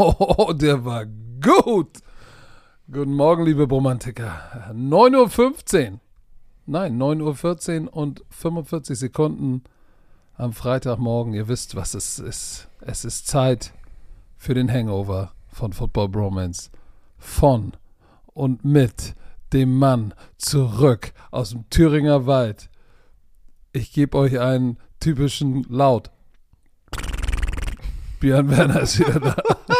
Oh, der war gut. Guten Morgen, liebe Romantiker. 9.15 Uhr. Nein, 9.14 Uhr und 45 Sekunden am Freitagmorgen. Ihr wisst, was es ist. Es ist Zeit für den Hangover von Football Bromance. Von und mit dem Mann zurück aus dem Thüringer Wald. Ich gebe euch einen typischen Laut. Björn Werner ist wieder da.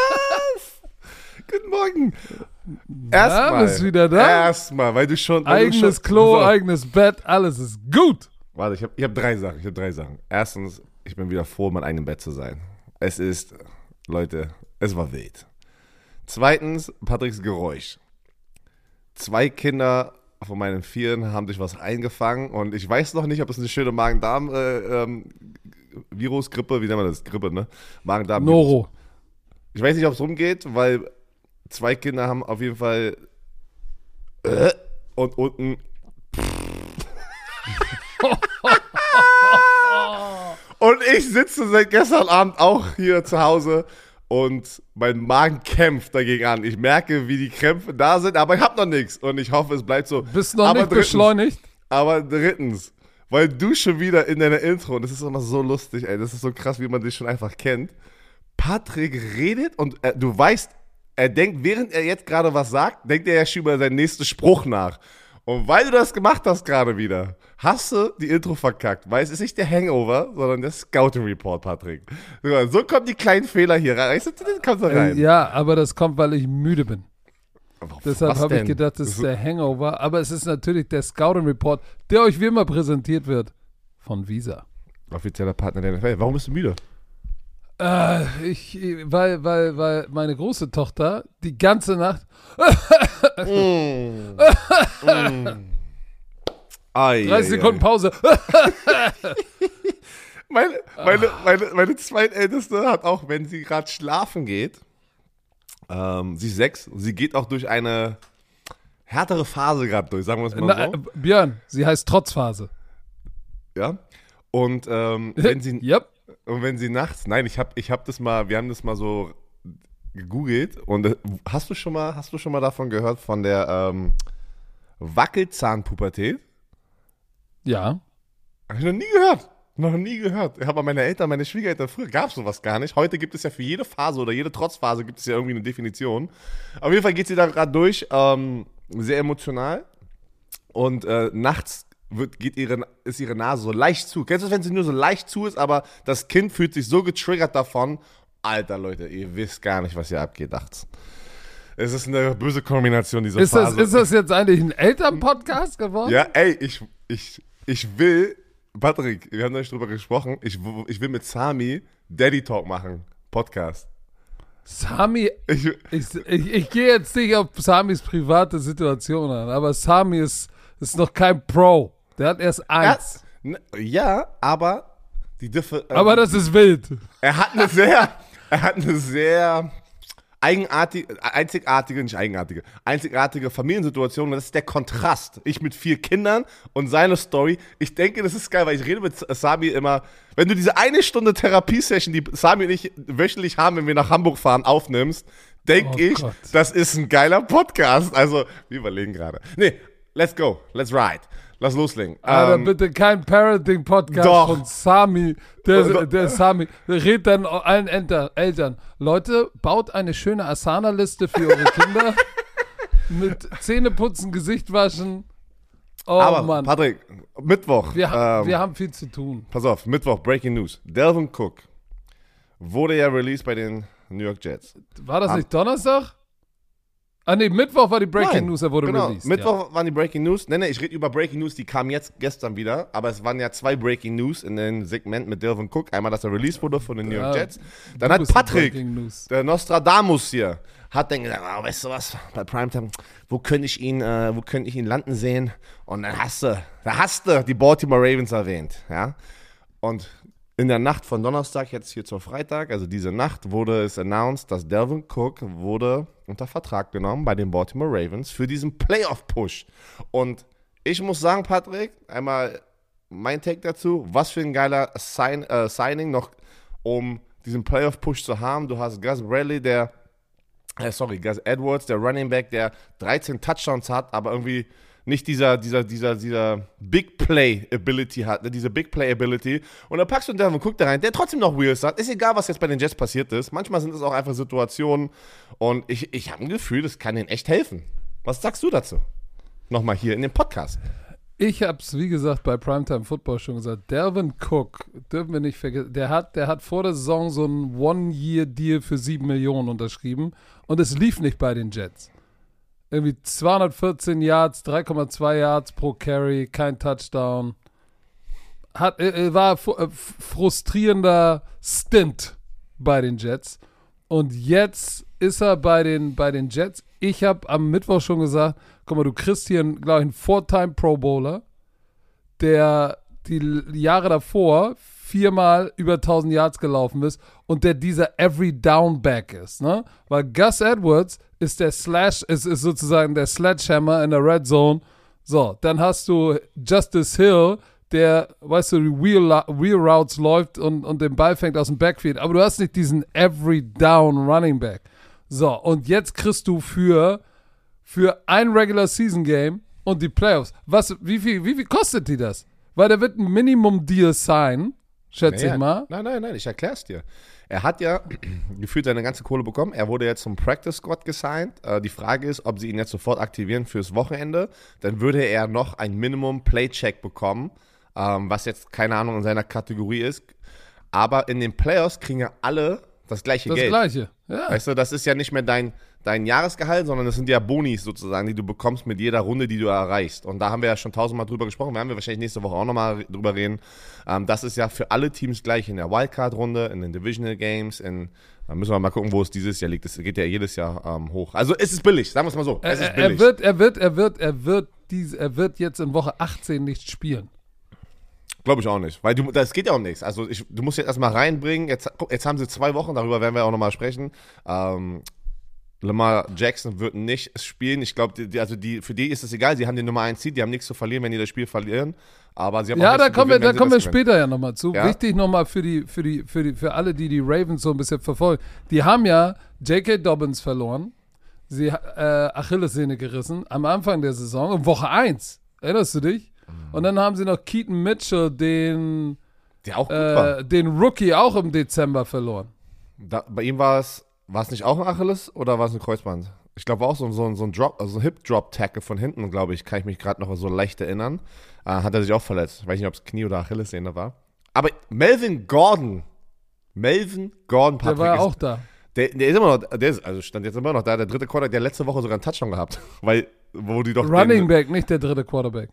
Guten Morgen. Erstmal. Ja, bist wieder da. Erstmal, weil du schon. Weil eigenes du schon, Klo, so. eigenes Bett, alles ist gut. Warte, ich habe ich hab drei Sachen. Ich habe drei Sachen. Erstens, ich bin wieder froh, in meinem eigenen Bett zu sein. Es ist, Leute, es war wild. Zweitens, Patricks Geräusch. Zwei Kinder von meinen Vieren haben sich was eingefangen und ich weiß noch nicht, ob es eine schöne Magen-Darm-Virus-Grippe, äh, ähm, wie nennt man das? Grippe, ne? Magen-Darm. Noro. Ich weiß nicht, ob es rumgeht, weil zwei Kinder haben auf jeden Fall äh, und unten. und ich sitze seit gestern Abend auch hier zu Hause und mein Magen kämpft dagegen an. Ich merke, wie die Krämpfe da sind, aber ich habe noch nichts und ich hoffe, es bleibt so. Bist noch aber nicht drittens, beschleunigt? Aber drittens, weil du schon wieder in deiner Intro, und das ist immer so lustig, ey, das ist so krass, wie man dich schon einfach kennt. Patrick redet und äh, du weißt, er denkt, während er jetzt gerade was sagt, denkt er ja schon über seinen nächsten Spruch nach. Und weil du das gemacht hast gerade wieder, hast du die Intro verkackt. Weil es ist nicht der Hangover, sondern der Scouting Report, Patrick. So kommen die kleinen Fehler hier rein. Du, kommst du rein. Ja, aber das kommt, weil ich müde bin. Aber Deshalb habe ich gedacht, das ist der Hangover. Aber es ist natürlich der Scouting Report, der euch wie immer präsentiert wird von Visa. Offizieller Partner der NFL. Warum bist du müde? Äh, ich, weil, weil, weil meine große Tochter die ganze Nacht. mm. mm. 30 Sekunden Pause. meine, meine, meine, meine zweitälteste hat auch, wenn sie gerade schlafen geht, ähm, sie ist sechs, sie geht auch durch eine härtere Phase gerade durch, sagen wir es mal Na, so. Björn, sie heißt Trotzphase. Ja. Und ähm, wenn sie. yep. Und wenn sie nachts, nein, ich habe ich hab das mal, wir haben das mal so gegoogelt und äh, hast du schon mal, hast du schon mal davon gehört von der ähm, Wackelzahnpubertät? Ja. Habe ich noch nie gehört. Noch nie gehört. Ich habe meine Eltern, meine Schwiegereltern, früher gab es sowas gar nicht. Heute gibt es ja für jede Phase oder jede Trotzphase gibt es ja irgendwie eine Definition. Auf jeden Fall geht sie da gerade durch, ähm, sehr emotional. Und äh, nachts wird, geht ihre, ist ihre Nase so leicht zu. Kennst du das, wenn sie nur so leicht zu ist, aber das Kind fühlt sich so getriggert davon? Alter, Leute, ihr wisst gar nicht, was hier abgeht nachts. Es ist eine böse Kombination dieser ist Phase. Das, ist das jetzt eigentlich ein Elternpodcast geworden? Ja, ey, ich, ich, ich will, Patrick, wir haben nicht drüber gesprochen, ich, ich will mit Sami Daddy Talk machen, Podcast. Sami, ich, ich, ich, ich gehe jetzt nicht auf Samis private Situation an, aber Sami ist, ist noch kein Pro. Der hat erst eins. Ja, ja aber die Differ ähm, Aber das ist wild. Er hat eine sehr, er hat eine sehr eigenartige, einzigartige, nicht eigenartige, einzigartige Familiensituation. das ist der Kontrast. Ich mit vier Kindern und seine Story. Ich denke, das ist geil, weil ich rede mit Sami immer. Wenn du diese eine Stunde Therapiesession, die Sami und ich wöchentlich haben, wenn wir nach Hamburg fahren, aufnimmst, denke oh ich, Gott. das ist ein geiler Podcast. Also, wir überlegen gerade. Nee, let's go, let's ride. Lass loslegen. Alter, ähm, bitte kein Parenting-Podcast von Sami. Der, der Sami redet dann allen Enter, Eltern. Leute, baut eine schöne Asana-Liste für eure Kinder. mit Zähneputzen, Gesicht waschen. Oh Aber, Mann. Patrick, Mittwoch. Wir, ähm, wir haben viel zu tun. Pass auf, Mittwoch, Breaking News. Delvin Cook wurde ja released bei den New York Jets. War das nicht Donnerstag? Ah nee, Mittwoch war die Breaking Nein, News, er wurde genau. released. Mittwoch ja. waren die Breaking News. Nee, nee, ich rede über Breaking News, die kamen jetzt gestern wieder. Aber es waren ja zwei Breaking News in dem Segment mit Delvin Cook. Einmal, dass er released wurde von den New York Jets. Dann hat Patrick, der Nostradamus hier, hat dann gesagt, oh, weißt du was, bei Primetime, wo könnte ich ihn, äh, wo könnte ich ihn landen sehen? Und dann hast du, da hast du die Baltimore Ravens erwähnt, ja. Und in der Nacht von Donnerstag jetzt hier zur Freitag, also diese Nacht, wurde es announced, dass Delvin Cook wurde unter Vertrag genommen bei den Baltimore Ravens für diesen Playoff-Push. Und ich muss sagen, Patrick, einmal mein Take dazu, was für ein geiler Sign, äh, Signing noch, um diesen Playoff-Push zu haben. Du hast Gus Bradley, der, äh, sorry, Gus Edwards, der Running Back, der 13 Touchdowns hat, aber irgendwie nicht dieser, dieser, dieser, dieser Big Play Ability hat, ne? diese Big Play Ability. Und dann packst du einen Devin Cook da rein, der trotzdem noch Wheels hat. Ist egal, was jetzt bei den Jets passiert ist. Manchmal sind es auch einfach Situationen. Und ich, ich habe ein Gefühl, das kann ihnen echt helfen. Was sagst du dazu? Nochmal hier in dem Podcast. Ich habe es, wie gesagt, bei Primetime Football schon gesagt. Delvin Cook, dürfen wir nicht vergessen, der hat, der hat vor der Saison so einen One-Year-Deal für 7 Millionen unterschrieben und es lief nicht bei den Jets irgendwie 214 Yards, 3,2 Yards pro Carry, kein Touchdown. Hat, äh, war äh, frustrierender Stint bei den Jets. Und jetzt ist er bei den, bei den Jets. Ich habe am Mittwoch schon gesagt, guck mal, du kriegst hier, glaube ich, einen Four-Time Pro Bowler, der die Jahre davor viermal über 1000 Yards gelaufen ist und der dieser Every Down Back ist, ne? Weil Gus Edwards ist der Slash, ist, ist sozusagen der Sledgehammer in der Red Zone. So, dann hast du Justice Hill, der, weißt du, Wheel, Wheel Routes läuft und, und den Ball fängt aus dem Backfield. Aber du hast nicht diesen Every Down Running Back. So, und jetzt kriegst du für, für ein Regular Season Game und die Playoffs, was, wie viel, wie viel kostet die das? Weil der wird ein Minimum Deal sein schätze naja, ich mal. Nein, nein, nein, ich erkläre es dir. Er hat ja gefühlt seine ganze Kohle bekommen. Er wurde jetzt zum Practice Squad gesigned. Äh, die Frage ist, ob sie ihn jetzt sofort aktivieren fürs Wochenende. Dann würde er noch ein Minimum Playcheck bekommen, ähm, was jetzt keine Ahnung in seiner Kategorie ist. Aber in den Playoffs kriegen ja alle das gleiche das Geld. Das gleiche, ja. Weißt du, das ist ja nicht mehr dein, dein Jahresgehalt, sondern das sind ja Bonis sozusagen, die du bekommst mit jeder Runde, die du erreichst. Und da haben wir ja schon tausendmal drüber gesprochen. Wir haben wir wahrscheinlich nächste Woche auch nochmal drüber reden. Ähm, das ist ja für alle Teams gleich in der Wildcard-Runde, in den Divisional Games, in da müssen wir mal gucken, wo es dieses Jahr liegt. Es geht ja jedes Jahr ähm, hoch. Also es ist billig, sagen wir es mal so. Es ist billig. Er wird, er wird, er wird, er wird, dies, er wird jetzt in Woche 18 nicht spielen. Glaube ich auch nicht. Weil du, das geht ja um nichts. Also ich, du musst jetzt erstmal reinbringen. Jetzt, jetzt haben sie zwei Wochen, darüber werden wir auch nochmal sprechen. Ähm, Lamar Jackson wird nicht spielen. Ich glaube, also die, für die ist es egal. Sie haben den Nummer 1 Seed, die haben nichts zu verlieren, wenn die das Spiel verlieren. Aber sie haben ja, da kommen wir, da kommen wir später ja nochmal zu. Ja? Wichtig nochmal für die, für die, für die, für alle, die die Ravens so ein bisschen verfolgen. Die haben ja J.K. Dobbins verloren. Sie äh, Achillessehne gerissen am Anfang der Saison, Woche 1. Erinnerst du dich? Und dann haben sie noch Keaton Mitchell, den, auch äh, den Rookie, auch im Dezember verloren. Da, bei ihm war es, war es nicht auch ein Achilles oder war es ein Kreuzband? Ich glaube, war auch so, so, so ein Drop, also Hip-Drop-Tackle von hinten, glaube ich, kann ich mich gerade noch so leicht erinnern. Äh, hat er sich auch verletzt. Ich weiß nicht, ob es Knie oder Achillessehne war. Aber Melvin Gordon, Melvin Gordon, Patrick, Der war ja auch da. Der, der, ist immer noch, der ist, also stand jetzt immer noch da, der dritte Quarterback, der letzte Woche sogar einen Touchdown gehabt. Weil, wo die doch. Running den, Back, nicht der dritte Quarterback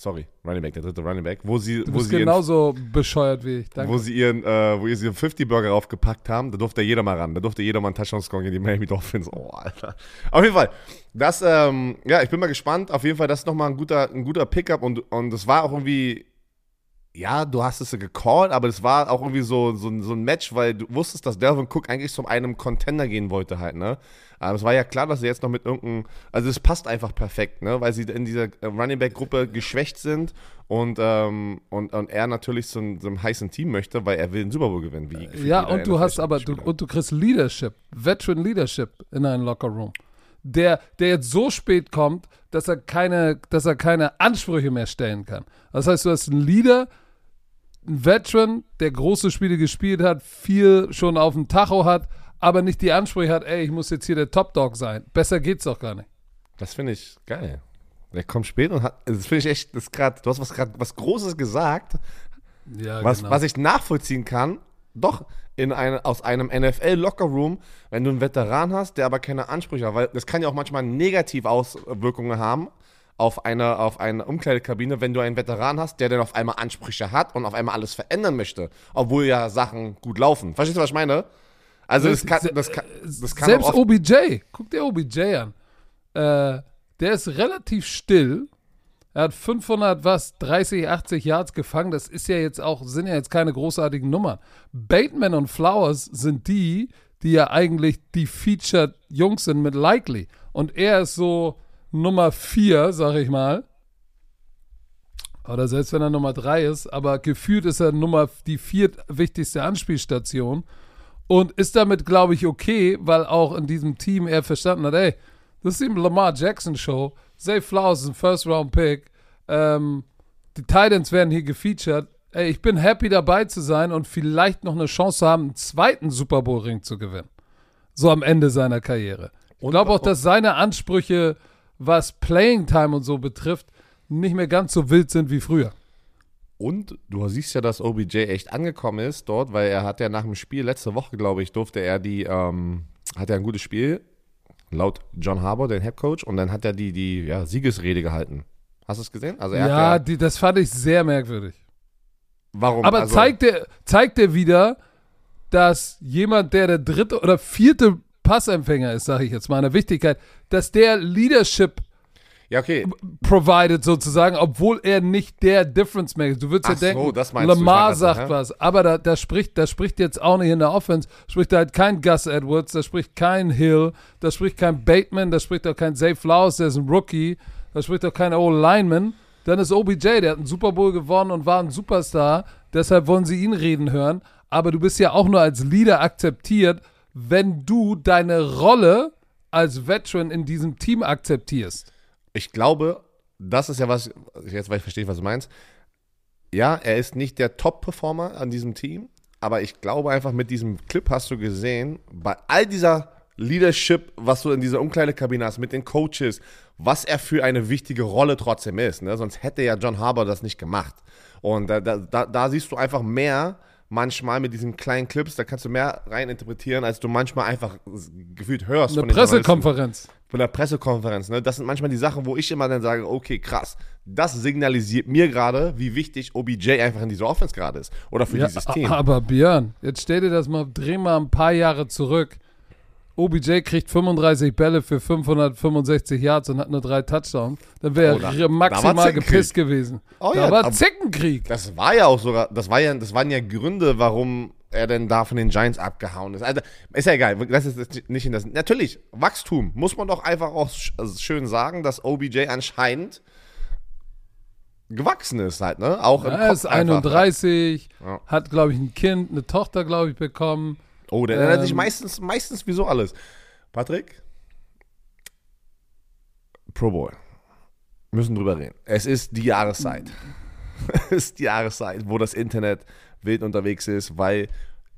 sorry, Running Back, der dritte Running Back, wo sie, du wo bist genauso ihren, bescheuert wie ich. Danke. Wo sie ihren, äh, wo sie ihren 50 Burger aufgepackt haben, da durfte jeder mal ran, da durfte jeder mal einen Touchdown scoren gegen die Miami Dolphins. Oh, Alter. Auf jeden Fall, das, ähm, ja, ich bin mal gespannt. Auf jeden Fall, das ist nochmal ein guter, ein guter Pickup und, und das war auch irgendwie, ja, du hast es gecallt, aber es war auch irgendwie so, so, so ein Match, weil du wusstest, dass Delvin Cook eigentlich zu einem Contender gehen wollte halt, ne? Aber es war ja klar, dass sie jetzt noch mit irgendeinem, also es passt einfach perfekt, ne? Weil sie in dieser äh, Running Back Gruppe geschwächt sind und, ähm, und, und er natürlich zu einem, so einem heißen Team möchte, weil er will den Super Bowl gewinnen. Wie ja, und du hast aber, du, und du kriegst Leadership, Veteran Leadership in einen Locker Room. Der, der jetzt so spät kommt, dass er keine, dass er keine Ansprüche mehr stellen kann. Das heißt, du hast einen Leader, ein Veteran, der große Spiele gespielt hat, viel schon auf dem Tacho hat, aber nicht die Ansprüche hat, ey, ich muss jetzt hier der Top Dog sein. Besser geht's doch gar nicht. Das finde ich geil. Der kommt spät und hat, das finde ich echt, das grad, du hast was gerade was Großes gesagt, ja, was, genau. was ich nachvollziehen kann. Doch, in eine, aus einem NFL-Lockerroom, wenn du einen Veteran hast, der aber keine Ansprüche hat, weil das kann ja auch manchmal negativ Auswirkungen haben auf eine, auf eine Umkleidekabine, wenn du einen Veteran hast, der dann auf einmal Ansprüche hat und auf einmal alles verändern möchte, obwohl ja Sachen gut laufen. Verstehst du, was ich meine? Also das kann, das kann, das kann Selbst OBJ, guck dir OBJ an. Äh, der ist relativ still. Er hat 500, was, 30, 80 Yards gefangen. Das ist ja jetzt auch, sind ja jetzt keine großartigen Nummern. Bateman und Flowers sind die, die ja eigentlich die Featured Jungs sind mit Likely. Und er ist so, Nummer 4, sag ich mal. Oder selbst wenn er Nummer 3 ist, aber gefühlt ist er Nummer die viertwichtigste Anspielstation. und ist damit, glaube ich, okay, weil auch in diesem Team er verstanden hat, ey, das ist die Lamar Jackson Show. Zay Flowers ist ein First-Round-Pick. Ähm, die Titans werden hier gefeatured. Ey, ich bin happy dabei zu sein und vielleicht noch eine Chance zu haben, einen zweiten Super Bowl-Ring zu gewinnen. So am Ende seiner Karriere. Ich glaube auch, dass seine Ansprüche, was Playing Time und so betrifft, nicht mehr ganz so wild sind wie früher. Und du siehst ja, dass OBJ echt angekommen ist dort, weil er hat ja nach dem Spiel, letzte Woche, glaube ich, durfte er die, ähm, hat er ein gutes Spiel, laut John Harbour, den Head Coach, und dann hat er die, die ja, Siegesrede gehalten. Hast du es gesehen? Also ja, ja die, das fand ich sehr merkwürdig. Warum? Aber also, zeigt, er, zeigt er wieder, dass jemand, der der dritte oder vierte Passempfänger ist, sage ich jetzt mal, in der Wichtigkeit, dass der Leadership ja, okay. provided sozusagen, obwohl er nicht der Difference Maker ist. Du würdest Ach ja denken, so, Lamar sagt was, aber da, da, spricht, da spricht jetzt auch nicht in der Offense, spricht da halt kein Gus Edwards, da spricht kein Hill, da spricht kein Bateman, da spricht auch kein Zay Flowers, der ist ein Rookie, da spricht auch kein Old Lineman. Dann ist OBJ, der hat einen Super Bowl gewonnen und war ein Superstar, deshalb wollen sie ihn reden hören. Aber du bist ja auch nur als Leader akzeptiert, wenn du deine Rolle als Veteran in diesem Team akzeptierst ich glaube, das ist ja was, jetzt weil ich verstehe, was du meinst. Ja, er ist nicht der Top-Performer an diesem Team, aber ich glaube einfach, mit diesem Clip hast du gesehen, bei all dieser Leadership, was du in dieser Umkleidekabine hast, mit den Coaches, was er für eine wichtige Rolle trotzdem ist. Ne? Sonst hätte ja John Harbour das nicht gemacht. Und da, da, da siehst du einfach mehr, manchmal mit diesen kleinen Clips, da kannst du mehr reininterpretieren, als du manchmal einfach gefühlt hörst. Eine Pressekonferenz. Von der Pressekonferenz. Ne? Das sind manchmal die Sachen, wo ich immer dann sage, okay, krass, das signalisiert mir gerade, wie wichtig OBJ einfach in dieser Offense gerade ist. Oder für ja, dieses Team. Aber Björn, jetzt stell dir das mal, dreh mal ein paar Jahre zurück. OBJ kriegt 35 Bälle für 565 Yards und hat nur drei Touchdowns, dann wäre oh, er maximal gepisst gewesen. Oh, da ja, war Zickenkrieg. Das war ja auch sogar, das, war ja, das waren ja Gründe, warum er denn da von den Giants abgehauen ist. Also, ist ja egal, das ist nicht in das. Natürlich, Wachstum, muss man doch einfach auch also schön sagen, dass OBJ anscheinend gewachsen ist halt, ne? Auch ja, Er ist 31, ja. hat, glaube ich, ein Kind, eine Tochter, glaube ich, bekommen. Oh, der erinnert ähm, sich meistens, meistens wieso alles. Patrick? Pro Bowl. Müssen drüber reden. Es ist die Jahreszeit. es ist die Jahreszeit, wo das Internet wild unterwegs ist, weil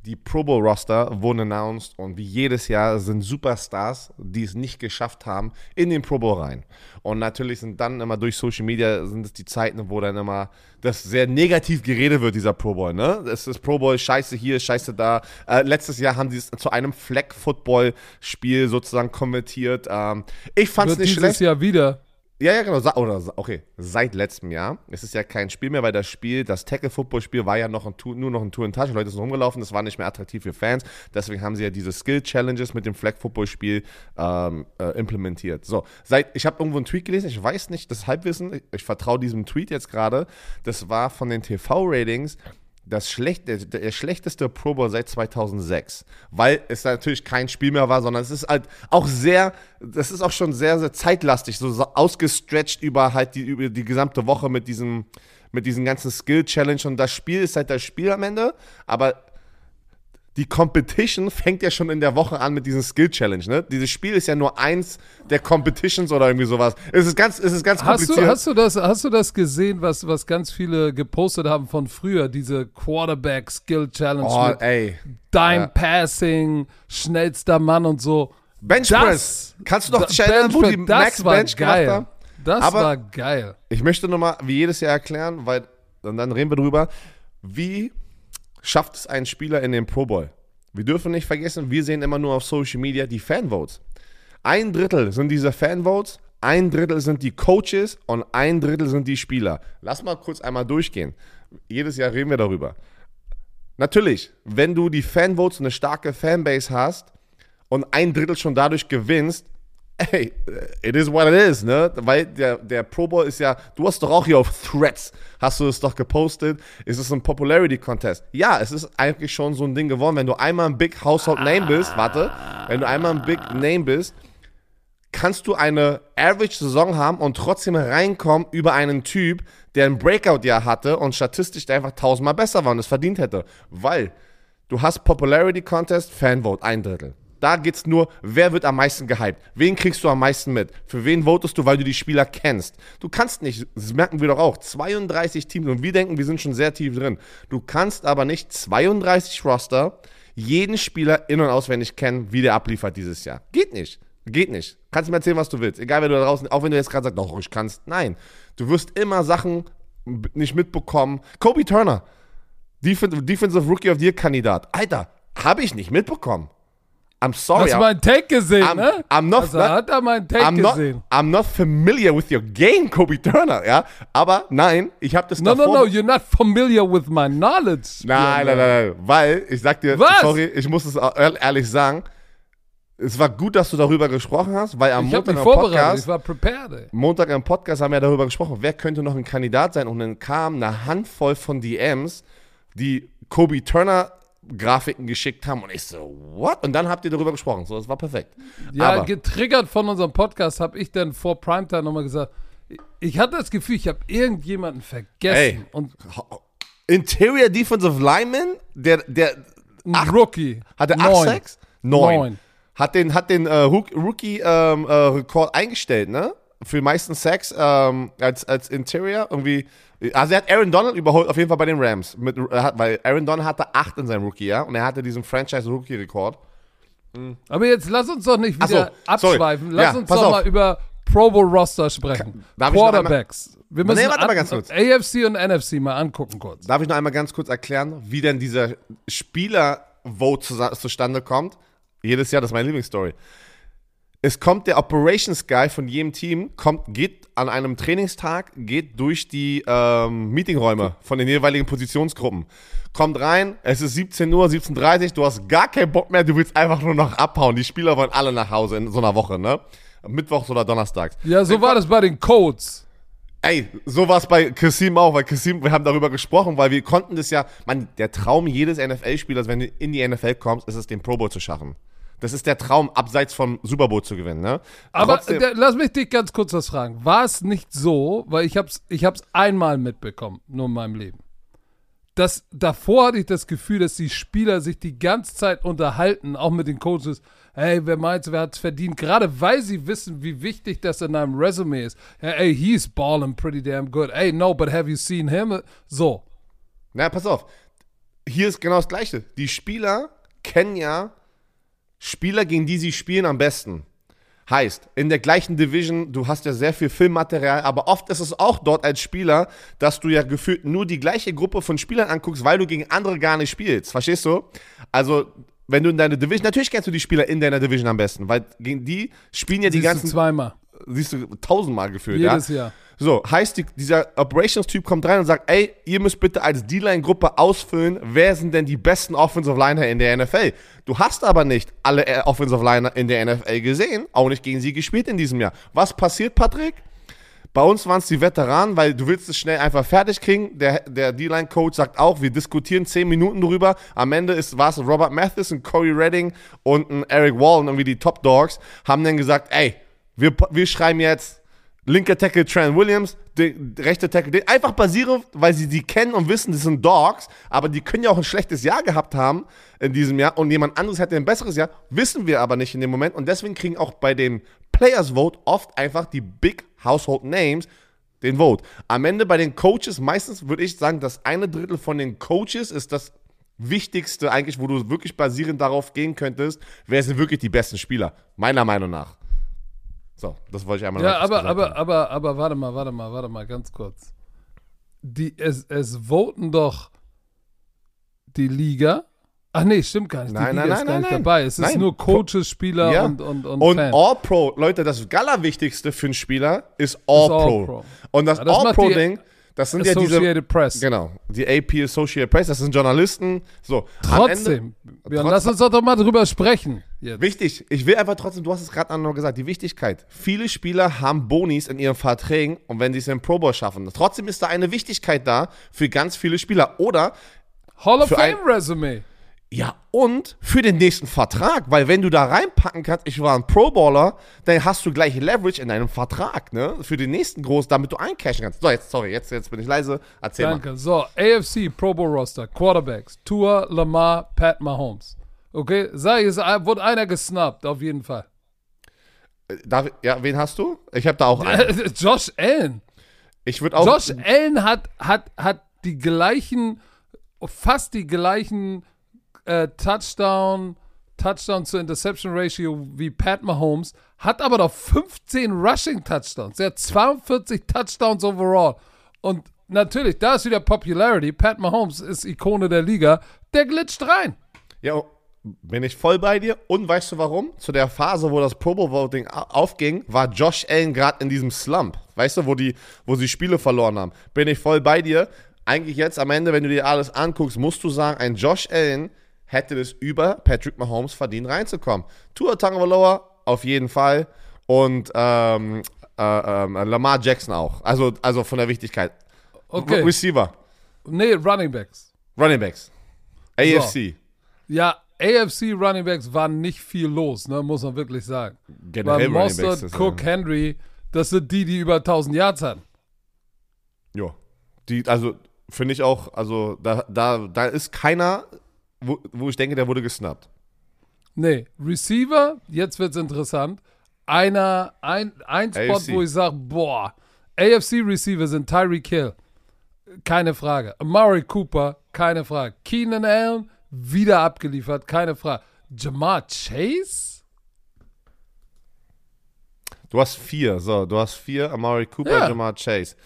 die Pro Bowl Roster wurden announced und wie jedes Jahr sind Superstars, die es nicht geschafft haben, in den Pro Bowl rein. Und natürlich sind dann immer durch Social Media sind es die Zeiten, wo dann immer das sehr negativ geredet wird, dieser Pro Bowl. Ne? Es ist Pro Bowl, scheiße hier, scheiße da. Äh, letztes Jahr haben sie es zu einem Flag-Football-Spiel sozusagen konvertiert. Ähm, ich fand es nicht dieses schlecht. Jahr wieder. Ja, ja, genau. Oder, okay, seit letztem Jahr. Es ist ja kein Spiel mehr, weil das Spiel, das Tackle-Football-Spiel war ja noch ein, nur noch ein Tour in Tasche. Leute sind rumgelaufen, das war nicht mehr attraktiv für Fans. Deswegen haben sie ja diese Skill-Challenges mit dem Flag-Football-Spiel ähm, äh, implementiert. So, seit, ich habe irgendwo einen Tweet gelesen, ich weiß nicht, das Halbwissen, ich, ich vertraue diesem Tweet jetzt gerade. Das war von den TV-Ratings das schlecht, der, schlechteste Pro Bowl seit 2006, weil es natürlich kein Spiel mehr war, sondern es ist halt auch sehr, das ist auch schon sehr, sehr zeitlastig, so ausgestretched über halt die, über die gesamte Woche mit diesem, mit diesen ganzen Skill Challenge und das Spiel ist halt das Spiel am Ende, aber die Competition fängt ja schon in der Woche an mit diesem Skill Challenge, ne? Dieses Spiel ist ja nur eins der Competitions oder irgendwie sowas. Es ist ganz, es ist ganz kompliziert. Hast du, hast du, das, hast du das gesehen, was, was ganz viele gepostet haben von früher? Diese Quarterback Skill Challenge. Oh, ey. Dime ja. Passing, schnellster Mann und so. Benchpress. Kannst du doch erinnern, wo die Max Bench geil. gemacht haben? Das Aber war geil. Ich möchte nochmal, wie jedes Jahr erklären, weil, und dann reden wir drüber, wie schafft es ein Spieler in den Pro Bowl. Wir dürfen nicht vergessen, wir sehen immer nur auf Social Media die Fanvotes. Ein Drittel sind diese Fanvotes, ein Drittel sind die Coaches und ein Drittel sind die Spieler. Lass mal kurz einmal durchgehen. Jedes Jahr reden wir darüber. Natürlich, wenn du die Fanvotes eine starke Fanbase hast und ein Drittel schon dadurch gewinnst, ey, it is what it is, ne? Weil der, der Pro Bowl ist ja, du hast doch auch hier auf Threads, hast du es doch gepostet, ist es ein Popularity Contest. Ja, es ist eigentlich schon so ein Ding geworden, wenn du einmal ein Big Household Name bist, warte, wenn du einmal ein Big Name bist, kannst du eine Average-Saison haben und trotzdem reinkommen über einen Typ, der ein Breakout-Jahr hatte und statistisch einfach tausendmal besser war und es verdient hätte. Weil Du hast Popularity Contest, Fanvote, ein Drittel. Da geht's nur, wer wird am meisten gehypt? Wen kriegst du am meisten mit? Für wen votest du, weil du die Spieler kennst? Du kannst nicht, das merken wir doch auch, 32 Teams und wir denken, wir sind schon sehr tief drin. Du kannst aber nicht 32 Roster jeden Spieler in- und auswendig kennen, wie der abliefert dieses Jahr. Geht nicht. Geht nicht. Kannst mir erzählen, was du willst. Egal, wer du da draußen, auch wenn du jetzt gerade sagst, doch, ich kannst. Nein. Du wirst immer Sachen nicht mitbekommen. Kobe Turner, Defensive Rookie of the Year Kandidat. Alter, habe ich nicht mitbekommen. I'm sorry. Hast du meinen Take gesehen, I'm, ne? I'm not, also, hat er meinen Take I'm gesehen. Not, I'm not familiar with your game, Kobe Turner, ja. Aber nein, ich habe das No, davor, no, no, you're not familiar with my knowledge. Nein, nein, nein, nein, weil, ich sag dir, Was? sorry, ich muss es ehrlich sagen, es war gut, dass du darüber gesprochen hast, weil am Ich Montag mich im vorbereitet, Podcast, ich war prepared, ey. Montag im Podcast haben wir darüber gesprochen, wer könnte noch ein Kandidat sein und dann kam eine Handvoll von DMs, die Kobe Turner Grafiken geschickt haben und ich so, what? Und dann habt ihr darüber gesprochen, so, das war perfekt. Ja, Aber, getriggert von unserem Podcast habe ich dann vor Primetime nochmal gesagt, ich hatte das Gefühl, ich habe irgendjemanden vergessen. Ey. Und Interior Defensive Lineman, der, der acht- Rookie. hatte 8 Neun. Sacks? 9. Neun. Hat den, hat den äh, Rook- Rookie-Rekord eingestellt, ne? Für die meisten Sacks ähm, als, als Interior irgendwie. Also er hat Aaron Donald überholt, auf jeden Fall bei den Rams. Mit, hat, weil Aaron Donald hatte 8 in seinem Rookie, ja? Und er hatte diesen Franchise-Rookie-Rekord. Aber jetzt lass uns doch nicht Ach so, wieder sorry. abschweifen. Lass Ja, uns doch auf. mal über Pro Bowl Roster sprechen. Darf Quarterbacks. Wir müssen Nee, warte mal an- ganz kurz. AFC und NFC mal angucken kurz. Darf ich noch einmal ganz kurz erklären, wie denn dieser Spieler-Vote zu, zustande kommt? Jedes Jahr, das ist meine Lieblingsstory. Es kommt der Operations Guy von jedem Team, kommt, geht an einem Trainingstag, geht durch die ähm, Meetingräume von den jeweiligen Positionsgruppen. Kommt rein, es ist 17 Uhr, 17.30 Uhr, du hast gar keinen Bock mehr, du willst einfach nur noch abhauen. Die Spieler wollen alle nach Hause in so einer Woche, ne? Mittwochs oder Donnerstags. Ja, so war das bei den Codes. Ey, so war es bei Kassim auch, weil Kassim, wir haben darüber gesprochen, weil wir konnten das ja, man, der Traum jedes NFL-Spielers, wenn du in die NFL kommst, ist es, den Pro Bowl zu schaffen. Das ist der Traum, abseits vom Super Bowl zu gewinnen, ne? Aber der, lass mich dich ganz kurz was fragen. War es nicht so, weil ich hab's, ich hab's einmal mitbekommen, nur in meinem Leben. Das, davor hatte ich das Gefühl, dass die Spieler sich die ganze Zeit unterhalten, auch mit den Coaches. Hey, wer meint, wer hat's verdient? Gerade weil sie wissen, wie wichtig das in einem Resume ist. Hey, he's balling pretty damn good. Hey, no, but have you seen him? So. Na, pass auf. Hier ist genau das Gleiche. Die Spieler kennen ja Spieler, gegen die sie spielen, am besten. Heißt, in der gleichen Division, du hast ja sehr viel Filmmaterial, aber oft ist es auch dort als Spieler, dass du ja gefühlt nur die gleiche Gruppe von Spielern anguckst, weil du gegen andere gar nicht spielst. Verstehst du? Also, wenn du in deiner Division, natürlich kennst du die Spieler in deiner Division am besten, weil gegen die spielen ja die Siehst du ganzen, zweimal. Siehst du tausendmal gefühlt, Jedes ja? Jahr. So, heißt, die, dieser Operations-Typ kommt rein und sagt, ey, ihr müsst bitte als D-Line-Gruppe ausfüllen, wer sind denn die besten Offensive Liner in der NFL? Du hast aber nicht alle äh, Offensive Liner in der NFL gesehen, auch nicht gegen sie gespielt in diesem Jahr. Was passiert, Patrick? Bei uns waren es die Veteranen, weil du willst es schnell einfach fertig kriegen. Der, der D-Line-Coach sagt auch, wir diskutieren 10 Minuten drüber. Am Ende war es Robert Mathis, ein Corey Redding und ein Eric Wallen, irgendwie die Top Dogs, haben dann gesagt, ey, wir, wir schreiben jetzt linker Tackle Trent Williams, der rechte Tackle, den, einfach basierend, weil sie die kennen und wissen, das sind Dogs, aber die können ja auch ein schlechtes Jahr gehabt haben in diesem Jahr und jemand anderes hätte ein besseres Jahr, wissen wir aber nicht in dem Moment und deswegen kriegen auch bei dem Players Vote oft einfach die Big Household Names den Vote. Am Ende bei den Coaches, meistens würde ich sagen, das eine Drittel von den Coaches ist das Wichtigste eigentlich, wo du wirklich basierend darauf gehen könntest, wer sind wirklich die besten Spieler, meiner Meinung nach. So, das wollte ich einmal Ja, aber, aber, haben. aber, aber, warte mal, warte mal, warte mal, ganz kurz. Die, es, es voten doch die Liga. Ach nee, stimmt gar nicht. Die Nein, Liga nein, ist nein, gar nein, nicht nein. dabei. Es ist nur Coaches, Spieler Ja. und, und, und, Und. All-Pro, Leute, das Allerwichtigste für einen Spieler ist All-Pro. All-Pro. Und das, Ja, das All-Pro-Ding, das sind ja diese. Associated Press. Genau, die AP Associated Press, das sind Journalisten. So, am Ende- Trotzdem. Ja, Trotz- lass uns doch, doch mal drüber sprechen. Jetzt. Wichtig, ich will einfach trotzdem, du hast es gerade noch gesagt, die Wichtigkeit. Viele Spieler haben Bonis in ihren Verträgen und wenn sie es im Pro Bowl schaffen. Trotzdem ist da eine Wichtigkeit da für ganz viele Spieler. Oder Hall of Fame Resume. Ja, und für den nächsten Vertrag, weil wenn du da reinpacken kannst, ich war ein Pro-Baller, dann hast du gleich Leverage in deinem Vertrag, ne? Für den nächsten Groß, damit du eincashen kannst. So, jetzt, sorry, jetzt, jetzt bin ich leise. Erzähl Danke. mal. So, AFC Pro Bowl Roster, Quarterbacks, Tour, Lamar, Pat Mahomes. Okay, sag ich, es wurde einer gesnappt, auf jeden Fall. Äh, darf, ja, wen hast du? Ich habe da auch einen. Josh Allen. Ich würde auch. Josh Allen hat, hat, hat die gleichen, fast die gleichen äh, Touchdown, Touchdown zu Interception Ratio wie Pat Mahomes, hat aber noch 15 Rushing Touchdowns. Er hat 42 Touchdowns overall. Und natürlich, da ist wieder Popularity. Pat Mahomes ist Ikone der Liga. Der glitscht rein. Ja, bin ich voll bei dir. Und weißt du warum? Zu der Phase, wo das Pro Bowl Voting aufging, war Josh Allen gerade in diesem Slump. Weißt du, wo, die, wo sie Spiele verloren haben. Bin ich voll bei dir. Eigentlich jetzt am Ende, wenn du dir alles anguckst, musst du sagen, ein Josh Allen hätte es über Patrick Mahomes verdient reinzukommen. Tour Tagovailoa auf jeden Fall und ähm, äh, äh, Lamar Jackson auch. Also, also von der Wichtigkeit. Okay. Re Receiver. Nee, Running Backs. Running Backs. AFC. So. Ja, AFC Running Backs war nicht viel los, ne, muss man wirklich sagen. Generell Weil Mostert, Cook, Henry, das sind die, die über 1000 Yards hatten. Ja. Die, also finde ich auch, also da, da, da ist keiner wo, wo ich denke, der wurde gesnappt. Nee, Receiver, jetzt wird es interessant. Einer, ein, ein Spot, AFC. wo ich sage, boah, AFC-Receiver sind Tyreek Hill. Keine Frage. Amari Cooper, keine Frage. Keenan Allen, wieder abgeliefert, keine Frage. Jamar Chase? Du hast vier, so, du hast vier, Amari Cooper, ja. Jamar Chase.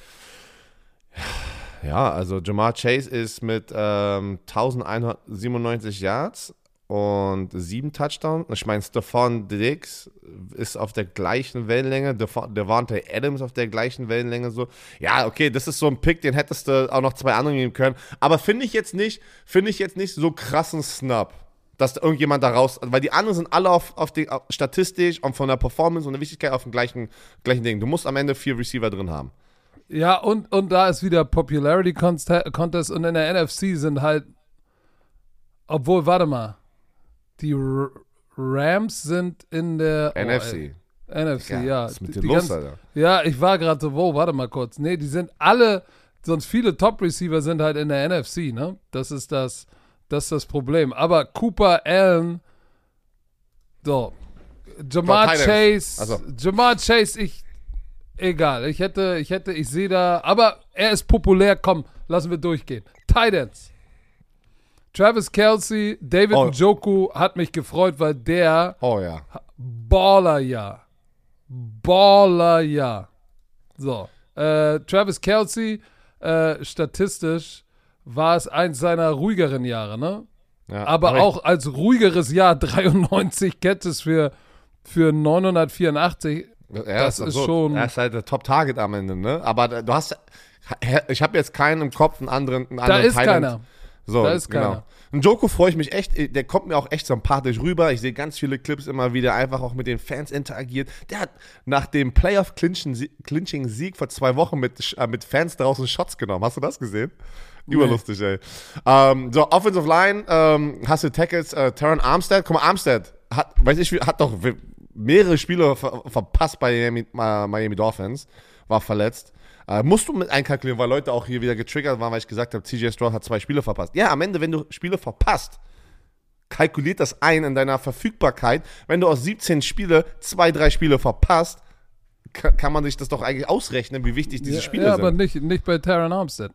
Ja, also Jamar Chase ist mit ähm, 1197 Yards und sieben Touchdowns. Ich meine, Stephon Diggs ist auf der gleichen Wellenlänge, Devontae Adams auf der gleichen Wellenlänge so. Ja, okay, das ist so ein Pick, den hättest du auch noch zwei anderen geben können. Aber finde ich jetzt nicht, finde ich jetzt nicht so krassen Snap, dass irgendjemand da raus, weil die anderen sind alle auf, auf die auf, statistisch und von der Performance und der Wichtigkeit auf dem gleichen, gleichen Ding. Du musst am Ende vier Receiver drin haben. Ja, und, und da ist wieder Popularity Contest und in der NFC sind halt, obwohl, warte mal, die R Rams sind in der NFC. Oh, NFC, ja. ja. Was ist mit dir los, Alter? Ja, ich war gerade so, wo, warte mal kurz. Nee, die sind alle, sonst viele Top-Receiver sind halt in der NFC, ne? Das ist das, das ist das Problem. Aber Cooper Allen, so, Jamar Chase, also. Jamar Chase, ich, Egal, ich hätte, ich hätte, ich sehe da, aber er ist populär, komm, lassen wir durchgehen. Titans. Travis Kelsey, David oh. Njoku hat mich gefreut, weil der Oh ja. Baller ja. Baller ja. So. Äh, Travis Kelsey, äh, statistisch war es eins seiner ruhigeren Jahre, ne? Ja, aber, aber auch als ruhigeres Jahr 93 Catches für, für 984 ja, das ist, ist schon. Er ist halt der Top-Target am Ende, ne? Aber du hast. Ich habe jetzt keinen im Kopf, einen anderen. Einen da ist Thailand. keiner. So, da ist genau. keiner. Und Joko freue ich mich echt, der kommt mir auch echt sympathisch rüber. Ich sehe ganz viele Clips immer wieder, einfach auch mit den Fans interagiert. Der hat nach dem Playoff-Clinching-Sieg vor zwei Wochen mit, äh, mit Fans draußen Shots genommen. Hast du das gesehen? Überlustig, nee. ey. Ähm, so, Offensive Line, ähm, hast du Tackles, äh, Terran Armstead. Guck mal, Armstead hat, weiß ich, hat doch mehrere Spiele ver verpasst bei Miami, Miami Dolphins, war verletzt. Äh, musst du mit einkalkulieren, weil Leute auch hier wieder getriggert waren, weil ich gesagt habe, CJ Stroud hat zwei Spiele verpasst. Ja, am Ende, wenn du Spiele verpasst, kalkuliert das ein in deiner Verfügbarkeit. Wenn du aus 17 Spiele zwei, drei Spiele verpasst, kann man sich das doch eigentlich ausrechnen, wie wichtig diese ja, Spiele ja, sind. Ja, aber nicht, nicht bei Terran Armstead.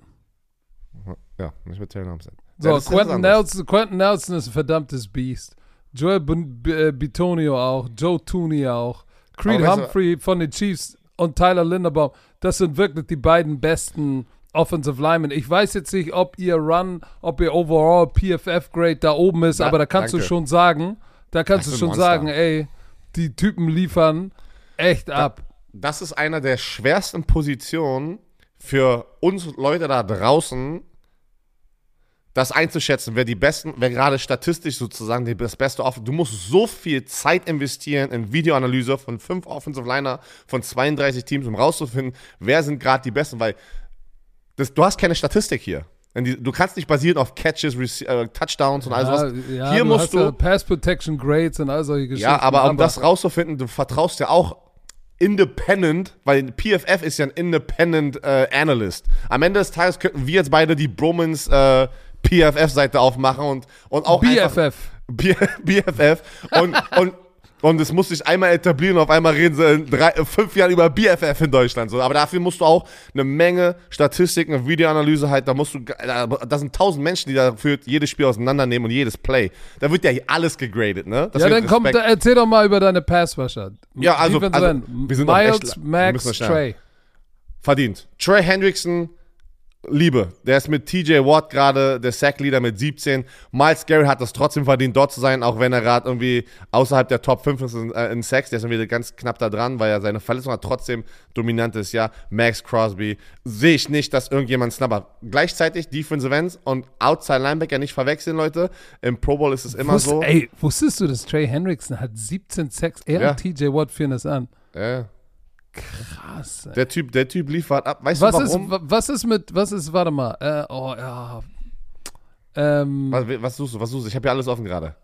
Ja, nicht bei Terran Armstead. So, Quentin, Nelson, Quentin Nelson ist ein verdammtes Biest. Joel äh, Bitonio auch, Joe Tooney auch, Creed Humphrey von den Chiefs und Tyler Linderbaum. Das sind wirklich die beiden besten Offensive Linemen. Ich weiß jetzt nicht, ob ihr Run, ob ihr Overall PFF Grade da oben ist, ja, aber da kannst danke. du schon sagen, da kannst das du schon Monster. sagen, ey, die Typen liefern echt da, ab. Das ist einer der schwersten Positionen für uns Leute da draußen, das einzuschätzen, wer die besten, wer gerade statistisch sozusagen die, das Beste offen. Du musst so viel Zeit investieren in Videoanalyse von fünf Offensive Liner von 32 Teams, um rauszufinden, wer sind gerade die Besten, weil das, du hast keine Statistik hier. Du kannst nicht basieren auf Catches, äh, Touchdowns und all sowas. Ja, Hier du musst du. Ja Pass Protection Grades und all solche Geschichten. Ja, aber um das rauszufinden, du vertraust ja auch independent, weil PFF ist ja ein independent äh, Analyst. Am Ende des Tages könnten wir jetzt beide die Bromans äh, PFF-Seite aufmachen und, und auch. BFF. BFF. Und, und und es muss sich einmal etablieren und auf einmal reden sie in drei, fünf Jahren über BFF in Deutschland. So. Aber dafür musst du auch eine Menge Statistiken, eine Videoanalyse halt, da musst du, da sind tausend Menschen, die dafür jedes Spiel auseinandernehmen und jedes Play. Da wird ja alles gegradet, ne? Das ja, dann komm, da, erzähl doch mal über deine Passwasher. Ja, also, also wir sind Miles, echt, Max, Trey. Verdient. Trey Hendrickson, Liebe. Der ist mit TJ Watt gerade der Sack-Leader mit 17. Miles Garrett hat es trotzdem verdient, dort zu sein, auch wenn er gerade irgendwie außerhalb der Top 5 ist in, äh, in Sacks. Der ist irgendwie ganz knapp da dran, weil er seine Verletzung hat. Trotzdem dominantes Jahr. Max Crosby. Sehe ich nicht, dass irgendjemand snappt. Gleichzeitig Defensive Ends und Outside Linebacker nicht verwechseln, Leute. Im Pro Bowl ist es immer Wusst, so. Ey, wusstest du, dass Trey Hendrickson hat 17 Sacks? Er ja. und TJ Watt führen das an. Ja. Krass. Ey. Der Typ, der Typ liefert ab. Weißt was du warum? Ist, was ist mit, was ist, warte mal, äh, oh ja. Ähm, was, was suchst du, was suchst du? Ich habe ja alles offen gerade.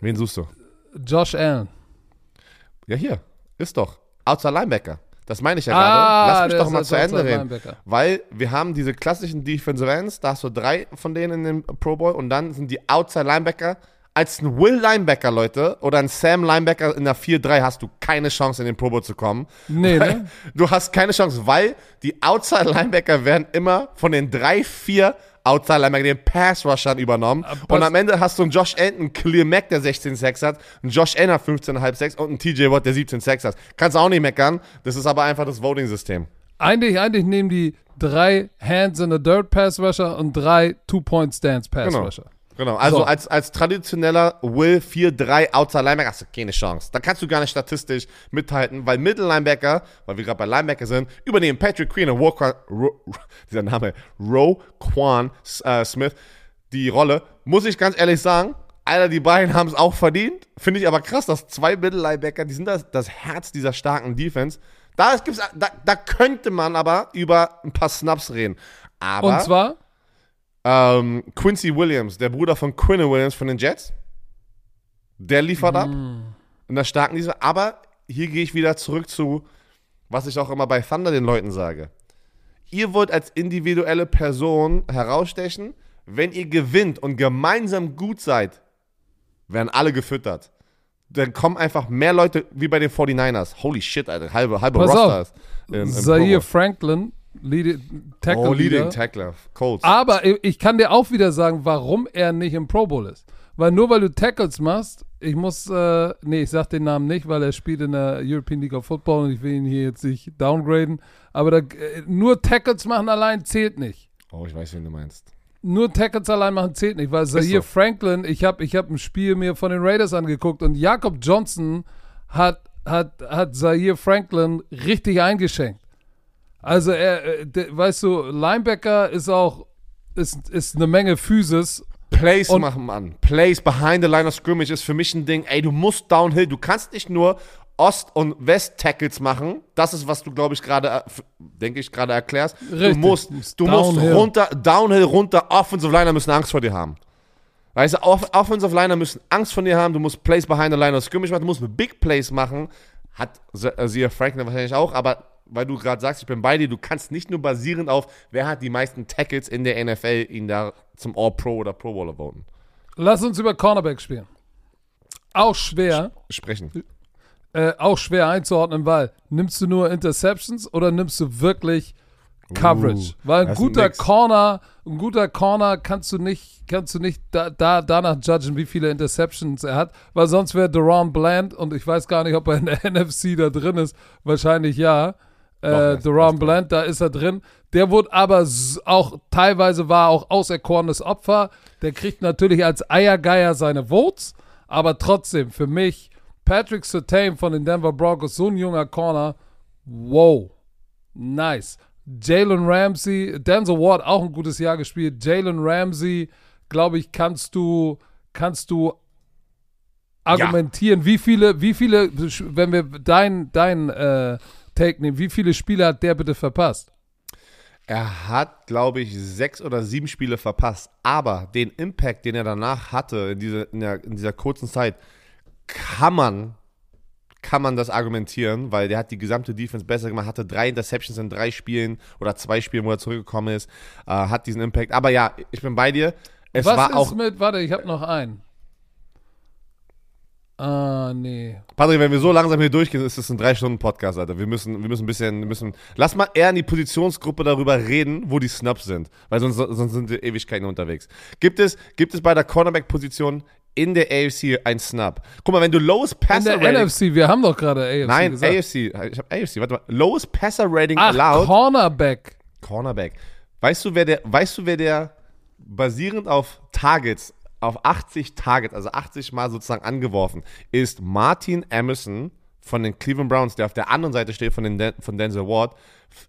Wen suchst du? Josh Allen. Ja, hier. Ist doch. Outside Linebacker. Das meine ich ja gerade. Ah, Lass mich doch mal zu Ende reden. Weil wir haben diese klassischen Defensive Ends, da hast du drei von denen in dem Pro Bowl und dann sind die Outside Linebacker als ein Will Linebacker, Leute, oder ein Sam Linebacker in der 4-3 hast du keine Chance, in den Pro Bowl zu kommen. Nee, ne? Du hast keine Chance, weil die Outside Linebacker werden immer von den 3-4 Outside Linebacker, den Pass Rushern übernommen. Aber und am Ende hast du einen Josh einen Clear Mack, der 16 6 hat, einen Josh Allen, 15,5 6 und einen TJ Watt, der 17 6 hat. Kannst du auch nicht meckern. Das ist aber einfach das Voting-System. Eigentlich, eigentlich nehmen die drei Hands in the Dirt Pass Rusher und drei Two-Point Stance Pass genau. Rusher. Genau, also so. als, als traditioneller Will 4-3 Outside Linebacker hast du keine Chance. Da kannst du gar nicht statistisch mithalten, weil Middle Linebacker, weil wir gerade bei Linebacker sind, übernehmen Patrick Queen und Walker, Ro, dieser Name, Roe Quan äh, Smith, die Rolle. Muss ich ganz ehrlich sagen, Alter, die beiden haben es auch verdient. Finde ich aber krass, dass zwei Middle Linebacker, die sind das, das Herz dieser starken Defense. Da, gibt's, da, da könnte man aber über ein paar Snaps reden. Aber, und zwar? Ähm, Quincy Williams, der Bruder von Quinn Williams von den Jets, der liefert mm. ab in der starken Liga. Aber hier gehe ich wieder zurück zu, was ich auch immer bei Thunder den Leuten sage. Ihr wollt als individuelle Person herausstechen, wenn ihr gewinnt und gemeinsam gut seid, werden alle gefüttert. Dann kommen einfach mehr Leute wie bei den 49ers. Holy shit, Alter, halbe, halbe Pass Roster ist. Im, Zaire Franklin Leading Tackle. Oh, Leading Tackler. Colts. Aber ich kann dir auch wieder sagen, warum er nicht im Pro Bowl ist. Weil nur weil du Tackles machst, ich muss, äh, nee, ich sag den Namen nicht, weil er spielt in der European League of Football und ich will ihn hier jetzt nicht downgraden. Aber da, äh, nur Tackles machen allein zählt nicht. Oh, ich weiß, wen du meinst. Nur Tackles allein machen zählt nicht, weil Zaire so. Franklin, ich habe ich hab ein Spiel mir von den Raiders angeguckt und Jakob Johnson hat, hat, hat Zaire Franklin richtig eingeschenkt. Also er, äh, weißt du, Linebacker ist auch, ist, ist eine Menge Physis. Plays machen, Mann. Plays behind the line of scrimmage ist für mich ein Ding. Ey, du musst downhill. Du kannst nicht nur Ost- und West-Tackles machen. Das ist, was du, glaube ich, gerade, äh, denke ich, gerade erklärst. Richtig. Du musst, du musst runter, downhill, runter. Offensive Liner müssen Angst vor dir haben. Weißt du, Off Offensive Liner müssen Angst vor dir haben. Du musst Plays behind the line of scrimmage machen. Du musst Big Plays machen. Hat Zia Franklin wahrscheinlich auch, aber weil du gerade sagst, ich bin bei dir, du kannst nicht nur basierend auf, wer hat die meisten Tackles in der NFL, ihn da zum All-Pro oder Pro Bowler voten. Lass uns über Cornerback spielen. Auch schwer. Sprechen. Äh, auch schwer einzuordnen, weil nimmst du nur Interceptions oder nimmst du wirklich Coverage? Uh, weil ein guter ein Corner, ein guter Corner kannst du nicht, kannst du nicht da, da, danach judgen, wie viele Interceptions er hat, weil sonst wäre Deron Bland und ich weiß gar nicht, ob er in der NFC da drin ist, wahrscheinlich ja äh, Deron Bland, da ist er drin. Der wurde aber auch teilweise war auch auserkorenes Opfer. Der kriegt natürlich als Eiergeier seine Votes, aber trotzdem für mich Patrick Sertain von den Denver Broncos, so ein junger Corner, wow, nice. Jalen Ramsey, Denzel Ward auch ein gutes Jahr gespielt. Jalen Ramsey, glaube ich, kannst du kannst du argumentieren, ja. wie viele, wie viele, wenn wir dein, dein äh, Take nehmen. Wie viele Spiele hat der bitte verpasst? Er hat, glaube ich, sechs oder sieben Spiele verpasst. Aber den Impact, den er danach hatte, in, diese, in, der, in dieser kurzen Zeit, kann man, kann man das argumentieren, weil der hat die gesamte Defense besser gemacht, hatte drei Interceptions in drei Spielen oder zwei Spielen, wo er zurückgekommen ist, äh, hat diesen Impact. Aber ja, ich bin bei dir. Es Was war ist auch mit, warte, ich habe noch einen. Ah, nee. Patrick, wenn wir so langsam hier durchgehen, ist es ein Drei-Stunden-Podcast, Alter. Wir müssen, wir müssen ein bisschen, müssen, lass mal eher in die Positionsgruppe darüber reden, wo die Snaps sind. Weil sonst, sonst sind wir Ewigkeiten unterwegs. Gibt es, gibt es bei der Cornerback-Position in der AFC ein Snap? Guck mal, wenn du Lowest Passer Rating... In der NFC, wir haben doch gerade AFC Nein, gesagt. AFC. Ich hab AFC, warte mal. Lowest Passer Rating Ach, allowed. Cornerback. Cornerback. Weißt du, wer der, weißt du, wer der basierend auf Targets auf 80 Targets, also 80 Mal sozusagen angeworfen, ist Martin Emerson von den Cleveland Browns, der auf der anderen Seite steht von, den von Denzel Ward,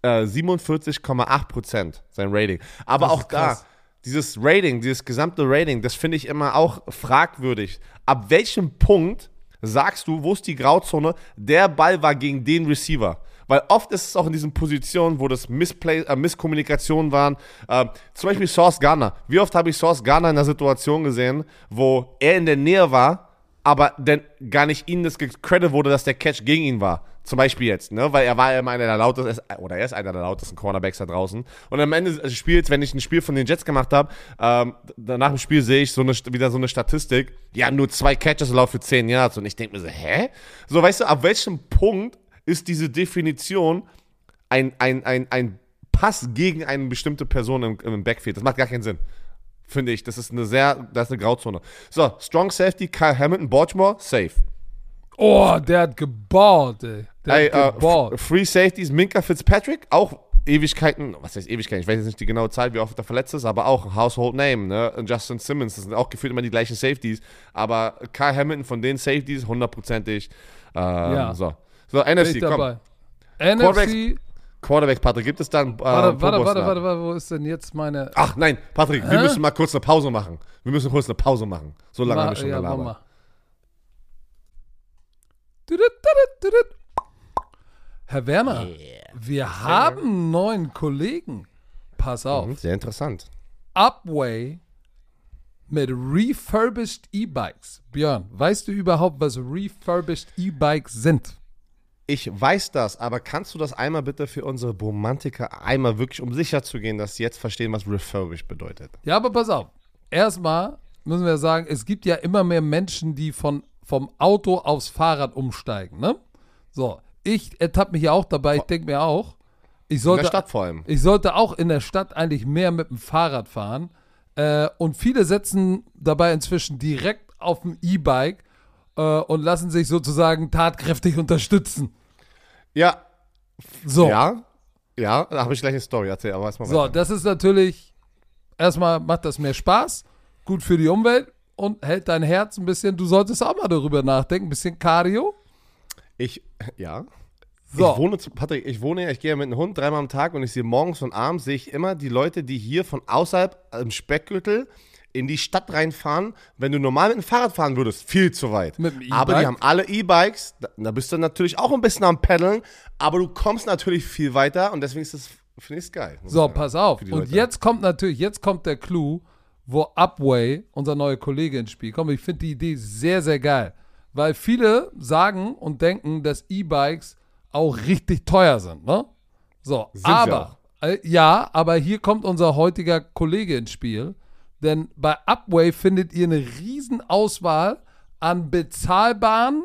äh, 47,8% sein Rating. Aber auch da, dieses Rating, dieses gesamte Rating, das finde ich immer auch fragwürdig. Ab welchem Punkt sagst du, wo ist die Grauzone? Der Ball war gegen den Receiver. Weil oft ist es auch in diesen Positionen, wo das Missplay, äh, Misskommunikation waren. Äh, zum Beispiel Source Ghana. Wie oft habe ich Source Ghana in einer Situation gesehen, wo er in der Nähe war, aber dann gar nicht ihnen das Credit wurde, dass der Catch gegen ihn war. Zum Beispiel jetzt, ne? Weil er war immer einer der lautesten, oder er ist einer der lautesten Cornerbacks da draußen. Und am Ende des Spiels, wenn ich ein Spiel von den Jets gemacht habe, ähm, nach dem Spiel sehe ich so eine, wieder so eine Statistik, ja, nur zwei Catches laufen für zehn Yards. Und ich denke mir so, hä? So, weißt du, ab welchem Punkt ist diese Definition ein, ein, ein, ein Pass gegen eine bestimmte Person im, im Backfield. Das macht gar keinen Sinn. Finde ich. Das ist eine sehr, das ist eine Grauzone. So, Strong Safety, Kyle Hamilton, Baltimore, safe. Oh, der hat geballt, ey. Der ey, hat geballt. Uh, Free Safeties, Minka Fitzpatrick, auch Ewigkeiten, was heißt Ewigkeiten? Ich weiß jetzt nicht die genaue Zahl, wie oft er verletzt ist, aber auch Household Name, ne? Und Justin Simmons, das sind auch gefühlt immer die gleichen Safeties. Aber Kyle Hamilton von den Safeties, hundertprozentig. Ähm, ja. So. So, NFC, komm. Dabei. NFC. Quarterback, Quarterback, Patrick, gibt es dann. Äh, warte, warte, warte, warte, warte, wo ist denn jetzt meine. Ach nein, Patrick, Hä? wir müssen mal kurz eine Pause machen. Wir müssen kurz eine Pause machen. So lange haben wir schon ja, gelabert. Herr Werner, yeah. wir haben einen neuen Kollegen. Pass auf. Mhm, sehr interessant. Upway mit refurbished E-Bikes. Björn, weißt du überhaupt, was refurbished E-Bikes sind? Ich weiß das, aber kannst du das einmal bitte für unsere Romantiker einmal wirklich, um sicher zu gehen, dass sie jetzt verstehen, was refurbished bedeutet? Ja, aber pass auf. Erstmal müssen wir sagen, es gibt ja immer mehr Menschen, die von, vom Auto aufs Fahrrad umsteigen, ne? So, ich ertappe mich ja auch dabei, ich denke mir auch, ich sollte, in der Stadt vor allem. Ich sollte auch in der Stadt eigentlich mehr mit dem Fahrrad fahren. Äh, und viele setzen dabei inzwischen direkt auf dem E-Bike äh, und lassen sich sozusagen tatkräftig unterstützen. Ja. So. Ja. Ja, da habe ich gleich eine Story erzählt, aber erstmal So, das ist natürlich, erstmal macht das mehr Spaß, gut für die Umwelt und hält dein Herz ein bisschen, du solltest auch mal darüber nachdenken, ein bisschen Cardio. Ich, ja. So. Ich wohne, Patrick, ich wohne ja, ich gehe ja mit einem Hund dreimal am Tag und ich sehe morgens und abends sehe ich immer die Leute, die hier von außerhalb im Speckgürtel in die Stadt reinfahren. Wenn du normal mit dem Fahrrad fahren würdest, viel zu weit. Mit dem e aber die haben alle E-Bikes, da, da, bist du natürlich auch ein bisschen am Paddeln, aber du kommst natürlich viel weiter und deswegen ist das, finde ich es geil. So, pass auf. Und jetzt kommt natürlich, jetzt kommt der Clou, wo Upway, unser neuer Kollege, ins Spiel kommt. Ich finde die Idee sehr, sehr geil. Weil viele sagen und denken, dass E-Bikes auch richtig teuer sind, ne? So, sind aber, äh, ja, aber hier kommt unser heutiger Kollege ins Spiel, denn bei Upway findet ihr eine riesen Auswahl an bezahlbaren,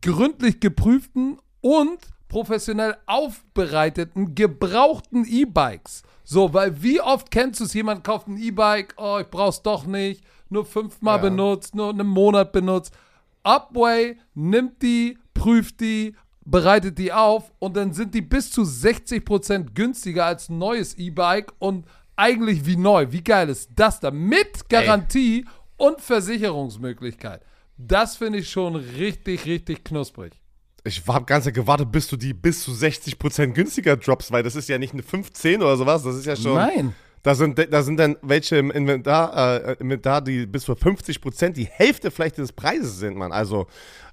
gründlich geprüften und professionell aufbereiteten, gebrauchten E-Bikes. So, weil wie oft kennst du es, jemand kauft ein E-Bike, oh, ich brauch's doch nicht, nur fünfmal ja. benutzt, nur einen Monat benutzt. Upway nimmt die, prüft die, bereitet die auf und dann sind die bis zu 60% günstiger als ein neues E-Bike und eigentlich wie neu. Wie geil ist das da? Mit Garantie Ey. und Versicherungsmöglichkeit. Das finde ich schon richtig, richtig knusprig. Ich habe ganz gewartet, bis du die bis zu 60% günstiger droppst, weil das ist ja nicht eine 15 oder sowas, das ist ja schon. Nein. Da sind, da sind dann welche im Inventar, äh, Inventar, die bis zu 50 Prozent, die Hälfte vielleicht des Preises sind, man. Also,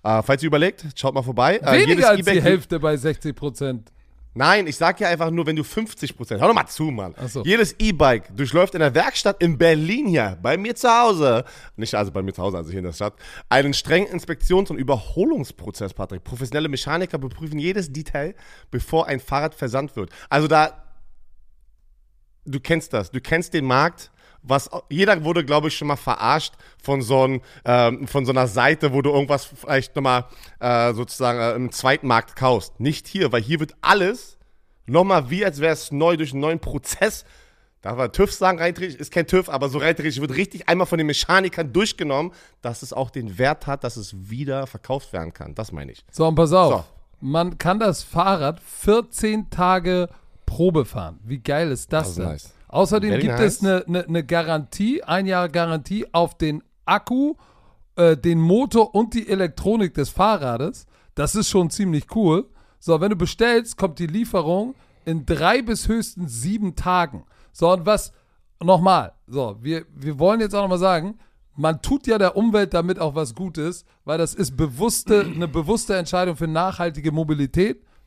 äh, falls ihr überlegt, schaut mal vorbei. Äh, Weniger als die Hälfte bei 60 Prozent. Nein, ich sag ja einfach nur, wenn du 50 Prozent. Hör doch mal zu, Mann. So. Jedes E-Bike durchläuft in der Werkstatt in Berlin hier, bei mir zu Hause, nicht also bei mir zu Hause, also hier in der Stadt, einen strengen Inspektions- und Überholungsprozess, Patrick. Professionelle Mechaniker beprüfen jedes Detail, bevor ein Fahrrad versandt wird. Also da, du kennst das, du kennst den Markt was jeder wurde, glaube ich, schon mal verarscht von so, ein, ähm, von so einer Seite, wo du irgendwas vielleicht nochmal äh, sozusagen äh, im Zweitmarkt kaufst. Nicht hier, weil hier wird alles nochmal wie, als wäre es neu durch einen neuen Prozess. Darf man TÜV sagen, rein ist kein TÜV, aber so rein wird richtig einmal von den Mechanikern durchgenommen, dass es auch den Wert hat, dass es wieder verkauft werden kann. Das meine ich. So, und pass auf. So. Man kann das Fahrrad 14 Tage Probe fahren. Wie geil ist das, das denn? Nice. Außerdem Very gibt nice. es eine, eine, eine, Garantie, ein Jahr Garantie auf den Akku, äh, den Motor und die Elektronik des Fahrrades. Das ist schon ziemlich cool. So, wenn du bestellst, kommt die Lieferung in drei bis höchstens sieben Tagen. So, und was, nochmal, so, wir, wir wollen jetzt auch nochmal sagen, man tut ja der Umwelt damit auch was Gutes, weil das ist bewusste, eine bewusste Entscheidung für nachhaltige Mobilität.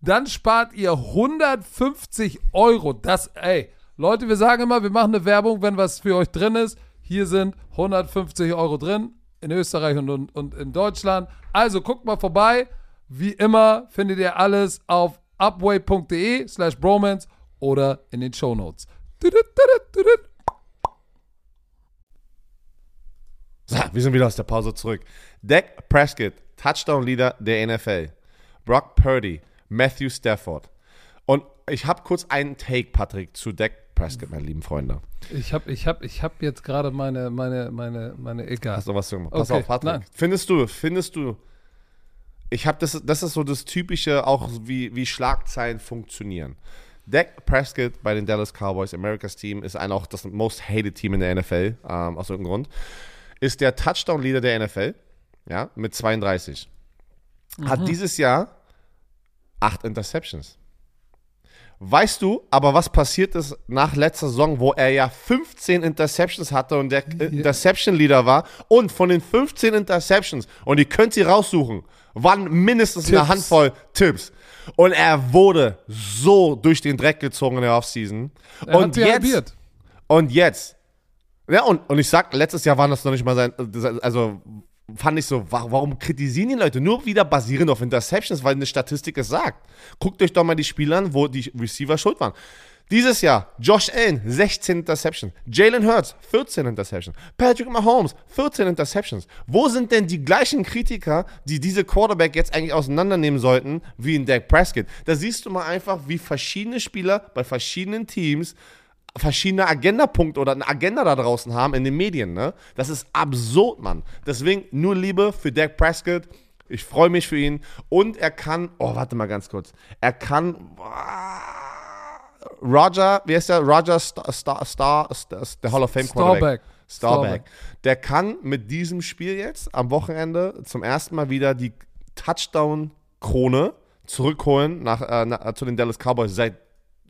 Dann spart ihr 150 Euro. Das, ey, Leute, wir sagen immer, wir machen eine Werbung, wenn was für euch drin ist. Hier sind 150 Euro drin in Österreich und, und, und in Deutschland. Also guckt mal vorbei. Wie immer findet ihr alles auf upway.de slash bromance oder in den Show Notes. So, wir sind wieder aus der Pause zurück. Dak Prescott, Touchdown-Leader der NFL. Brock Purdy, Matthew Stafford. Und ich habe kurz einen Take, Patrick, zu Dak Prescott, meine lieben Freunde. Ich habe ich hab, ich hab jetzt gerade meine, meine, meine, meine, egal. Hast du was gemacht? Pass okay, auf, Patrick. Nein. Findest du, findest du, ich habe das, das ist so das Typische, auch wie, wie Schlagzeilen funktionieren. Dak Prescott bei den Dallas Cowboys, America's Team, ist ein auch das most hated Team in der NFL, ähm, aus irgendeinem Grund. Ist der Touchdown-Leader der NFL, ja, mit 32. Mhm. Hat dieses Jahr acht Interceptions. Weißt du aber, was passiert ist nach letzter Saison, wo er ja 15 Interceptions hatte und der Interception-Leader war? Und von den 15 Interceptions, und ihr könnt sie raussuchen, waren mindestens Tipps. eine Handvoll Tipps. Und er wurde so durch den Dreck gezogen in der Offseason. Er und jetzt, halbiert. und jetzt, ja, und, und ich sag, letztes Jahr waren das noch nicht mal sein, also fand ich so, warum kritisieren die Leute? Nur wieder basierend auf Interceptions, weil eine Statistik es sagt. Guckt euch doch mal die Spieler an, wo die Receiver schuld waren. Dieses Jahr Josh Allen, 16 Interceptions. Jalen Hurts, 14 Interceptions. Patrick Mahomes, 14 Interceptions. Wo sind denn die gleichen Kritiker, die diese Quarterback jetzt eigentlich auseinandernehmen sollten, wie in Dak Prescott? Da siehst du mal einfach, wie verschiedene Spieler bei verschiedenen Teams verschiedene Agendapunkte oder eine Agenda da draußen haben in den Medien. Ne? Das ist absurd, Mann. Deswegen nur Liebe für Dak Prescott. Ich freue mich für ihn. Und er kann, oh, warte mal ganz kurz. Er kann, Roger, wie heißt der? Roger Star, Star, Star, Star der Hall of Fame Quarterback. Starback. Der kann mit diesem Spiel jetzt am Wochenende zum ersten Mal wieder die Touchdown-Krone zurückholen nach, äh, nach, zu den Dallas Cowboys seit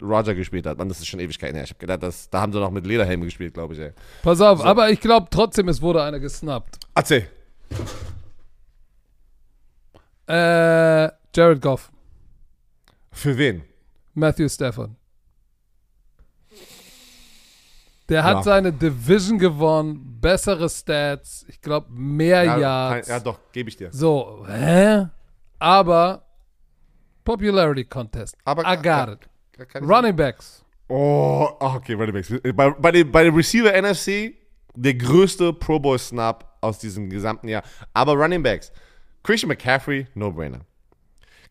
Roger gespielt hat. Mann, das ist schon Ewigkeit her. Ich habe gedacht, das, da haben sie noch mit Lederhelm gespielt, glaube ich. Ey. Pass auf, so. aber ich glaube trotzdem, es wurde einer gesnappt. Erzähl. Äh, Jared Goff. Für wen? Matthew Stafford. Der hat ja. seine Division gewonnen, bessere Stats, ich glaube mehr ja, Yards. Ja, doch, gebe ich dir. So, hä? Aber Popularity Contest. Aber I got it. Running Backs. Oh, okay, Running Backs. Bei, bei, dem, bei dem Receiver NFC der größte Pro Bowl Snap aus diesem gesamten Jahr. Aber Running Backs. Christian McCaffrey, No-Brainer.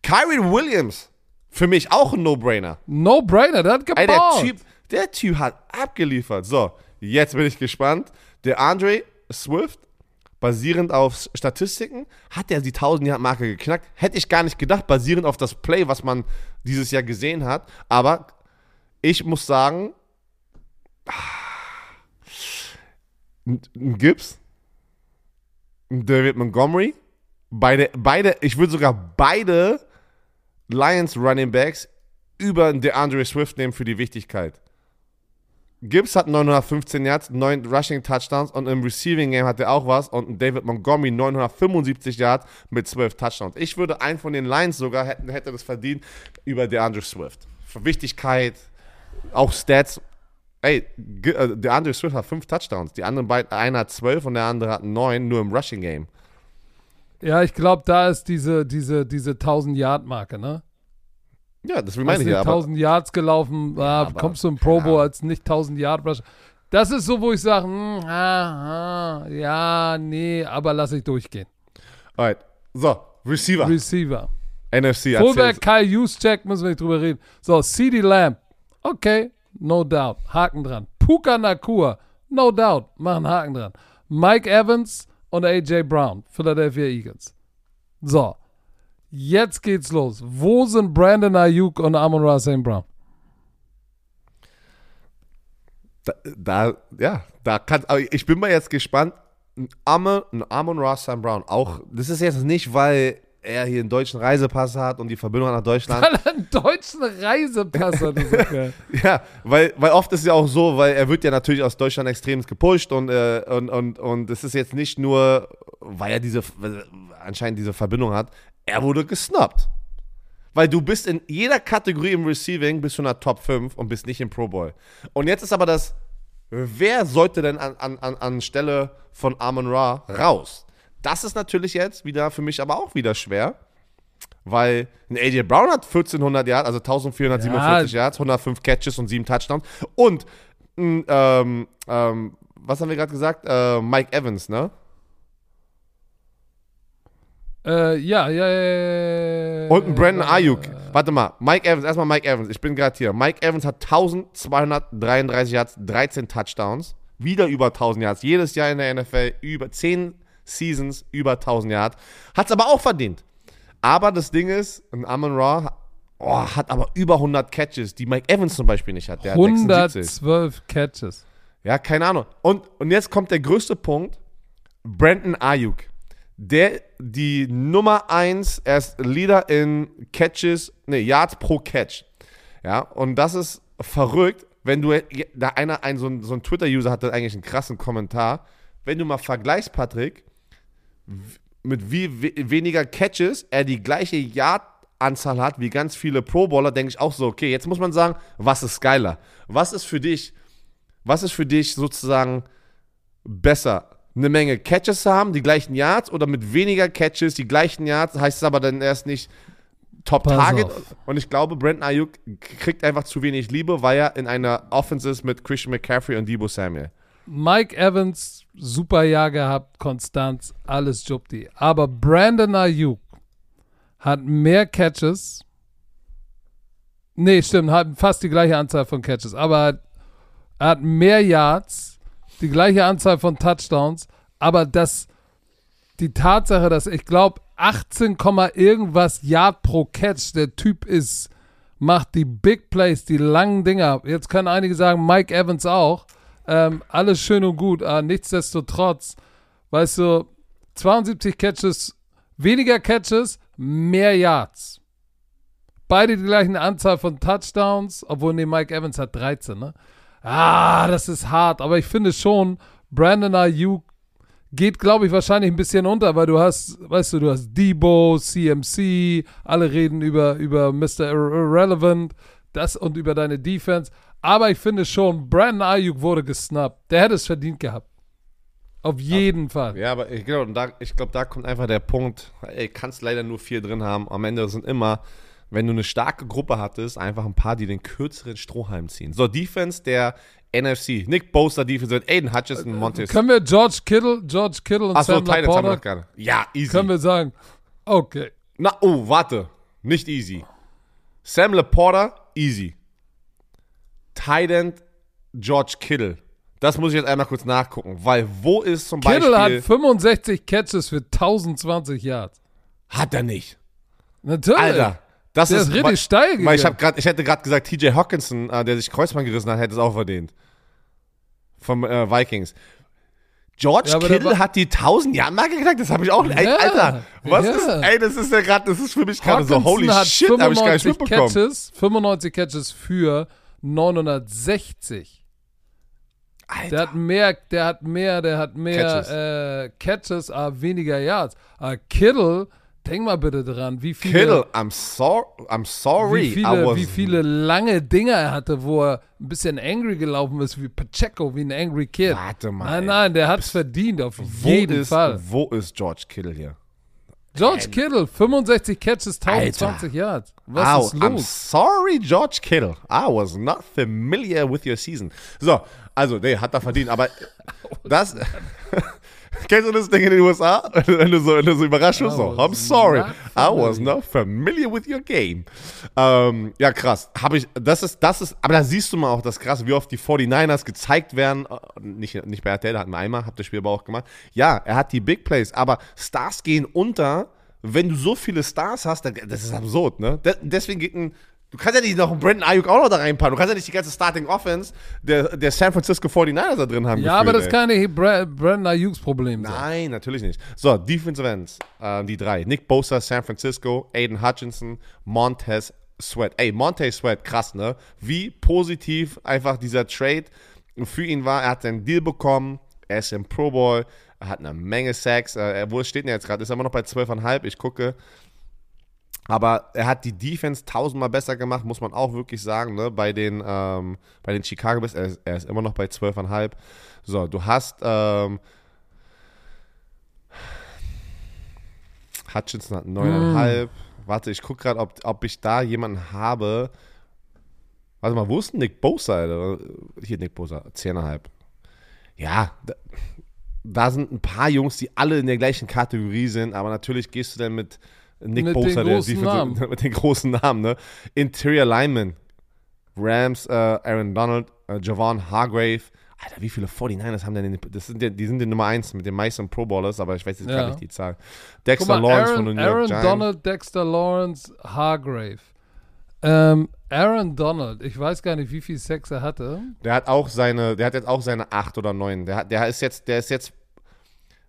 Kyrie Williams, für mich auch ein No-Brainer. No-Brainer, der hat gebaut. Der, typ, der Typ hat abgeliefert. So, jetzt bin ich gespannt. Der Andre Swift, basierend auf Statistiken, hat er die 1000-Yard-Marke geknackt. Hätte ich gar nicht gedacht, basierend auf das Play, was man dieses Jahr gesehen hat. Aber Ich muss sagen, ein Gibbs, ein David Montgomery, beide, beide, ich würde sogar beide Lions Running Backs über DeAndre Swift nehmen für die Wichtigkeit. Gibbs hat 915 Yards, 9 Rushing Touchdowns und im Receiving Game hat er auch was und David Montgomery 975 Yards mit 12 Touchdowns. Ich würde einen von den Lions sogar hätten, hätte das verdient über DeAndre Swift. Für Wichtigkeit, auch Stats. Ey, äh, DeAndre Swift hat 5 Touchdowns. Die anderen beiden, einer hat 12 und der andere hat 9, nur im Rushing Game. Ja, ich glaube, da ist diese, diese, diese 1000-Yard-Marke, ne? Ja, das meine ich ja. 1000 Yards gelaufen, ja, kommst du im Pro Bowl als nicht 1000 Yard Rusher. Das ist so, wo ich sage, hm, ja, nee, aber lass ich durchgehen. Alright. So, Receiver. Receiver. NFC. Fullback Kai Juszczyk, müssen wir nicht drüber reden. So, CD Lamb. Okay, no doubt. Haken dran. Puka Nakua. No doubt. Machen Haken dran. Mike Evans und AJ Brown. Philadelphia Eagles. So. Jetzt geht's los. Wo sind Brandon Ayuk und Amon Ra St. Brown? Da, da, ja, da kann, ich bin mal jetzt gespannt. Ein Amon, ein Amon Ra St. Brown, auch, das ist jetzt nicht, weil er hier einen deutschen Reisepass hat und die Verbindung nach Deutschland. Weil er einen deutschen Reisepass hat. Ja, weil, weil oft ist es ja auch so, weil er wird ja natürlich aus Deutschland extrem gepusht und, äh, und, und, und es ist jetzt nicht nur, weil er diese, anscheinend diese Verbindung hat, er wurde gesnappt. Weil du bist in jeder Kategorie im Receiving bist du in der Top 5 und bist nicht im Pro Bowl. Und jetzt ist aber das, wer sollte denn an, an, an Stelle von Amon Ra raus? Das ist natürlich jetzt wieder für mich aber auch wieder schwer, weil ein AJ Brown hat 1400 Yards, also 1447 ja. Yards, 105 Catches und 7 Touchdowns. Und, ähm, ähm, was haben wir gerade gesagt? Äh, Mike Evans, ne? Äh, ja, ja, ja, Und ein Brandon Ayuk. Warte mal, Mike Evans, erstmal Mike Evans. Ich bin gerade hier. Mike Evans hat 1233 Yards, 13 Touchdowns. Wieder über 1000 Yards. Jedes Jahr in der NFL über 10 Seasons über 1000 Yards. Hat es aber auch verdient. Aber das Ding ist, ein Amon Ra oh, hat aber über 100 Catches, die Mike Evans zum Beispiel nicht hat. Der 112 hat Catches. Ja, keine Ahnung. Und, und jetzt kommt der größte Punkt. Brandon Ayuk der die Nummer 1, er ist Leader in Catches, ne, Yards pro Catch. Ja, und das ist verrückt, wenn du, da einer, ein, so ein, so ein Twitter-User hatte eigentlich einen krassen Kommentar, wenn du mal vergleichst, Patrick, mit wie weniger Catches er die gleiche Yard-Anzahl hat wie ganz viele Pro-Bowler, denke ich auch so, okay, jetzt muss man sagen, was ist geiler? Was ist für dich, was ist für dich sozusagen besser? Eine Menge Catches haben, die gleichen Yards, oder mit weniger Catches, die gleichen Yards, heißt es aber dann erst nicht Top Pass Target. Auf. Und ich glaube, Brandon Ayuk kriegt einfach zu wenig Liebe, weil er in einer Offense ist mit Christian McCaffrey und Debo Samuel. Mike Evans, super Jahr gehabt, Konstanz, alles Jubti. Aber Brandon Ayuk hat mehr Catches. Nee, stimmt, hat fast die gleiche Anzahl von Catches, aber er hat mehr Yards die gleiche Anzahl von Touchdowns, aber das, die Tatsache, dass ich glaube, 18, irgendwas Yard pro Catch der Typ ist, macht die Big Plays, die langen Dinger. Jetzt können einige sagen, Mike Evans auch. Ähm, alles schön und gut, aber nichtsdestotrotz, weißt du, 72 Catches, weniger Catches, mehr Yards. Beide die gleiche Anzahl von Touchdowns, obwohl, nee, Mike Evans hat 13, ne? Ah, das ist hart, aber ich finde schon, Brandon Ayuk geht, glaube ich, wahrscheinlich ein bisschen unter, weil du hast, weißt du, du hast Debo, CMC, alle reden über, über Mr. Irrelevant, das und über deine Defense. Aber ich finde schon, Brandon Ayuk wurde gesnappt. Der hätte es verdient gehabt. Auf jeden ja, Fall. Ja, aber ich glaube, da, glaub, da kommt einfach der Punkt, ey, kannst leider nur vier drin haben. Am Ende sind immer wenn du eine starke Gruppe hattest, einfach ein paar, die den kürzeren Strohhalm ziehen. So, Defense der NFC. Nick Bosa, Defense, Aiden Hutchinson, äh, Montes. Können wir George Kittle, George Kittle und Ach so, Sam Titans haben wir gerade. Ja, easy. Können wir sagen, okay. Na, oh, warte. Nicht easy. Sam Laporta, easy. Titan George Kittle. Das muss ich jetzt einmal kurz nachgucken, weil wo ist zum Kittle Beispiel... Kittle hat 65 Catches für 1020 Yards. Hat er nicht. Natürlich. Alter, Das der ist, ist richtig steil Weil ich, hab grad, ich hätte gerade gesagt, TJ Hawkinson, äh, der sich Kreuzband gerissen hat, hätte es auch verdient. Vom äh, Vikings. George Ja, Kittle hat die 1000 Jahre Marke gesagt, das habe ich auch. Ey, Ja, Alter, was ja. ist, ey, das ist ja gerade, das ist für mich gerade so, holy shit, habe ich gar nicht 95 mitbekommen. Catches, 95 Catches für 960. Der hat mehr, der hat mehr, der hat mehr Catches. Catches, äh, Catches aber weniger Yards. Aber Kittle, denk mal bitte dran, wie viele, Kittle, I'm, so, I'm sorry. wie viele, was, wie viele lange Dinger er hatte, wo er ein bisschen angry gelaufen ist, wie Pacheco, wie ein angry Kid. Warte mal, Nein, nein, der hat's verdient, auf jeden ist, Fall. Wo ist George Kittle hier? George Kittle, 65 Catches, Alter. 1020 Yards. Was Ow, ist I'm los? sorry, George Kittle. I was not familiar with your season. So, also, nee, hat er verdient, aber das. Kennst du das Ding in den USA? Wenn du so, wenn du so überrascht wirst, so, I'm sorry, I was not familiar with your game. Ähm, ja, krass. Habe ich, das ist, das ist, aber da siehst du mal auch das krass, wie oft die 49ers gezeigt werden. Äh, Nicht, nicht bei RTL, da hatten wir einmal, habt das Spiel aber auch gemacht. Ja, er hat die Big Plays, aber Stars gehen unter, wenn du so viele Stars hast, das ist absurd, ne? De- Deswegen geht ein, du kannst ja nicht noch einen Brandon Ayuk auch noch da reinpacken. Du kannst ja nicht die ganze Starting Offense der, der San Francisco 49ers da drin haben. Ja, aber das ey. kann nicht Bra Brandon Ayuk's Problem sein. Nein, natürlich nicht. So, Defensive Ends, äh, die drei. Nick Bosa, San Francisco, Aiden Hutchinson, Montez Sweat. Ey, Montez Sweat, krass, ne? Wie positiv einfach dieser Trade für ihn war. Er hat seinen Deal bekommen, er ist im Pro Bowl, er hat eine Menge Sacks. Äh, wo steht denn jetzt gerade? Ist er immer noch bei 12,5? Ich gucke. Aber er hat die Defense tausendmal besser gemacht, muss man auch wirklich sagen, ne? Bei den, ähm, bei den Chicago Bears, er ist, er ist immer noch bei 12,5. So, du hast ähm, Hutchinson hat 9,5. Warte, ich gucke gerade, ob, ob ich da jemanden habe. Warte mal, wo ist denn Nick Bosa? Alter? Hier, Nick Bosa, 10,5. Ja, da, da sind ein paar Jungs, die alle in der gleichen Kategorie sind, aber natürlich gehst du dann mit Nick Mit Bosa, den der großen Defensive- Namen. mit den großen Namen, ne? Interior Lineman. Rams, äh, Aaron Donald, äh, Javon Hargrave. Alter, wie viele 49ers haben denn, den, das sind die, die sind die Nummer 1 mit den meisten Pro Bowlers, aber ich weiß jetzt Ja. gar nicht die Zahl. Dexter mal, Lawrence Aaron, von den New York Aaron Giants. Donald, Dexter Lawrence, Hargrave. Ähm, Aaron Donald, ich weiß gar nicht, wie viel Sex er hatte. Der hat auch seine, der hat jetzt auch seine 8 oder 9. Der, hat, der ist jetzt, der ist jetzt,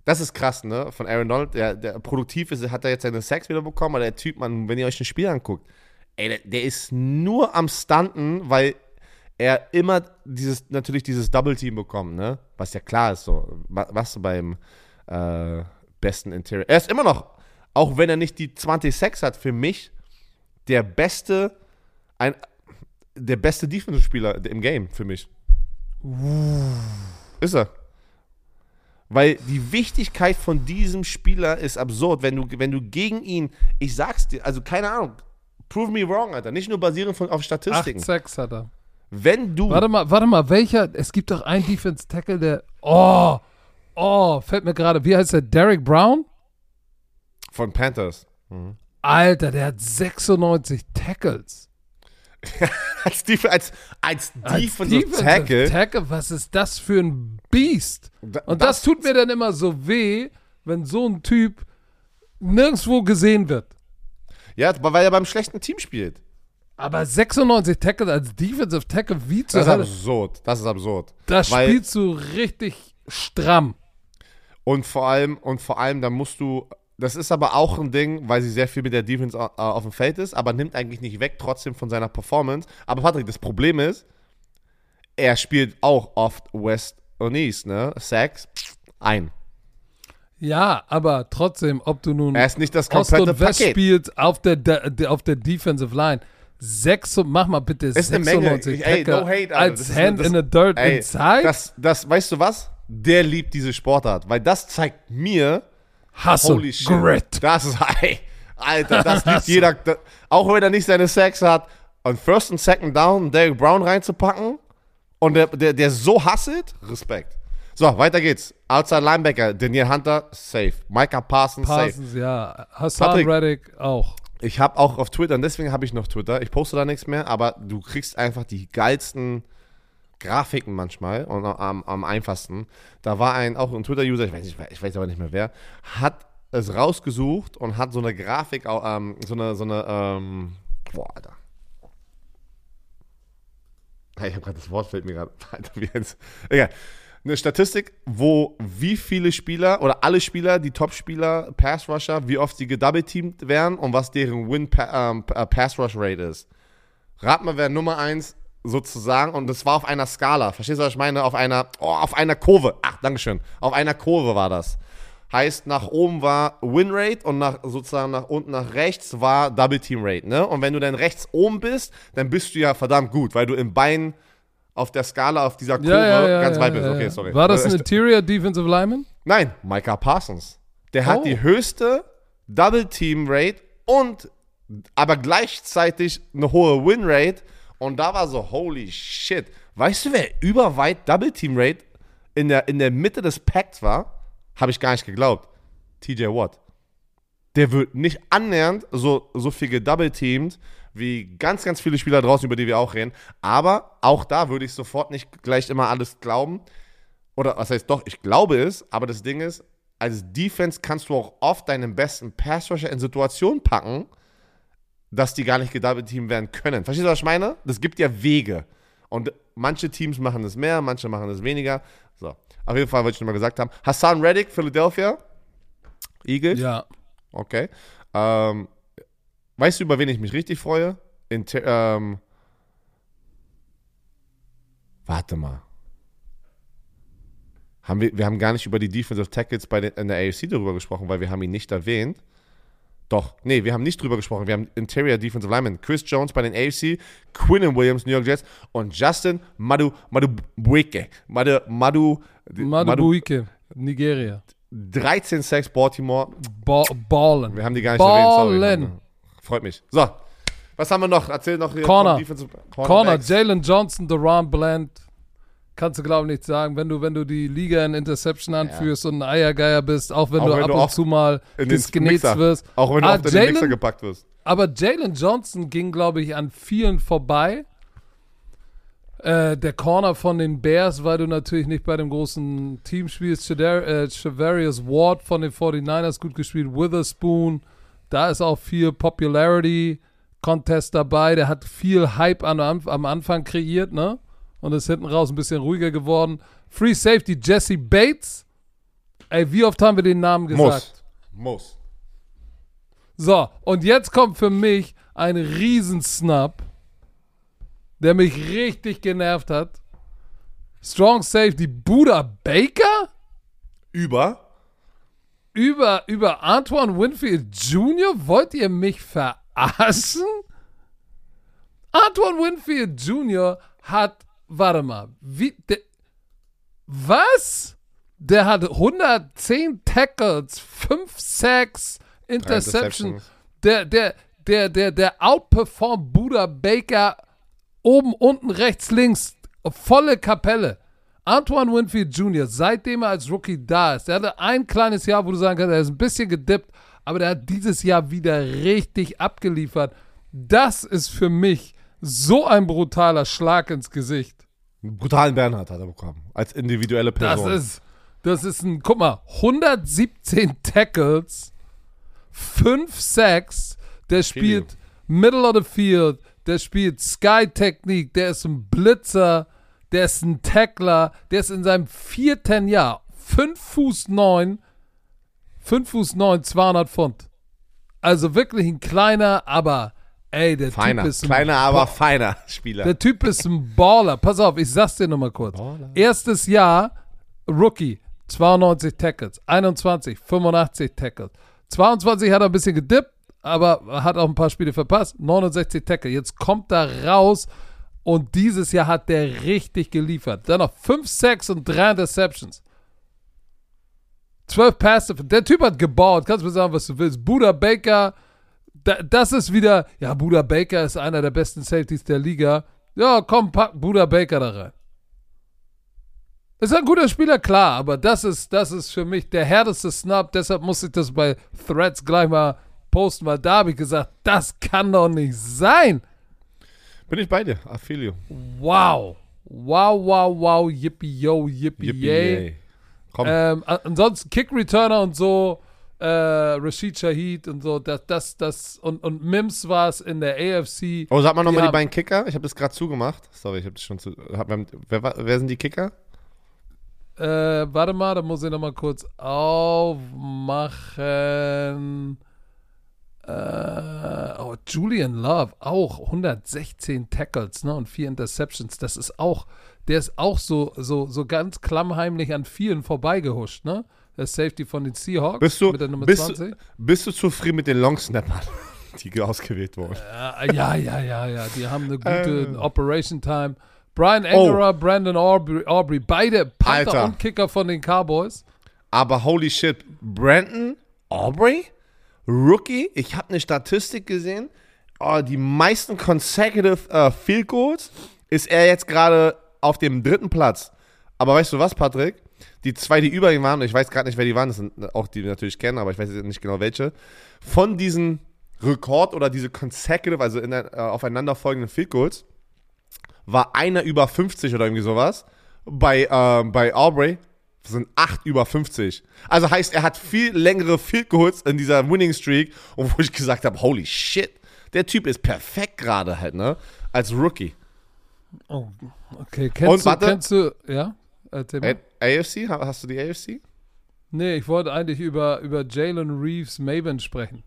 das ist krass, ne? Von Aaron Donald, der, der produktiv ist, hat er jetzt seine Sex wieder bekommen, aber der Typ, man, wenn ihr euch ein Spiel anguckt, ey, der, der ist nur am Stunten, weil er immer dieses, natürlich dieses Double Team bekommt, ne? Was ja klar ist, so, wa- was du beim äh, besten Interior. Er ist immer noch, auch wenn er nicht die 20 Sex hat, für mich der beste, ein, der beste Defensive-Spieler im Game, für mich. Ist er. Weil die Wichtigkeit von diesem Spieler ist absurd, wenn du, wenn du gegen ihn, ich sag's dir, also keine Ahnung, prove me wrong, Alter, nicht nur basierend von, auf Statistiken. Acht Sex hat er. Wenn du, Warte mal, warte mal, welcher? Es gibt doch einen Defense Tackle, der. Oh, oh, fällt mir gerade. Wie heißt der? Derek Brown? von Panthers, Alter, der hat 96 Tackles. als, Def als, als Als Defensive Tackle, Tackle, was ist das für ein Biest? Und das, tut mir dann immer so weh, wenn so ein Typ nirgendwo gesehen wird. ja, weil er beim schlechten Team spielt. Aber 96 Tackle als Defensive Tackle, wie zur Das ist absurd, das ist absurd. Da weil- spielst du richtig stramm. Und vor allem, und vor allem, da musst du, das ist aber auch ein Ding, weil sie sehr viel mit der Defense äh, auf dem Feld ist, aber nimmt eigentlich nicht weg, trotzdem von seiner Performance. Aber Patrick, das Problem ist, er spielt auch oft West und East, ne? Sacks, ein. Ja, aber trotzdem, ob du nun Er ist nicht das Ost komplette und West Paket. spielst auf der, de, de, auf der Defensive Line. Sechs, mach mal bitte Ist eine Menge. 96 Ich- ey, no hate, als Hand das- in the dirt Ey, inside. das, das, weißt du was? Der liebt diese Sportart, weil das zeigt mir, Hustle, holy shit, Grit. das ist, ey, Alter, das liebt jeder, da, auch wenn er nicht seine Sacks hat, on first und second down Derek Brown reinzupacken und der, der, der so hasselt, Respekt. So, weiter geht's. Outside Linebacker, Daniel Hunter, safe. Micah Parsons, safe. Parsons, ja. Hassan Patrick. Reddick auch. Ich habe auch auf Twitter, und deswegen habe ich noch Twitter, ich poste da nichts mehr, aber du kriegst einfach die geilsten Grafiken manchmal und am, am einfachsten. Da war ein, auch ein Twitter-User, ich weiß, nicht, ich weiß aber nicht mehr wer, hat es rausgesucht und hat so eine Grafik, ähm, so eine, so eine, ähm, Boah, Alter. Ich habe gerade das Wort fällt mir gerade. Egal. Eine Statistik, wo wie viele Spieler oder alle Spieler, die Top-Spieler, Pass-Rusher, wie oft sie gedouble-teamt werden und was deren Win-Pass-Rush-Rate ähm, ist. Rat mal, wer Nummer 1 sozusagen, und das war auf einer Skala. Verstehst du, was ich meine? Auf einer, oh, auf einer Kurve. Ach, Dankeschön. Auf einer Kurve war das. Heißt, nach oben war Winrate und nach, sozusagen nach unten nach rechts war Double Team Rate. Ne? Und wenn du dann rechts oben bist, dann bist du ja verdammt gut, weil du im Bein auf der Skala auf dieser Kurve ja, ja, ja, ganz weit bist. Okay, sorry. War das ein Interior Defensive Lineman? Nein, Micah Parsons. Der oh. hat die höchste Double Team Rate und aber gleichzeitig eine hohe Win Rate. Und da war so, holy shit. Weißt du, wer überweit Double Team Rate in der, in der Mitte des Packs war? Habe ich gar nicht geglaubt. TJ Watt. Der wird nicht annähernd so, so viel gedouble-teamed wie ganz, ganz viele Spieler draußen, über die wir auch reden. Aber auch da würde ich sofort nicht gleich immer alles glauben. Oder was heißt doch, ich glaube es, aber das Ding ist, als Defense kannst du auch oft deinen besten Passrusher in Situationen packen, dass die gar nicht gedouble-teamed werden können. Verstehst du, was ich meine? Das gibt ja Wege. Und manche Teams machen das mehr, manche machen das weniger. So. Auf jeden Fall wollte ich nochmal gesagt haben. Hassan Reddick, Philadelphia. Eagles. Ja. Okay. Ähm, weißt du, über wen ich mich richtig freue? In, ähm, warte mal. Haben wir, wir haben gar nicht über die Defensive Tackles bei den, in der AFC darüber gesprochen, weil wir haben ihn nicht erwähnt. Doch, nee, wir haben nicht drüber gesprochen. Wir haben Interior Defensive Lineman Chris Jones bei den AFC, Quinn Williams, New York Jets und Justin Madu Madubuike. Madu, Madu, Madubuike, Nigeria. 13 Sacks Baltimore. Ba ballen. Wir haben die gar nicht ballen. erwähnt. Sorry. Freut mich. So, was haben wir noch? Erzähl noch hier. Corner. Corner, Jalen Johnson, Duran Bland kannst du, glaube ich, nicht sagen, wenn du, wenn du die Liga in Interception anführst ja. und ein Eiergeier bist, auch wenn auch du wenn ab du und zu mal gesgenetzt wirst. Auch wenn du ah, auf den Mixer gepackt wirst. Aber Jalen Johnson ging, glaube ich, an vielen vorbei. Äh, der Corner von den Bears, weil du natürlich nicht bei dem großen Team spielst. äh, Chavarius Ward von den 49ers gut gespielt. Witherspoon, da ist auch viel Popularity Contest dabei. Der hat viel Hype an, am Anfang kreiert, ne? Und ist hinten raus ein bisschen ruhiger geworden. Free Safety Jesse Bates. Ey, wie oft haben wir den Namen gesagt? Muss. Muss. So, und jetzt kommt für mich ein Riesensnap, der mich richtig genervt hat. Strong Safety Buda Baker? Über? Über, über Antoine Winfield Jr.? Wollt ihr mich verarschen? Antoine Winfield Jr. hat warte mal, wie, de, was? Der hat 110 Tackles, 5 Sacks, Interception. Der, der, der, der, der outperformt Buda Baker oben, unten, rechts, links, volle Kapelle. Antoine Winfield Jr., seitdem er als Rookie da ist, der hatte ein kleines Jahr, wo du sagen kannst, er ist ein bisschen gedippt, aber der hat dieses Jahr wieder richtig abgeliefert. Das ist für mich so ein brutaler Schlag ins Gesicht. Einen brutalen Bernhard hat er bekommen. Als individuelle Person. Das ist, das ist ein, guck mal, 117 Tackles, 5 Sacks, der spielt Middle of the Field, der spielt Sky-Technik, der ist ein Blitzer, der ist ein Tackler, der ist in seinem vierten Jahr 5 Fuß 9, 5 Fuß 9, 200 Pfund. Also wirklich ein kleiner, aber Ey, der feiner. Typ ist ein Kleiner, aber feiner Spieler. Der Typ ist ein Baller. Pass auf, ich sag's dir nochmal kurz. Baller. Erstes Jahr, Rookie, 92 Tackles. 21, 85 Tackles. 22 hat er ein bisschen gedippt, aber hat auch ein paar Spiele verpasst. 69 Tackles. Jetzt kommt er raus und dieses Jahr hat der richtig geliefert. Dann noch 5 Sacks und 3 Interceptions. 12 Pässe. Der Typ hat gebaut. Kannst du mir sagen, was du willst. Buda Baker da, das ist wieder, ja, Buda Baker ist einer der besten Safeties der Liga. Ja, komm, pack Buda Baker da rein. Ist ein guter Spieler, klar, aber das ist, das ist für mich der härteste Snap. Deshalb muss ich das bei Threads gleich mal posten, weil da habe ich gesagt, das kann doch nicht sein. Bin ich bei dir, Affilio. Wow. Wow, wow, wow, yippie, yo, yippie, yippie yay. yay. Ähm, ansonsten Kick Returner und so äh, Rashid Shahid und so, das, das, das, und, und Mims war es in der AFC. Oh, sag mal nochmal die, die beiden Kicker. Ich habe das gerade zugemacht. Sorry, ich habe das schon zu. Hab, wer, wer sind die Kicker? Äh, warte mal, da muss ich nochmal kurz aufmachen. Äh, oh, Julian Love auch 116 Tackles ne, und vier Interceptions. Das ist auch, der ist auch so, so, so ganz klammheimlich an vielen vorbeigehuscht, ne? Der Safety von den Seahawks bist du, mit der Nummer bist 20. Du, bist du zufrieden mit den Longsnappern, die ausgewählt wurden? Ja, ja, ja, ja, Die haben eine gute äh. Operation Time. Brian Engerer, oh. Brandon Aubrey, Aubrey, beide Panther Alter. und Kicker von den Cowboys. Aber holy shit, Brandon Aubrey, Rookie, ich habe eine Statistik gesehen, oh, die meisten consecutive uh, Field Goals ist er jetzt gerade auf dem dritten Platz. Aber weißt du was, Patrick? Die zwei, die über ihm waren, ich weiß gerade nicht, wer die waren, das sind auch die, die wir natürlich kennen, aber ich weiß nicht genau welche, von diesen Rekord oder diese consecutive, also in, äh, aufeinanderfolgenden Field Goals, war einer über 50 oder irgendwie sowas. Bei, äh, bei Aubrey sind acht über 50. Also heißt, er hat viel längere Field Goals in dieser Winning Streak und wo ich gesagt habe, holy shit, der Typ ist perfekt gerade halt, ne? Als Rookie. Oh, okay. Kennst und, du, warte, kennst du, ja? Äh, AFC? Hast du die AFC? Nee, ich wollte eigentlich über, über Jalen Reeves Maven sprechen.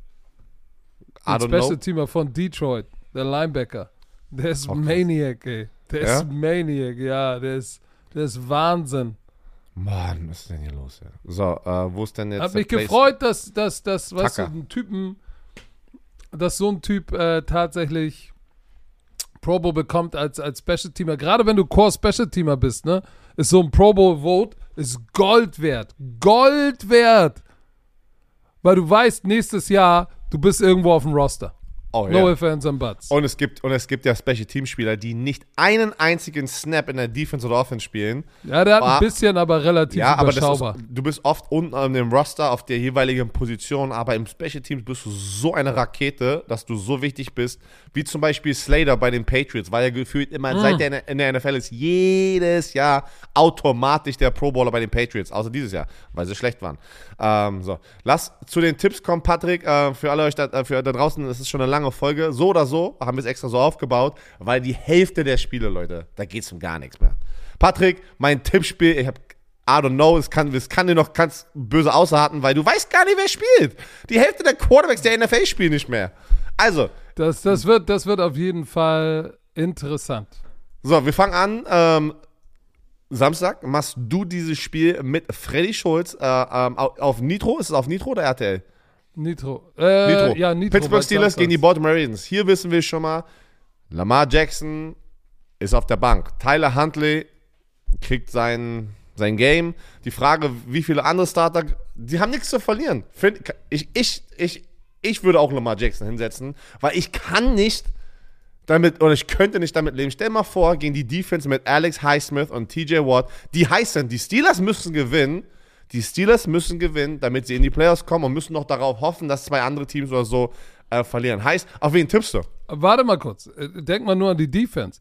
Den Special. Teamer von Detroit, der Linebacker. Der ist okay. Maniac, ey. Der ja? ist Maniac, ja. Der ist, der ist Wahnsinn. Mann, was ist denn hier los? Ja? So, äh, wo ist denn jetzt. Hat mich gefreut, dass, dass, dass was so ein Typen, dass so ein Typ äh, tatsächlich Pro Bowl bekommt als, als Special Teamer. Gerade wenn du Core Special Teamer bist, ne? Ist so ein Pro Bowl Vote ist Gold wert. Gold wert! Weil du weißt, nächstes Jahr, du bist irgendwo auf dem Roster. Oh, no ja. ifs and buts. Und es gibt, und es gibt ja Special Team-Spieler, die nicht einen einzigen Snap in der Defense oder Offense spielen. Ja, der hat ein bisschen, aber relativ ja, überschaubar. Aber ist, du bist oft unten an dem Roster auf der jeweiligen Position, aber im Special Teams bist du so eine Rakete, dass du so wichtig bist, wie zum Beispiel Slater bei den Patriots, weil er gefühlt immer, mhm. seit er in der NFL ist, jedes Jahr automatisch der Pro Bowler bei den Patriots, außer dieses Jahr, weil sie schlecht waren. Ähm, so, lass zu den Tipps kommen, Patrick, äh, für alle euch da, äh, für da draußen, das ist schon eine lange lange Folge. So oder so haben wir es extra so aufgebaut, weil die Hälfte der Spiele, Leute, da geht es um gar nichts mehr. Patrick, mein Tippspiel, ich habe I don't know, es kann, es kann dir noch ganz böse ausarten, weil du weißt gar nicht, wer spielt. Die Hälfte der Quarterbacks der NFL spielen nicht mehr. Also. Das, das, wird, das wird auf jeden Fall interessant. So, wir fangen an. Ähm, Samstag machst du dieses Spiel mit Freddy Schulz äh, ähm, auf Nitro. Ist es auf Nitro oder RTL? Nitro. Äh, Nitro. Ja, Nitro. Pittsburgh Steelers gegen die Baltimore Ravens. Hier wissen wir schon mal, Lamar Jackson ist auf der Bank. Tyler Huntley kriegt sein, sein Game. Die Frage, wie viele andere Starter, die haben nichts zu verlieren. Ich, ich, ich, ich würde auch Lamar Jackson hinsetzen, weil ich kann nicht damit, oder ich könnte nicht damit leben. Stell mal vor, gegen die Defense mit Alex Highsmith und TJ Watt, die heißen, die Steelers müssen gewinnen die Steelers müssen gewinnen, damit sie in die Playoffs kommen und müssen noch darauf hoffen, dass zwei andere Teams oder so äh, verlieren. Heißt, auf wen tippst du? Warte mal kurz. Äh, denk mal nur an die Defense.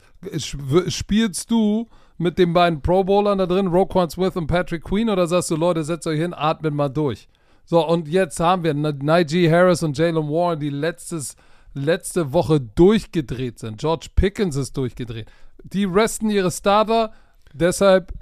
Spielst du mit den beiden Pro Bowlern da drin, Roquan Smith und Patrick Queen, oder sagst du, Leute, setzt euch hin, atmet mal durch? So, und jetzt haben wir Najee Harris und Jalen Warren, die letztes, letzte Woche durchgedreht sind. George Pickens ist durchgedreht. Die resten ihre Starter, deshalb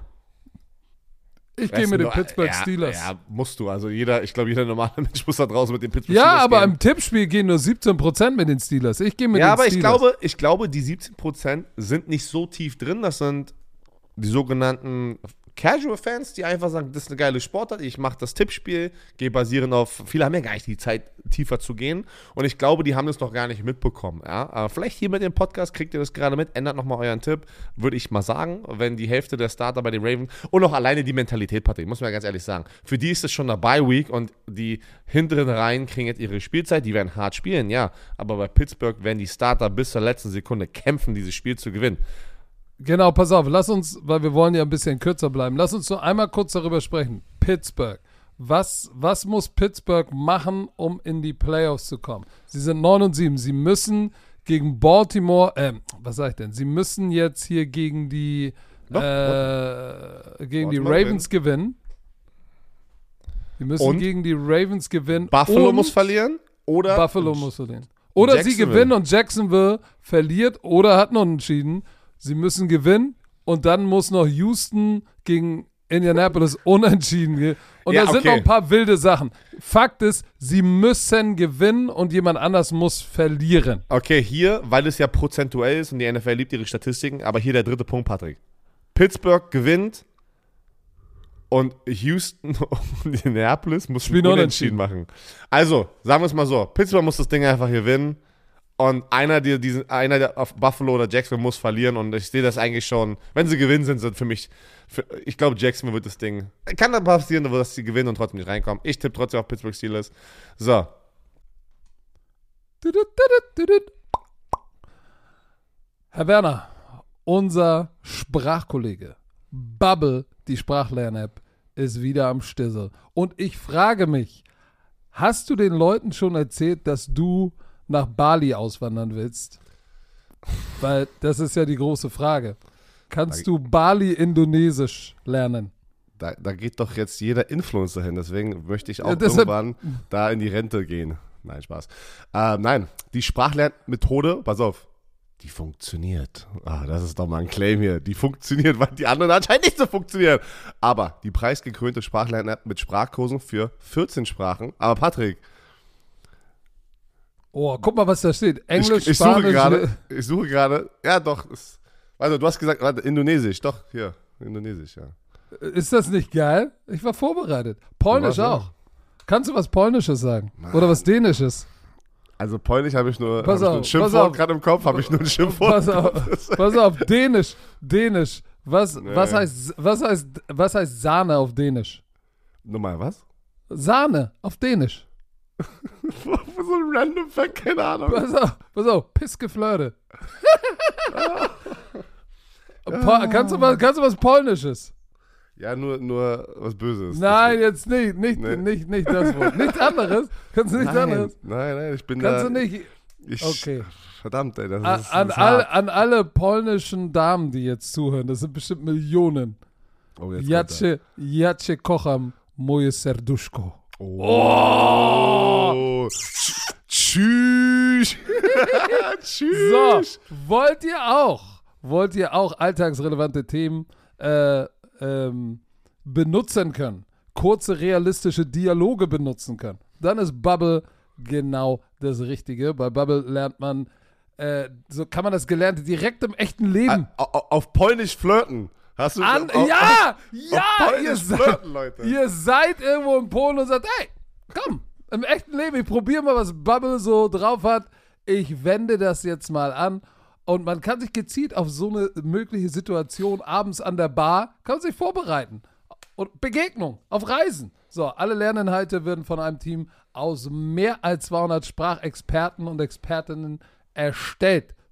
ich gehe mit den Pittsburgh ja, Steelers. Ja, musst du. Also jeder, ich glaube, jeder normale Mensch muss da draußen mit den Pittsburgh ja, Steelers Ja, aber gehen. im Tippspiel gehen nur 17% mit den Steelers. Ich gehe mit ja, den Steelers. Ja, aber ich glaube, ich glaube, die 17% sind nicht so tief drin. Das sind die sogenannten Casual-Fans, die einfach sagen, das ist eine geile Sportart, ich mache das Tippspiel, gehe basierend auf, viele haben ja gar nicht die Zeit, tiefer zu gehen und ich glaube, die haben das noch gar nicht mitbekommen. Ja? Aber vielleicht hier mit dem Podcast kriegt ihr das gerade mit, ändert nochmal euren Tipp, würde ich mal sagen, wenn die Hälfte der Starter bei den Ravens und auch alleine die Mentalität, Patrick, muss man ganz ehrlich sagen, für die ist es schon eine Bye-Week und die hinteren Reihen kriegen jetzt ihre Spielzeit, die werden hart spielen, ja, aber bei Pittsburgh werden die Starter bis zur letzten Sekunde kämpfen, dieses Spiel zu gewinnen. Genau, pass auf, lass uns, weil wir wollen ja ein bisschen kürzer bleiben, lass uns nur einmal kurz darüber sprechen. Pittsburgh. Was, was muss Pittsburgh machen, um in die Playoffs zu kommen? Sie sind 9 und 7. Sie müssen gegen Baltimore, äh, was sag ich denn? Sie müssen jetzt hier gegen die, äh, gegen die Ravens gewinnen. Die müssen und gegen die Ravens gewinnen. Buffalo muss verlieren oder Buffalo muss verlieren. Oder sie gewinnen und Jacksonville verliert oder hat noch entschieden. Sie müssen gewinnen und dann muss noch Houston gegen Indianapolis unentschieden gehen. Und ja, da sind okay. noch ein paar wilde Sachen. Fakt ist, sie müssen gewinnen und jemand anders muss verlieren. Okay, hier, weil es ja prozentuell ist und die NFL liebt ihre Statistiken, aber hier der dritte Punkt, Patrick. Pittsburgh gewinnt und Houston und Indianapolis muss Spiel unentschieden machen. Also, sagen wir es mal so: Pittsburgh muss das Ding einfach gewinnen. Und einer, die, diesen, einer der auf Buffalo oder Jacksonville muss verlieren. Und ich sehe das eigentlich schon. Wenn sie gewinnen, sind sie für mich. Für, ich glaube, Jacksonville wird das Ding. Kann dann passieren, dass sie gewinnen und trotzdem nicht reinkommen. Ich tippe trotzdem auf Pittsburgh Steelers. So. Herr Werner, unser Sprachkollege Bubble, die Sprachlern-App, ist wieder am Stissel. Und ich frage mich, hast du den Leuten schon erzählt, dass du nach Bali auswandern willst? Weil das ist ja die große Frage. Kannst du Bali Indonesisch lernen? Da, da, geht doch jetzt jeder Influencer hin, deswegen möchte ich auch ja, irgendwann da in die Rente gehen. Nein, Spaß. Äh, nein, die Sprachlernmethode, pass auf, die funktioniert. Ah, das ist doch mal ein Claim hier. Die funktioniert, weil die anderen anscheinend nicht so funktionieren. Aber die preisgekrönte Sprachlern-App mit Sprachkursen für 14 Sprachen. Aber Patrick, Oh, guck mal, was da steht. Englisch, ich, ich Spanisch. Suche grade, ich suche gerade. Ja, doch. Ist, also, du hast gesagt, warte, Indonesisch. Doch, hier. Indonesisch, ja. Ist das nicht geil? Ich war vorbereitet. Polnisch auch. Ja. Kannst du was Polnisches sagen? Mann. Oder was Dänisches? Also Polnisch habe ich nur, pass hab auf, nur ein Schimpfwort gerade im Kopf, habe ich nur ein Schimpfwort. Pass auf, pass auf, Dänisch, Dänisch. Was, nee. was, heißt, was, heißt, was heißt Sahne auf Dänisch? Nochmal, was? Sahne auf Dänisch. So ein random Fact, keine Ahnung. Pass auf, pass auf, Pissgeflirte. kannst, du was, kannst du was Polnisches? Ja, nur, nur was Böses. Nein, jetzt nicht. Nicht, nee. nicht, nicht das Wort. Nichts anderes. Kannst du nichts nein, anderes? Nein, nein, ich bin Kannst da. Kannst du nicht. Ich, okay. Verdammt, ey. Das an, ist, an, all, an alle polnischen Damen, die jetzt zuhören, das sind bestimmt Millionen. Oh, jetzt Jacie, Jacie kocham moje serduszko. Oh. oh. Tschüss. Tschüss. So, wollt ihr auch, wollt ihr auch alltagsrelevante Themen äh, ähm, benutzen können? Kurze, realistische Dialoge benutzen können? Dann ist Bubble genau das Richtige. Bei Bubble lernt man, äh, so kann man das Gelernte direkt im echten Leben. Auf, auf Polnisch flirten. Hast du An, auf, ja, auf, ja, auf ihr, flirten, Leute. ihr seid irgendwo in Polen und sagt, hey, komm, im echten Leben, ich probiere mal, was Bubble so drauf hat. Ich wende das jetzt mal an. Und man kann sich gezielt auf so eine mögliche Situation abends an der Bar, kann man sich vorbereiten. Und Begegnung auf Reisen. So, alle Lerninhalte werden von einem Team aus mehr als 200 Sprachexperten und Expertinnen erstellt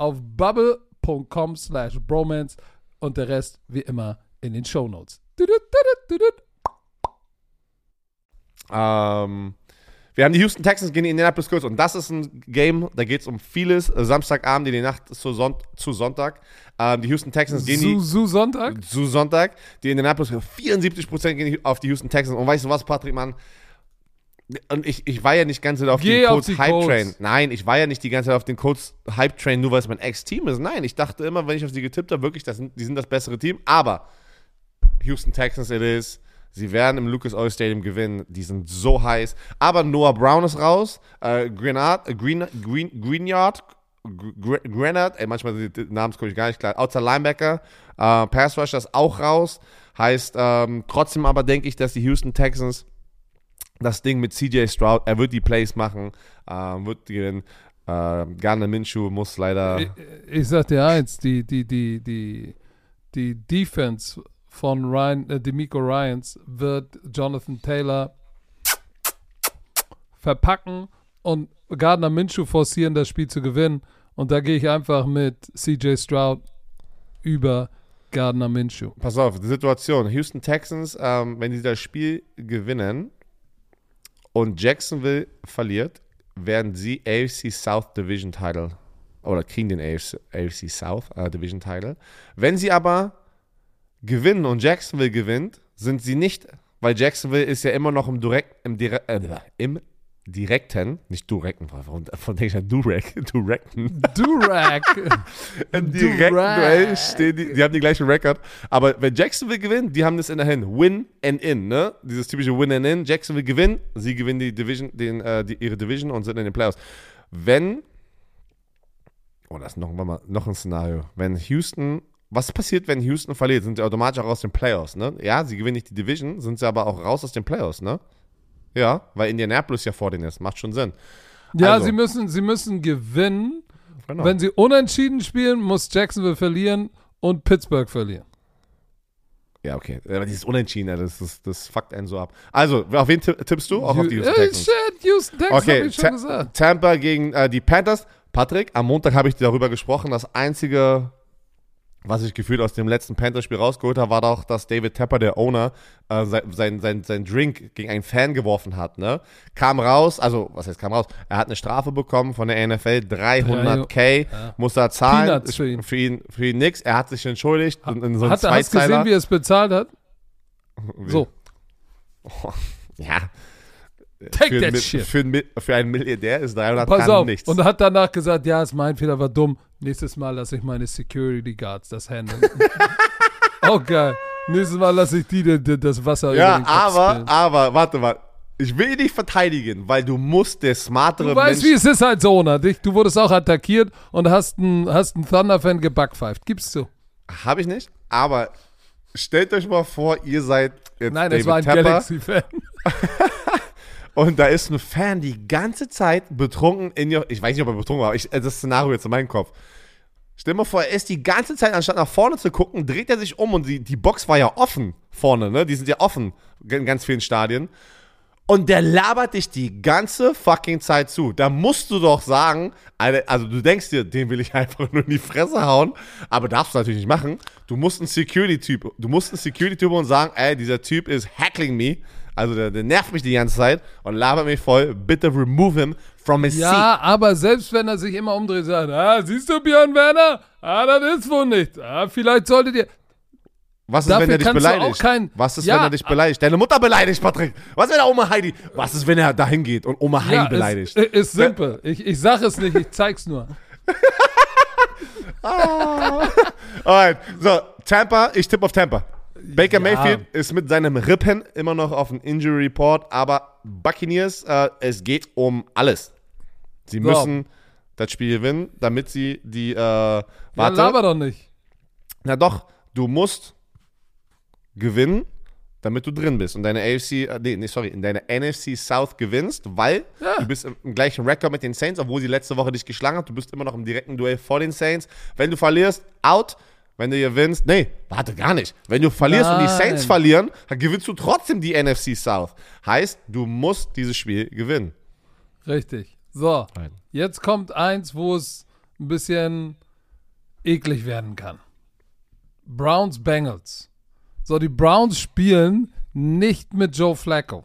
auf bubble.com slash bromance und der Rest wie immer in den Shownotes. Ähm, Wir haben die Houston Texans gegen die Indianapolis Colts und das ist ein Game, da geht es um vieles. Samstagabend in die Nacht zu, Son zu Sonntag. Ähm, die Houston Texans gehen die. Zu Sonntag? Zu Sonntag. Die Indianapolis 74% gehen auf die Houston Texans. Und weißt du was, Patrick, Mann? Und ich, ich war ja nicht ganz auf Geh den Colts Hype Train. Nein, ich war ja nicht die ganze Zeit auf den Colts Hype Train, nur weil es mein Ex-Team ist. Nein, ich dachte immer, wenn ich auf sie getippt habe, wirklich, das sind, die sind das bessere Team. Aber Houston Texans it is. Sie werden im Lucas Oil Stadium gewinnen. Die sind so heiß. Aber Noah Brown ist raus. Äh, Grenard, äh, Green, Green, Greenyard, Grenard, ey, manchmal sind die Namen komme ich gar nicht klar. Outside Linebacker, äh, Pass Rusher ist auch raus. Heißt, ähm, trotzdem aber denke ich, dass die Houston Texans das Ding mit CJ Stroud, er wird die Plays machen, äh, wird gewinnen. Äh, Garner Minshew muss leider. Ich, ich sag dir eins, die, die, die, die, die Defense von Ryan, äh, Demico Ryans wird Jonathan Taylor verpacken und Gardner Minshew forcieren, das Spiel zu gewinnen. Und da gehe ich einfach mit CJ Stroud über Gardner Minshew. Pass auf, die Situation. Houston Texans, ähm, wenn sie das Spiel gewinnen und Jacksonville verliert, werden sie AFC South Division Title oder kriegen den AFC, AFC South äh, Division Title. Wenn sie aber gewinnen und Jacksonville gewinnt, sind sie nicht, weil Jacksonville ist ja immer noch im, Direkt, im, Dire, äh, im direkten, nicht direkten, von, von denke ich an Durek, direkten. Durek. Im direkten Duell stehen die, die haben die gleichen Rekord. Aber wenn Jacksonville gewinnt, die haben das in der Hand. Win and in, ne? Dieses typische Win and in. Jacksonville gewinnt, sie gewinnen die Division, den, äh, die, ihre Division und sind in den Playoffs. Wenn, oh, das ist noch, mal, noch ein Szenario. Wenn Houston was passiert, wenn Houston verliert? Sind sie automatisch auch aus den Playoffs, ne? Ja, sie gewinnen nicht die Division, sind sie aber auch raus aus den Playoffs, ne? Ja, weil Indianapolis ja vor denen ist. Macht schon Sinn. Ja, also. sie, müssen, sie müssen gewinnen. Genau. Wenn sie unentschieden spielen, muss Jacksonville verlieren und Pittsburgh verlieren. Ja, okay. Aber dieses Unentschieden, das, das, das fuckt einen so ab. Also, auf wen tippst du? Auch auf die Houston Texans. Shit, Houston Texans, okay. ich schon gesagt. Tampa gegen äh, die Panthers. Patrick, am Montag habe ich darüber gesprochen. Das einzige was ich gefühlt aus dem letzten Panther-Spiel rausgeholt habe, war doch, dass David Tepper, der Owner, äh, sein, sein, sein, Drink gegen einen Fan geworfen hat. Ne? Kam raus, also was heißt kam raus? Er hat eine Strafe bekommen von der NFL, 300k, ja. muss er zahlen. Für ihn. für ihn. Für ihn nix. Er hat sich entschuldigt. Ha, in so hat, du gesehen, wie er es bezahlt hat? Wie? So. Oh, ja. Take für, that shit. Für, für, einen Milliardär ist 300 Pass auf. nichts. Und hat danach gesagt, ja, ist mein Fehler, war dumm. Nächstes Mal lasse ich meine Security Guards das handeln. oh geil. Nächstes Mal lasse ich die, die, das Wasser Ja, über den Kopf aber, spillen. aber, warte mal. Ich will dich verteidigen, weil du musst der smartere Du weißt, Mensch wie es ist halt so, ne? Du wurdest auch attackiert und hast einen, hast einen Thunder-Fan gebackpfeift. Gibst du? Habe ich nicht, aber stellt euch mal vor, ihr seid jetzt Nein, es war ein Galaxy-Fan. Und da ist ein Fan die ganze Zeit betrunken in ihr. Ich weiß nicht, ob er betrunken war, ich, das Szenario jetzt in meinem Kopf. Stell dir mal vor, er ist die ganze Zeit, anstatt nach vorne zu gucken, dreht er sich um und die, die Box war ja offen vorne, ne? Die sind ja offen in ganz vielen Stadien. Und der labert dich die ganze fucking Zeit zu. Da musst du doch sagen, also du denkst dir, den will ich einfach nur in die Fresse hauen, aber darfst du natürlich nicht machen. Du musst ein Security-Typ, du musst ein Security-Typ und sagen, ey, dieser Typ ist hackling me. Also der, der, nervt mich die ganze Zeit und labert mich voll. Bitte remove him from his ja, seat. Ja, aber selbst wenn er sich immer umdreht, sagt, ah, siehst du Björn Werner? Ah, das ist wohl nicht. Ah, vielleicht solltet ihr. Was ist, wenn er dich beleidigt? Kein, Was ist, ja, wenn er dich beleidigt? Deine Mutter beleidigt, Patrick. Was ist, wenn er Oma Heidi? Was ist, wenn er dahin geht und Oma Heidi ja, beleidigt? Ist, ist simpel. Ich, ich sag es nicht, ich zeig's nur. ah. Alright. So, Tampa, ich tippe auf Tampa. Baker ja. Mayfield ist mit seinem Rippen immer noch auf dem Injury Report, aber Buccaneers, äh, es geht um alles. Sie so. müssen das Spiel gewinnen, damit sie die. Äh, warte. Ja, laber doch nicht. Na doch, du musst gewinnen, damit du drin bist und deine AFC, äh, nee, nee, sorry, in deine NFC South gewinnst, weil ja. du bist im, im gleichen Rekord mit den Saints, obwohl sie letzte Woche dich geschlagen hat. Du bist immer noch im direkten Duell vor den Saints. Wenn du verlierst, out. Wenn du gewinnst, nee, warte gar nicht. Wenn du verlierst Nein. und die Saints verlieren, dann gewinnst du trotzdem die NFC South. Heißt, du musst dieses Spiel gewinnen. Richtig. So, Nein. jetzt kommt eins, wo es ein bisschen eklig werden kann. Browns Bengals. So, die Browns spielen nicht mit Joe Flacco.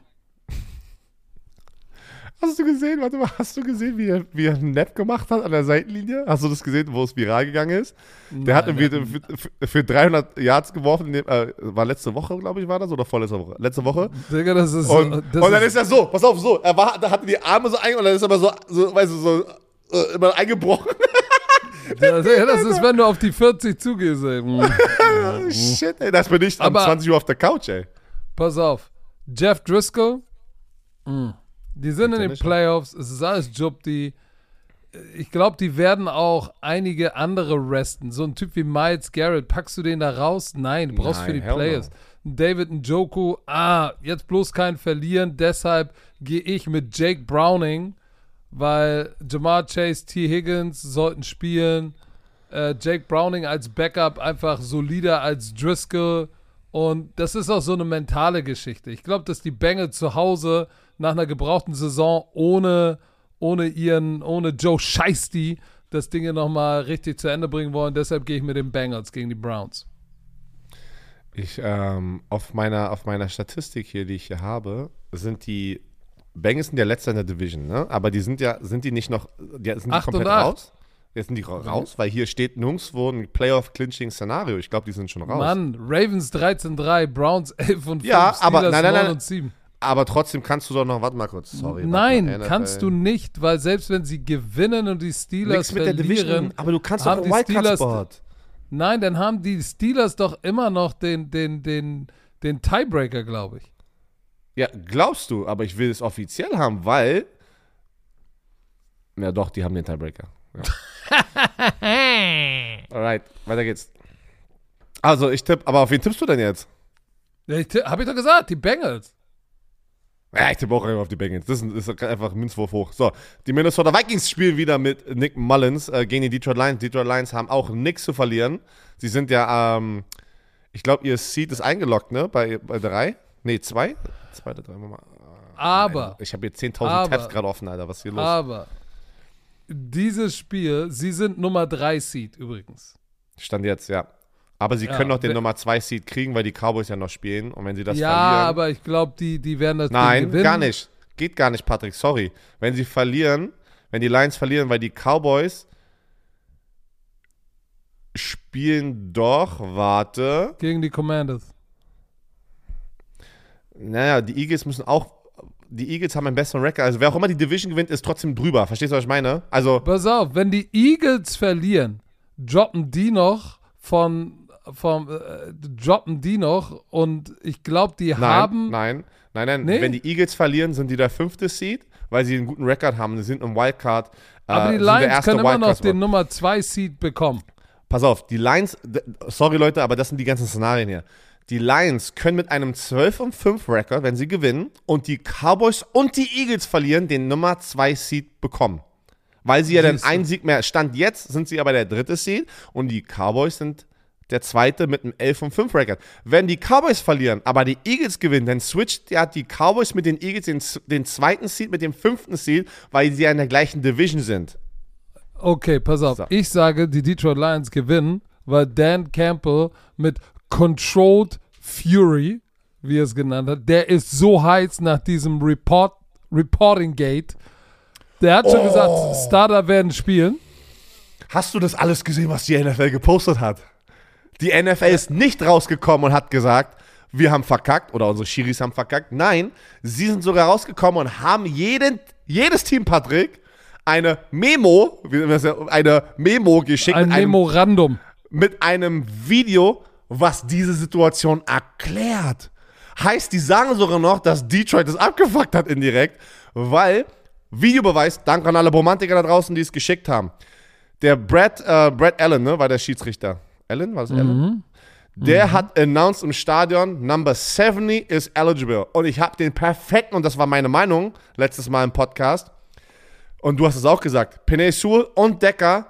Hast du gesehen, warte mal, hast du gesehen, wie er, wie er einen Nap gemacht hat an der Seitenlinie? Hast du das gesehen, wo es viral gegangen ist? Der hat irgendwie für, für, 300 Yards geworfen, äh, war letzte Woche, glaube ich, war das, oder vorletzte Woche? Letzte Woche. Digga, das ist Und, das und dann ist er so, pass auf, so, er war, da hatte die Arme so ein und dann ist er aber so, so weißt du, so, äh, immer eingebrochen. Ja, das ist, wenn du auf die 40 zugehst, ey. Shit, ey, das bin ich am 20 Uhr auf der Couch, ey. Pass auf, Jeff Driscoll, mh. Die sind in den Playoffs, es ist alles Job, die. Ich glaube, die werden auch einige andere resten. So ein Typ wie Miles Garrett, packst du den da raus? Nein, du brauchst Nein, für die Players. No. David Njoku, ah, jetzt bloß kein Verlieren, deshalb gehe ich mit Jake Browning, weil Jamar Chase, T. Higgins sollten spielen. Äh, Jake Browning als Backup einfach solider als Driscoll. Und das ist auch so eine mentale Geschichte. Ich glaube, dass die Bengals zu Hause nach einer gebrauchten Saison ohne, ohne ihren, ohne Joe Scheisty das Ding nochmal richtig zu Ende bringen wollen. Deshalb gehe ich mit den Bengals gegen die Browns. Ich, ähm, auf meiner, auf meiner Statistik hier, die ich hier habe, sind die Bengals sind ja letzter in der Division, ne? Aber die sind ja, sind die nicht noch, die, sind die komplett raus? Jetzt sind die raus, weil hier steht nirgendwo ein Playoff-Clinching-Szenario. Ich glaube, die sind schon raus. Mann, Ravens 13-3, Browns 11 und 5, ja, Steelers aber, nein, nein, nein, 9 und 7 aber trotzdem kannst du doch noch, warte mal kurz, sorry. Nein, kannst du nicht, weil selbst wenn sie gewinnen und die Steelers mit verlieren, der Division, aber du kannst doch Wildcard-Spot. Nein, dann haben die Steelers doch immer noch den, den, den, den Tiebreaker, glaube ich. Ja, glaubst du, aber ich will es offiziell haben, weil. Ja, doch, die haben den Tiebreaker. Ja. Alright, weiter geht's. Also, ich tippe, aber auf wen tippst du denn jetzt? Ja, ich tipp, hab ich doch gesagt, die Bengals. Ja, ich tippe auch auf die Bengals. Das ist einfach Münzwurf hoch. So, die Minnesota Vikings spielen wieder mit Nick Mullins äh, gegen die Detroit Lions. Detroit Lions haben auch nichts zu verlieren. Sie sind ja, ähm, ich glaube, ihr Seed ist eingeloggt, ne? Bei, bei drei? Nee, zwei? Zweite, drei, mal. Aber. Nein, ich habe hier 10.000 Tabs gerade offen, Alter. Was ist hier los? Aber. Dieses Spiel, sie sind Nummer 3 Seed übrigens. Stand jetzt, ja. Aber sie ja, können noch den Nummer 2 Seed kriegen, weil die Cowboys ja noch spielen. Und wenn sie das ja, verlieren. Ja, aber ich glaube, die, die werden das Nein, gar nicht. Geht gar nicht, Patrick. Sorry. Wenn sie verlieren, wenn die Lions verlieren, weil die Cowboys spielen doch, warte. Gegen die Commanders. Naja, die Eagles müssen auch. Die Eagles haben einen besseren Record. Also wer auch immer die Division gewinnt, ist trotzdem drüber. Verstehst du, was ich meine? Also. Pass auf, wenn die Eagles verlieren, droppen die noch von vom, äh, droppen die noch und ich glaube, die nein, haben. Nein, nein, nein. Nee? Wenn die Eagles verlieren, sind die der fünfte Seed, weil sie einen guten Rekord haben. Sie sind im Wildcard. Äh, Aber die Lions können immer noch den Nummer 2 Seed bekommen. Pass auf, die Lions, sorry Leute, aber das sind die ganzen Szenarien hier. Die Lions können mit einem 12 und 5 Rekord, wenn sie gewinnen, und die Cowboys und die Eagles verlieren, den Nummer 2 Seed bekommen. Weil sie ja dann einen Sieg mehr. Stand jetzt sind sie aber der dritte Seed und die Cowboys sind der zweite mit einem 11 und 5 Record. Wenn die Cowboys verlieren, aber die Eagles gewinnen, dann switcht ja die Cowboys mit den Eagles den, den zweiten Seed mit dem fünften Seed, weil sie ja in der gleichen Division sind. Okay, pass auf. So. Ich sage, die Detroit Lions gewinnen, weil Dan Campbell mit Controlled Fury, wie er es genannt hat, der ist so heiß nach diesem Report, Reporting Gate. Der hat schon oh. gesagt, Starter werden spielen. Hast du das alles gesehen, was die NFL gepostet hat? Die NFL ist nicht rausgekommen und hat gesagt, wir haben verkackt oder unsere Schiris haben verkackt. Nein, sie sind sogar rausgekommen und haben jeden, jedes Team, Patrick, eine Memo, eine Memo geschickt. Ein Memorandum. Mit einem Video, was diese Situation erklärt. Heißt, die sagen sogar noch, dass Detroit es abgefuckt hat indirekt, weil, Videobeweis, danke an alle Romantiker da draußen, die es geschickt haben. Der Brad, äh, Brad Allen, ne, war der Schiedsrichter. Allen, war es mhm. Allen? Der mhm. hat announced im Stadion, Number 70 is eligible. Und ich habe den perfekten, und das war meine Meinung letztes Mal im Podcast, und du hast es auch gesagt, Penay Sewell und Decker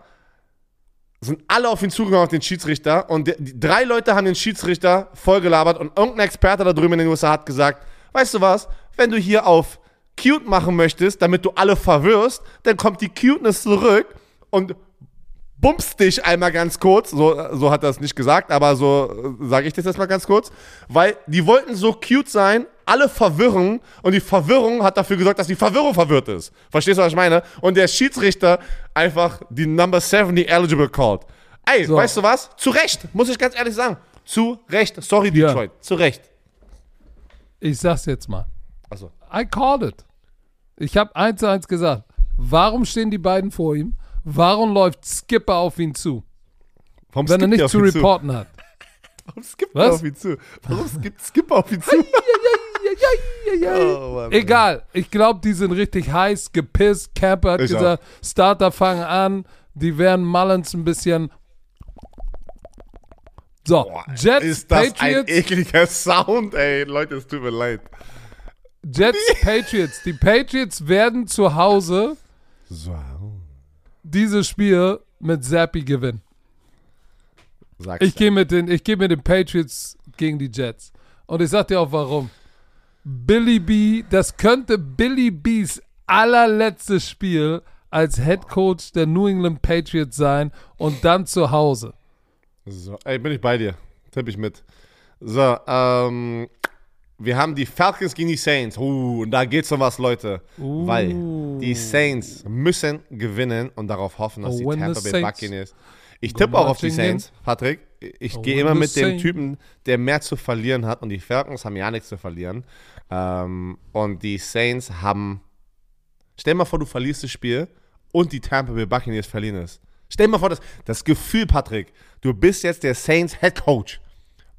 sind alle auf ihn zugegangen, auf den Schiedsrichter. Und die, die, drei Leute haben den Schiedsrichter vollgelabert und irgendein Experte da drüben in den USA hat gesagt, weißt du was, wenn du hier auf cute machen möchtest, damit du alle verwirrst, dann kommt die Cuteness zurück und bummst dich einmal ganz kurz. So, so hat er es nicht gesagt, aber so äh, sage ich das jetzt mal ganz kurz. Weil die wollten so cute sein alle verwirren und die Verwirrung hat dafür gesorgt, dass die Verwirrung verwirrt ist. Verstehst du, was ich meine? Und der Schiedsrichter einfach die Number 70 eligible called. Ey, so. weißt du was? Zu Recht, muss ich ganz ehrlich sagen. Zu Recht. Sorry, Detroit. Ja. Zu Recht. Ich sag's jetzt mal. Also. I called it. Ich habe eins zu eins gesagt. Warum stehen die beiden vor ihm? Warum läuft Skipper auf ihn zu? Warum wenn er nichts zu reporten zu? hat. Warum skippt er auf ihn zu? Warum skippt Skipper auf ihn zu? oh, Mann, Egal, ich glaube, die sind richtig heiß, gepisst. Camper hat ich gesagt, auch. Starter fangen an, die werden Mullins ein bisschen. So, Boah, Jets, ist das Patriots. ein ekliger Sound, ey. Leute, es tut mir leid. Jets, Patriots. Die Patriots werden zu Hause so. Dieses Spiel mit Zappi gewinnen. Sag's ich gehe mit, den, geh mit den Patriots gegen die Jets. Und ich sag dir auch warum. Billy B, das könnte Billy B's allerletztes Spiel als Head Coach der New England Patriots sein und dann zu Hause. So, ey, bin ich bei dir. Tipp ich mit. So, ähm, wir haben die Falcons gegen die Saints. Uh, und da geht's um was, Leute. Uh. Weil die Saints müssen gewinnen und darauf hoffen, dass oh, die Tampa Bay Buccaneers. Ich tippe auch auf die Saints, Patrick. Ich oh, gehe immer mit dem Typen, der mehr zu verlieren hat. Und die Falcons haben ja nichts zu verlieren. Ähm, und die Saints haben. Stell dir mal vor, du verlierst das Spiel und die Tampa Bay Buccaneers verlieren es. Stell dir mal vor, das, das Gefühl, Patrick, du bist jetzt der Saints Head Coach.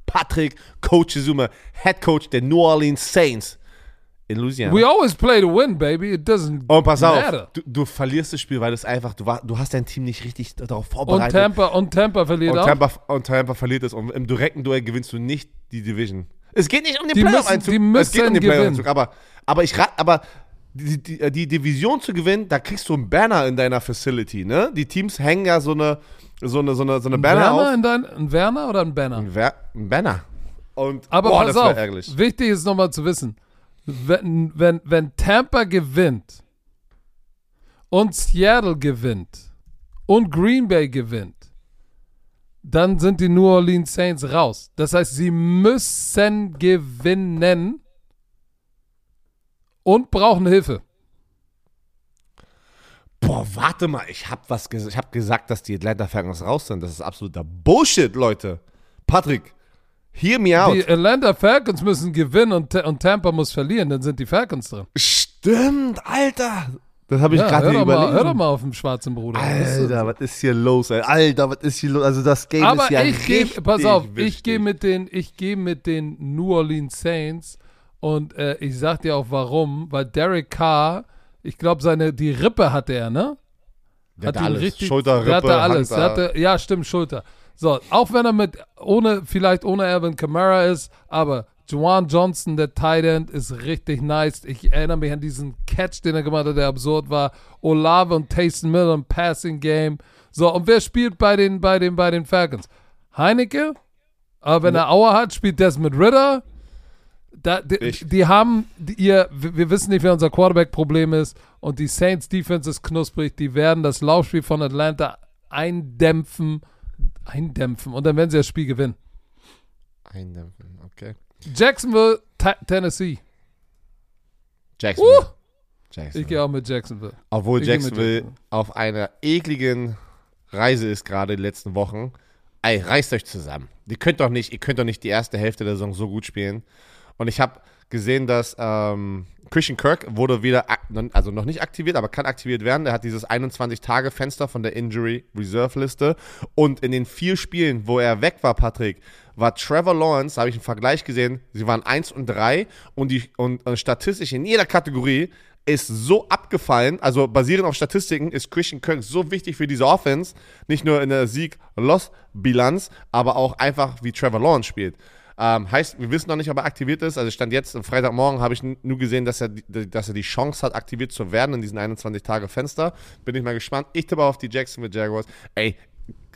Patrick Coach Zuma, Head Coach der New Orleans Saints in Louisiana. We always play to win, baby. It doesn't Und pass matter. auf, du, du, verlierst das Spiel, weil es einfach, du, war, du hast dein Team nicht richtig darauf vorbereitet. Und Tampa, und Tampa verliert und auch. Tampa, und Tampa verliert es. Und im direkten Duell gewinnst du nicht die Division. Es geht nicht um den Playoff-Einzug. Es geht um den Playoff-Einzug. Aber, aber ich aber die, die, die, Division zu gewinnen, da kriegst du einen Banner in deiner Facility, ne? Die Teams hängen ja so eine, so eine, so eine, so eine Banner Werner auf. In dein, ein Werner oder ein Banner? Ein, Wer ein Banner. Und, Aber boah, pass auf, ärgerlich. wichtig ist nochmal zu wissen, wenn, wenn, wenn Tampa gewinnt und Seattle gewinnt und Green Bay gewinnt, dann sind die New Orleans Saints raus. Das heißt, sie müssen gewinnen und brauchen Hilfe. Boah, warte mal, ich habe was gesagt. Ich habe gesagt, dass die Atlanta Falcons raus sind. Das ist absoluter Bullshit, Leute. Patrick, Hear me out. Die Atlanta Falcons müssen gewinnen und, und Tampa muss verlieren, dann sind die Falcons drin. Stimmt, Alter. Das habe ich ja, gerade überlegt. Mal, hör doch mal auf den schwarzen Bruder. Alter, was ist hier los, ey? Alter, was ist hier los? Also das Game Aber ist ja ich geh, pass auf, wichtig. ich gehe mit den, ich gehe mit den New Orleans Saints und äh, ich sag dir auch warum, weil Derek Carr, ich glaube seine, die Rippe hatte er, ne? Der hat alles. Richtig, Schulter, Rippe, der hatte alles. Der hatte, ja, stimmt, Schulter. So, auch wenn er mit, ohne, vielleicht ohne Alvin Kamara ist, aber Juwan Johnson, der Tight End, ist richtig nice. Ich erinnere mich an diesen Catch, den er gemacht hat, der absurd war. Olave und Taysom Miller im Passing Game. So, und wer spielt bei den, bei den, bei den Falcons? Heinecke? Aber wenn er Auer hat, spielt das mit Ritter. Da, die, die, haben ihr, wir wissen nicht, wer unser Quarterback-Problem ist. Und die Saints Defense ist knusprig. Die werden das Laufspiel von Atlanta eindämpfen Eindämpfen. Und dann werden sie das Spiel gewinnen. Eindämpfen, okay. Jacksonville, Tennessee. Jacksonville. Uh! Jacksonville. Ich gehe auch mit Jacksonville. Obwohl Jacksonville, Jacksonville, auf einer ekligen Reise ist gerade die letzten Wochen. Ey, reißt euch zusammen. Ihr könnt doch nicht, ihr könnt doch nicht die erste Hälfte der Saison so gut spielen. Und ich habe gesehen, dass ähm, Christian Kirk wurde wieder, also noch nicht aktiviert, aber kann aktiviert werden. Er hat dieses 21-Tage-Fenster von der Injury Reserve Liste. Und in den vier Spielen, wo er weg war, Patrick, war Trevor Lawrence, habe ich einen Vergleich gesehen, sie waren 1 und 3 und, die, und, und statistisch in jeder Kategorie ist so abgefallen, also basierend auf Statistiken ist Christian Kirk so wichtig für diese Offense, nicht nur in der Sieg-Loss-Bilanz, aber auch einfach wie Trevor Lawrence spielt. Ähm, heißt, wir wissen noch nicht, ob er aktiviert ist. Also stand jetzt, am Freitagmorgen habe ich nur gesehen, dass er, dass er die Chance hat, aktiviert zu werden in diesen 21-Tage-Fenster. Bin ich mal gespannt. Ich tippe auf die Jacksonville Jaguars. Ey,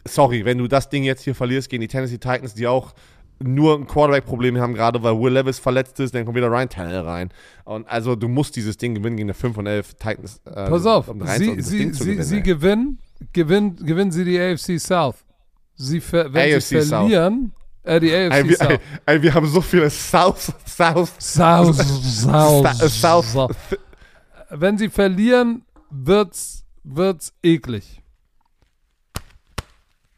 sorry, wenn du das Ding jetzt hier verlierst gegen die Tennessee Titans, die auch nur ein Quarterback-Problem haben, gerade weil Will Levis verletzt ist, dann kommt wieder Ryan Tannehill rein. Und also du musst dieses Ding gewinnen gegen die 5 und 11 Titans. Äh, Pass auf, um sie, sie, sie, gewinnen, sie gewinnen, gewinnen, gewinnen sie die AFC South. Sie ver wenn AFC sie verlieren, Äh, die AFC Ey, wir, South. ey, ey, wir haben so viele South, South, South, South, South, South. Wenn sie verlieren, wird's, wird's eklig.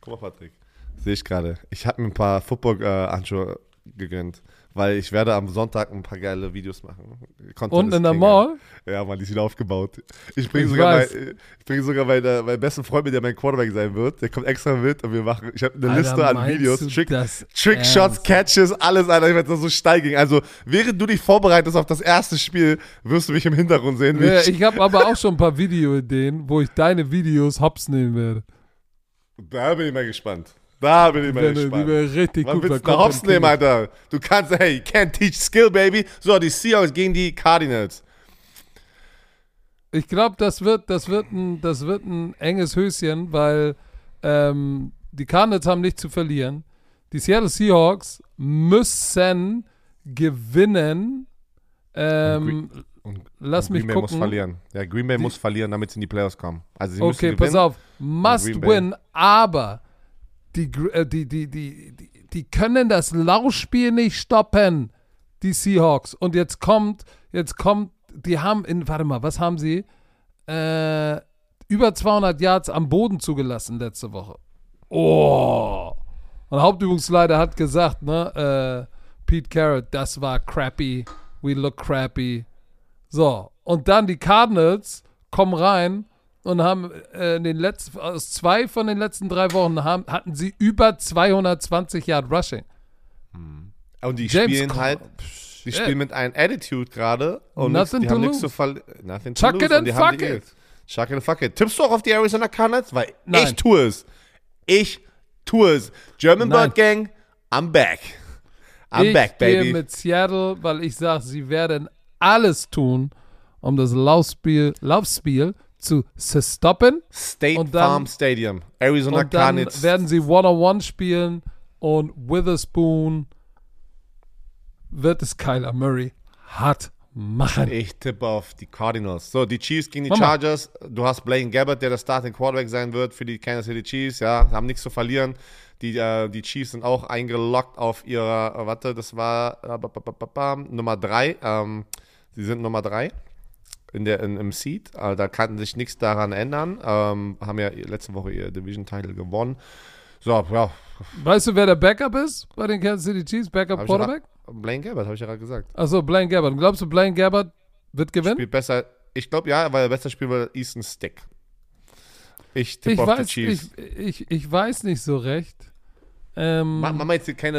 Guck mal, Patrick. Sehe ich gerade. Ich habe mir ein paar Football-Handschuhe gegönnt, weil ich werde am Sonntag ein paar geile Videos machen. Content Und ist in der Mall? Ja, Mann, die sind aufgebaut. Ich bringe sogar, mein, ich bring sogar meine, meinen besten Freund mit, der mein Quarterback sein wird. Der kommt extra mit und wir machen, ich habe eine Alter, Liste an Videos, Trick, Trickshots? Catches, alles, Alter. Ich werde das so steigen. Also, während du dich vorbereitest auf das erste Spiel, wirst du mich im Hintergrund sehen. Ja, ich, ich habe aber auch schon ein paar Videoideen, wo ich deine Videos hops nehmen werde. da bin ich mal gespannt. Da bin ich Die mal die gespannt. werden richtig Was gut willst du hops nehmen. Alter? Du kannst, hey, you can't teach skill, baby. So, die Seahawks gegen die Cardinals. Ich glaube, das wird, das, wird ein, das wird ein enges Höschen, weil ähm, die Cardinals haben nichts zu verlieren. Die Seattle Seahawks müssen gewinnen. Ähm, Und lass Green mich Bay gucken. muss verlieren. Ja, Green Bay Die- muss verlieren, damit sie in die Playoffs kommen. Also sie müssen Okay, gewinnen. pass auf. Must Green Bay. win, aber die, äh, die, die, die, die, können das Laufspiel nicht stoppen, die Seahawks. Und jetzt kommt, jetzt kommt, die haben in, warte mal, was haben sie? Äh, über 200 Yards am Boden zugelassen letzte Woche. Oh. Und Hauptübungsleiter hat gesagt, ne, äh, Pete Carrot, das war crappy. We look crappy. So, und dann die Cardinals kommen rein und haben äh, in den letzten, aus zwei von den letzten drei Wochen haben, hatten sie über 220 Yard Rushing. Und die James spielen halt, die Shit. spielen mit einem Attitude gerade. Und Nothing nix, die haben nichts zu verlieren. Nothing Chuck to it and fuck it. Chuck it and fuck it. Tippst du auch auf die Arizona Cardinals? Weil Nein. ich tue es. Ich tue es. German Nein. Bird Gang, I'm back. I'm ich back, gehe baby. mit Seattle, weil ich sage, sie werden alles tun, um das Laufspiel, Laufspiel zu stoppen. State und dann- Farm Stadium. Arizona Und dann Cardinals. werden sie One-on-One spielen und Witherspoon wird es Kyler Murray hart machen. Ich tippe auf die Cardinals. So, die Chiefs gegen die Mach mal. Chargers. Du hast Blaine Gabbert, der der Starting Quarterback sein wird für die Kansas City Chiefs. Ja, haben nichts zu verlieren. Die, äh, die Chiefs sind auch eingeloggt auf ihrer, äh, warte, das war äh, Nummer 3. Ähm, sie sind Nummer 3 in der, in, im Seed. Äh, da kann sich nichts daran ändern. Ähm, haben ja letzte Woche ihr Division-Title gewonnen. So, ja. Weißt du, wer der Backup ist bei den Kansas City Chiefs? Backup Hab ja Quarterback? grad- Blaine Gabbert, habe ich ja gerade gesagt. Achso, Blaine Gabbert. Glaubst du, Blaine Gabbert wird gewinnen? Spielt besser. Ich glaube ja, weil der beste Spiel war Easton Stick. Ich tippe Ich auf die weiß, Chiefs. ich, ich, ich weiß nicht so recht. Ähm, Mach, mal jetzt hier keine.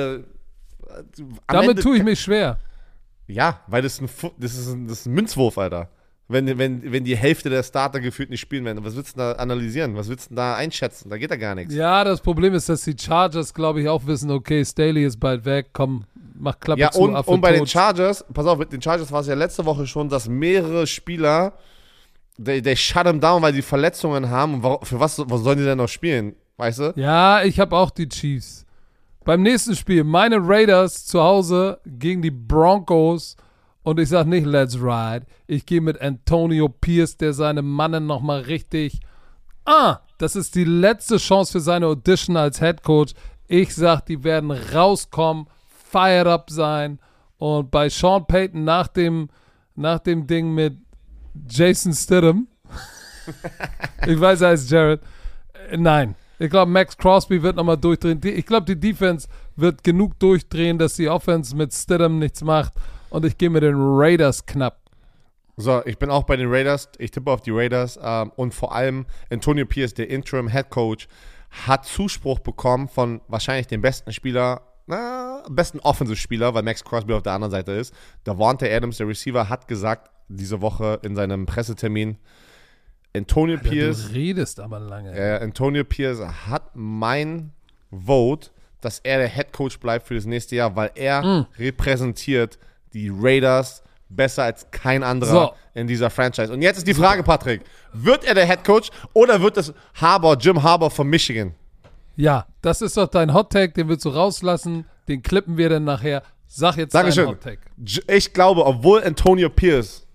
äh, am damit Ende- tue ich mich schwer. Ja, weil das, ein, das, ist ein, das ist ein Münzwurf, Alter. Wenn, wenn, wenn die Hälfte der Starter gefühlt nicht spielen werden, was willst du da analysieren? Was willst du da einschätzen? Da geht da gar nichts. Ja, das Problem ist, dass die Chargers, glaube ich, auch wissen, okay, Staley ist bald weg, komm, mach Klappe Ja, zu, und, Affe und bei den. Chargers, pass auf, mit den Chargers war es ja letzte Woche schon, dass mehrere Spieler, they, they shut them down, weil sie Verletzungen haben. Und für was, was sollen die denn noch spielen? Weißt du? Ja, ich habe auch die Chiefs. Beim nächsten Spiel, meine Raiders zu Hause gegen die Broncos. Und ich sage nicht, let's ride. Ich gehe mit Antonio Pierce, der seine Mannen nochmal richtig. Ah, das ist die letzte Chance für seine Audition als Head Coach. Ich sag, die werden rauskommen, fired up sein. Und bei Sean Payton nach dem, nach dem Ding mit Jason Stidham, ich weiß, er heißt Jared, nein. Ich glaube, Max Crosby wird nochmal durchdrehen. Ich glaube, die Defense wird genug durchdrehen, dass die Offense mit Stidham nichts macht. Und ich gehe mit den Raiders knapp. So, ich bin auch bei den Raiders. Ich tippe auf die Raiders. Ähm, und vor allem Antonio Pierce, der Interim Head Coach, hat Zuspruch bekommen von wahrscheinlich dem besten Spieler, na, besten Offensive-Spieler, weil Max Crosby auf der anderen Seite ist. Davante Adams, der Receiver, hat gesagt diese Woche in seinem Pressetermin, Antonio Pierce, Du redest aber lange. äh, Antonio Pierce hat mein Vote, dass er der Head Coach bleibt für das nächste Jahr, weil er Mm. repräsentiert die Raiders besser als kein anderer So. in dieser Franchise. Und jetzt ist die Frage, Patrick, wird er der Head Coach oder wird es Harbour, Jim Harbour von Michigan? Ja, das ist doch dein Hot Take, den willst du rauslassen. Den klippen wir dann nachher. Sag jetzt Dankeschön. dein Hot. J- Ich glaube, obwohl Antonio Pierce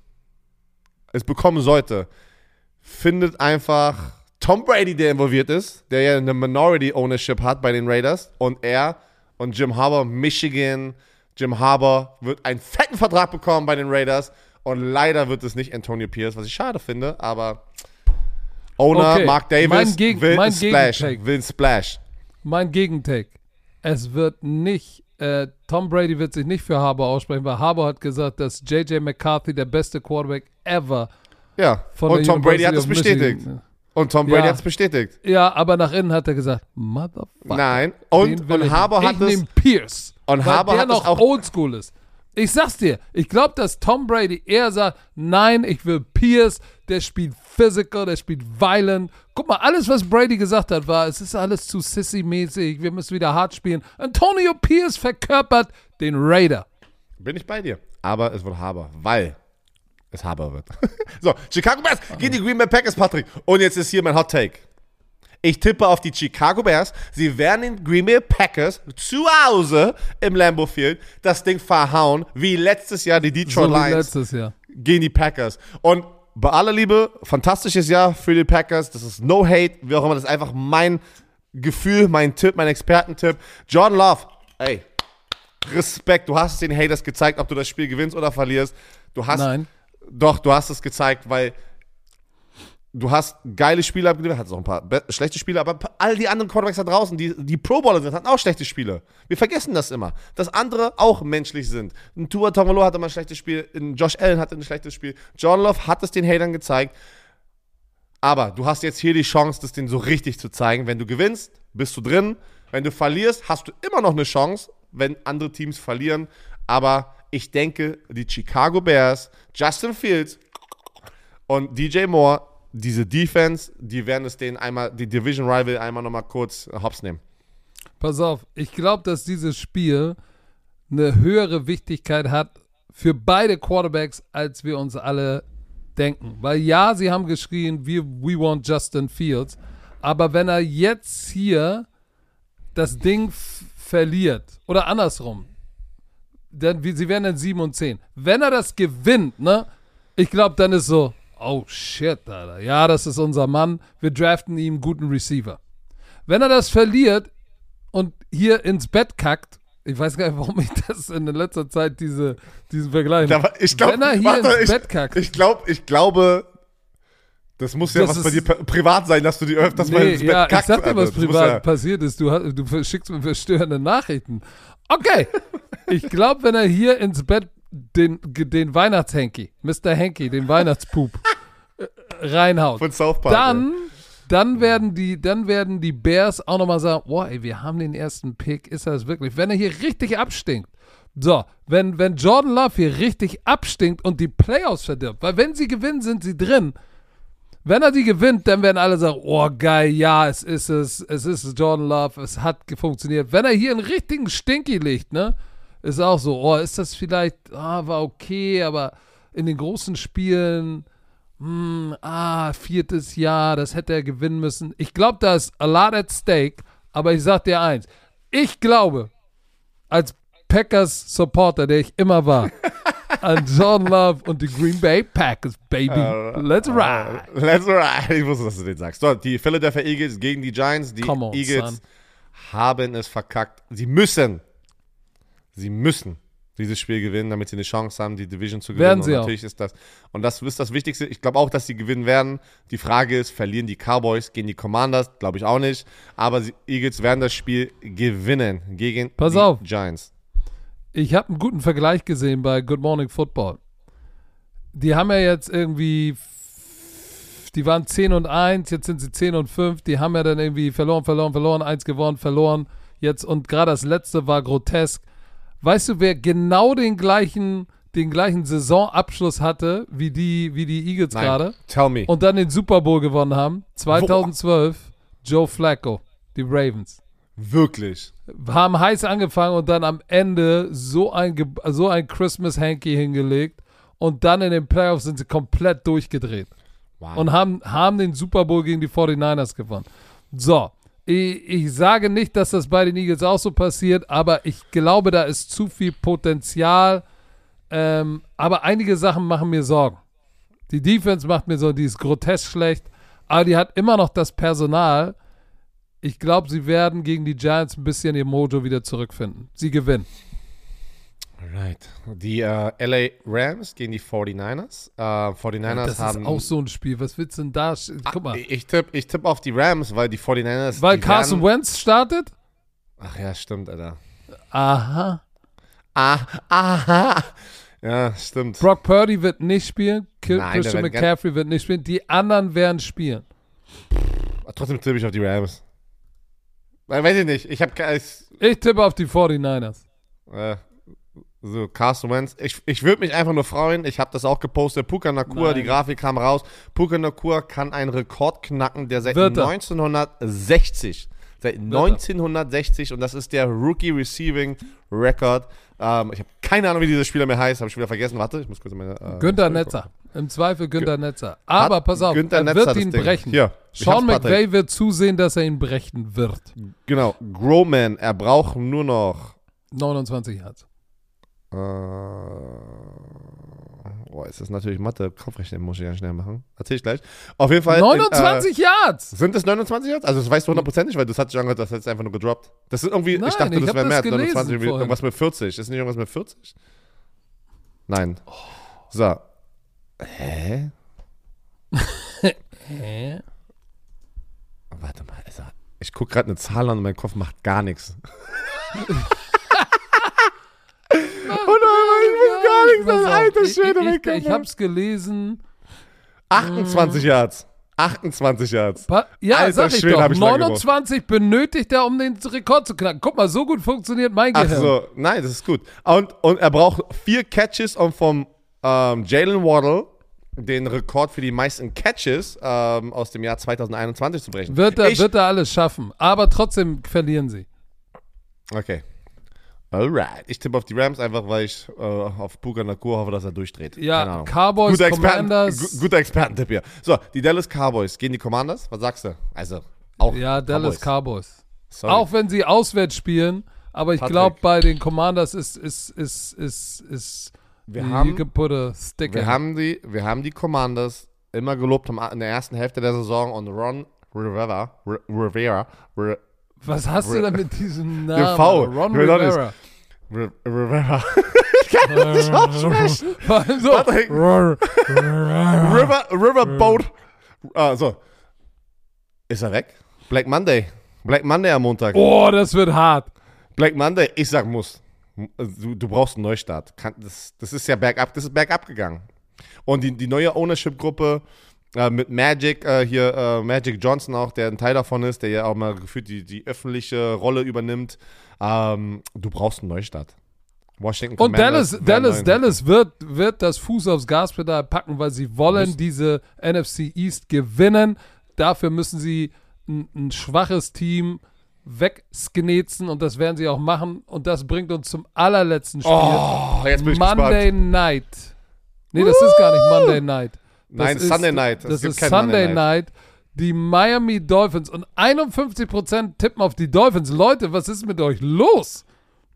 es bekommen sollte, findet einfach Tom Brady, der involviert ist, der ja eine Minority Ownership hat bei den Raiders und er und Jim Harbour, Michigan. Jim Harbour wird einen fetten Vertrag bekommen bei den Raiders und leider wird es nicht Antonio Pierce, was ich schade finde, aber Owner okay. Mark Davis Geg will einen Splash. Will Splash. Mein Gegentake. Es wird nicht, äh, Tom Brady wird sich nicht für Harbour aussprechen, weil Harbour hat gesagt, dass J.J. McCarthy der beste Quarterback ever ja, und Tom Brady hat es bestätigt. Und Tom Brady ja. hat es bestätigt. Ja, aber nach innen hat er gesagt, Motherfucker. Nein, und, und Harbour hat es. Pierce. Und Harbour hat noch auch oldschool ist. Ich sag's dir, ich glaube, dass Tom Brady eher sagt, nein, ich will Pierce, der spielt physical, der spielt violent. Guck mal, alles, was Brady gesagt hat, war, es ist alles zu sissy-mäßig, wir müssen wieder hart spielen. Antonio Pierce verkörpert den Raider. Bin ich bei dir. Aber es wird Haber, weil es Haber wird. so, Chicago Bears gegen die Green Bay Packers, Patrick. Und jetzt ist hier mein Hot Take. Ich tippe auf die Chicago Bears. Sie werden den Green Bay Packers zu Hause im Lambeau Field das Ding verhauen, wie letztes Jahr die Detroit so Lions letztes Jahr. gegen die Packers. Und bei aller Liebe, fantastisches Jahr für die Packers. Das ist no hate, wie auch immer. Das ist einfach mein Gefühl, mein Tipp, mein Expertentipp. Jordan Love, ey, Respekt. Du hast den Haters gezeigt, ob du das Spiel gewinnst oder verlierst. Du hast, Nein. Doch, du hast es gezeigt, weil du hast geile Spiele abgeliefert, hattest auch ein paar schlechte Spiele, aber all die anderen Quarterbacks da draußen, die, die Pro Bowler sind, hatten auch schlechte Spiele. Wir vergessen das immer, dass andere auch menschlich sind. Ein Tua Tongolo hatte mal ein schlechtes Spiel, ein Josh Allen hatte ein schlechtes Spiel, John Love hat es den Hatern gezeigt. Aber du hast jetzt hier die Chance, das denen so richtig zu zeigen. Wenn du gewinnst, bist du drin. Wenn du verlierst, hast du immer noch eine Chance, wenn andere Teams verlieren. Aber ich denke, die Chicago Bears, Justin Fields und DJ Moore diese Defense, die werden es denen einmal, die Division Rival einmal nochmal kurz hops nehmen. Pass auf, ich glaube, dass dieses Spiel eine höhere Wichtigkeit hat für beide Quarterbacks, als wir uns alle denken. Weil ja, sie haben geschrien, we, we want Justin Fields, aber wenn er jetzt hier das Ding verliert, oder andersrum, dann, sie werden dann 7 und 10. Wenn er das gewinnt, ne, ich glaube, dann ist so, oh shit, Alter. Ja, das ist unser Mann. Wir draften ihm einen guten Receiver. Wenn er das verliert und hier ins Bett kackt, ich weiß gar nicht, warum ich das in letzter Zeit diese, diesen Vergleich. Ja, ich glaub, Wenn er hier warte, ins ich, Bett kackt. Ich glaube, ich glaube, das muss ja das was bei dir privat sein, dass du die öfters nee, mal ins Bett ja, kackst. Ich sag dir, was Alter. privat ja passiert ist. Du, du schickst mir verstörende Nachrichten. Okay. ich glaube, wenn er hier ins Bett den, den Weihnachtshenki, Mr. Henki, den Weihnachtspup, äh, reinhaut. Von South Park. Dann, dann, werden die, dann werden die Bears auch nochmal sagen, boah, ey, wir haben den ersten Pick, ist das wirklich? Wenn er hier richtig abstinkt, so, wenn, wenn Jordan Love hier richtig abstinkt und die Playoffs verdirbt, weil wenn sie gewinnen, sind sie drin. Wenn er die gewinnt, dann werden alle sagen, oh geil, ja, es ist es, es ist Jordan Love, es hat funktioniert. Wenn er hier einen richtigen Stinky legt, ne, ist auch so, oh, ist das vielleicht, ah, war okay, aber in den großen Spielen, hm, ah, viertes Jahr, das hätte er gewinnen müssen. Ich glaube, da ist a lot at stake, aber ich sag dir eins, ich glaube, als Packers Supporter, der ich immer war, an John Love und die Green Bay Packers, Baby. Uh, let's ride. Uh, let's ride. Ich wusste, dass du den sagst. So, die Philadelphia Eagles gegen die Giants. Die on, Eagles son. haben es verkackt. Sie müssen Sie müssen dieses Spiel gewinnen, damit sie eine Chance haben, die Division zu gewinnen. Werden sie und natürlich auch. ist das und das ist das Wichtigste. Ich glaube auch, dass sie gewinnen werden. Die Frage ist, verlieren die Cowboys gegen die Commanders? Glaube ich auch nicht. Aber die Eagles werden das Spiel gewinnen gegen Pass die auf. Giants. Ich habe einen guten Vergleich gesehen bei Good Morning Football. Die haben ja jetzt irgendwie die waren 10 und 1, jetzt sind sie 10 und 5. Die haben ja dann irgendwie verloren, verloren, verloren, eins gewonnen, verloren. Jetzt und gerade das letzte war grotesk Weißt du, wer genau den gleichen, den gleichen Saisonabschluss hatte wie die, wie die Eagles gerade? Tell me. Und dann den Super Bowl gewonnen haben? 2012, Wo? Joe Flacco, die Ravens. Wirklich? Haben heiß angefangen und dann am Ende so ein, so ein Christmas-Hanky hingelegt. Und dann in den Playoffs sind sie komplett durchgedreht. Wow. Und haben, haben den Super Bowl gegen die 49ers gewonnen. So, ich, ich, sage nicht, dass das bei den Eagles auch so passiert, aber ich glaube, da ist zu viel Potenzial. Ähm, aber einige Sachen machen mir Sorgen. Die Defense macht mir so, die ist grotesk schlecht, aber die hat immer noch das Personal, Ich glaube, sie werden gegen die Giants ein bisschen ihr Mojo wieder zurückfinden. Sie gewinnen. Right. Die äh, LA Rams gegen die 49ers. Äh, 49ers das haben. ist auch so ein Spiel. Was willst du denn da? Guck mal. Ah, ich tippe ich tipp auf die Rams, weil die 49ers. Weil die Carson werden, Wentz startet? Ach ja, stimmt, Alter. Aha. Ah, aha. Ja, stimmt. Brock Purdy wird nicht spielen. Nein, Christian wird McCaffrey wird nicht spielen. Die anderen werden spielen. Trotzdem tippe ich auf die Rams. Weil, weiß ich nicht. Ich habe. Ich tippe auf die 49ers. Äh, so, Carson Wentz. Ich, ich würde mich einfach nur freuen. Ich habe das auch gepostet. Puka Nakua, Nein. die Grafik kam raus. Puka Nakua kann einen Rekord knacken, der seit Wird er. 1960. Seit 1960 und das ist der Rookie Receiving Record. Ähm, ich habe keine Ahnung, wie dieser Spieler mehr heißt. Habe ich wieder vergessen. Warte, ich muss kurz meine. Äh, Günther Story Netzer. Im Zweifel Günther Netzer. Aber Hat pass auf, Günther er Netzer wird ihn Ding. brechen. Hier, Sean. McVay wird zusehen, dass er ihn brechen wird. Genau, Growman. Er braucht nur noch 29 Yards. Äh, boah, ist das natürlich Mathe. Kopfrechnen muss ich ja schnell machen. Erzähl ich gleich. Auf jeden Fall. 29 Äh, Yards! sind das 29 jetzt? Also, das weißt du hundertprozentig, weil das hat schon angehört, das hat es einfach nur gedroppt. Das ist irgendwie, Nein, ich dachte, ich das wäre mehr als 29, gelesen irgendwie vorhin. irgendwas mit 40. Ist nicht irgendwas mit 40? Nein. So. Hä? Hä? Warte mal, ich gucke gerade eine Zahl an und mein Kopf macht gar nichts. Oh nein, ich muss gar nichts, Pass auf, alter ich, Schwede, ich, ich, ich hab's gelesen. 28 Yards. 28 Yards. Pa ja, Alter sag ich Schwede, doch. hab ich lang 29 benötigt er, um den Rekord zu knacken. Guck mal, so gut funktioniert mein Ach Gehirn. so, nein, das ist gut. Und, und er braucht vier Catches, um vom ähm, Jalen Waddle den Rekord für die meisten Catches ähm, aus dem Jahr 2021 zu brechen. Wird er, ich, wird er alles schaffen. Aber trotzdem verlieren sie. Okay. Alright. Ich tippe auf die Rams einfach, weil ich äh, auf Puka Nakur hoffe, dass er durchdreht. Ja. Cowboys, Guter, Experten, Commanders. gu- guter Expertentipp hier. So, die Dallas Cowboys gegen die Commanders. Was sagst du? Also, auch Ja, Dallas Cowboys. Sorry. Auch wenn sie auswärts spielen. Aber ich glaube, bei den Commanders ist, ist, ist, ist, ist Wir haben- Wir haben, die, wir haben die Commanders immer gelobt in der ersten Hälfte der Saison und Ron Rivera, R- Rivera, R- Was hast du da mit diesem Der Namen? V. Ron Rivera. Rivera. ich kann das nicht aussprechen. Vor allem so. River, Riverboat. Ah, so. Ist er weg? Black Monday. Black Monday am Montag. Oh, das wird hart. Black Monday, ich sag muss. Du, du brauchst einen Neustart. Das, das ist ja bergab, das ist bergab gegangen. Und die, die neue Ownership-Gruppe äh, mit Magic, äh, hier äh, Magic Johnson auch, der ein Teil davon ist, der ja auch mal gefühlt die, die öffentliche Rolle übernimmt. Ähm, du brauchst einen Neustart. Washington Und Commanders Dallas, Dallas, Dallas wird, wird das Fuß aufs Gaspedal packen, weil sie wollen diese NFC East gewinnen. Dafür müssen sie ein, ein schwaches Team wegsknetzen und das werden sie auch machen. Und das bringt uns zum allerletzten Spiel. Oh, Monday gespannt. Night. Nee, das ist gar nicht Monday Night. Das Nein, ist, Sunday Night. Das gibt ist kein Sunday Monday Night. Die Miami Dolphins und 51% tippen auf die Dolphins. Leute, was ist mit euch los?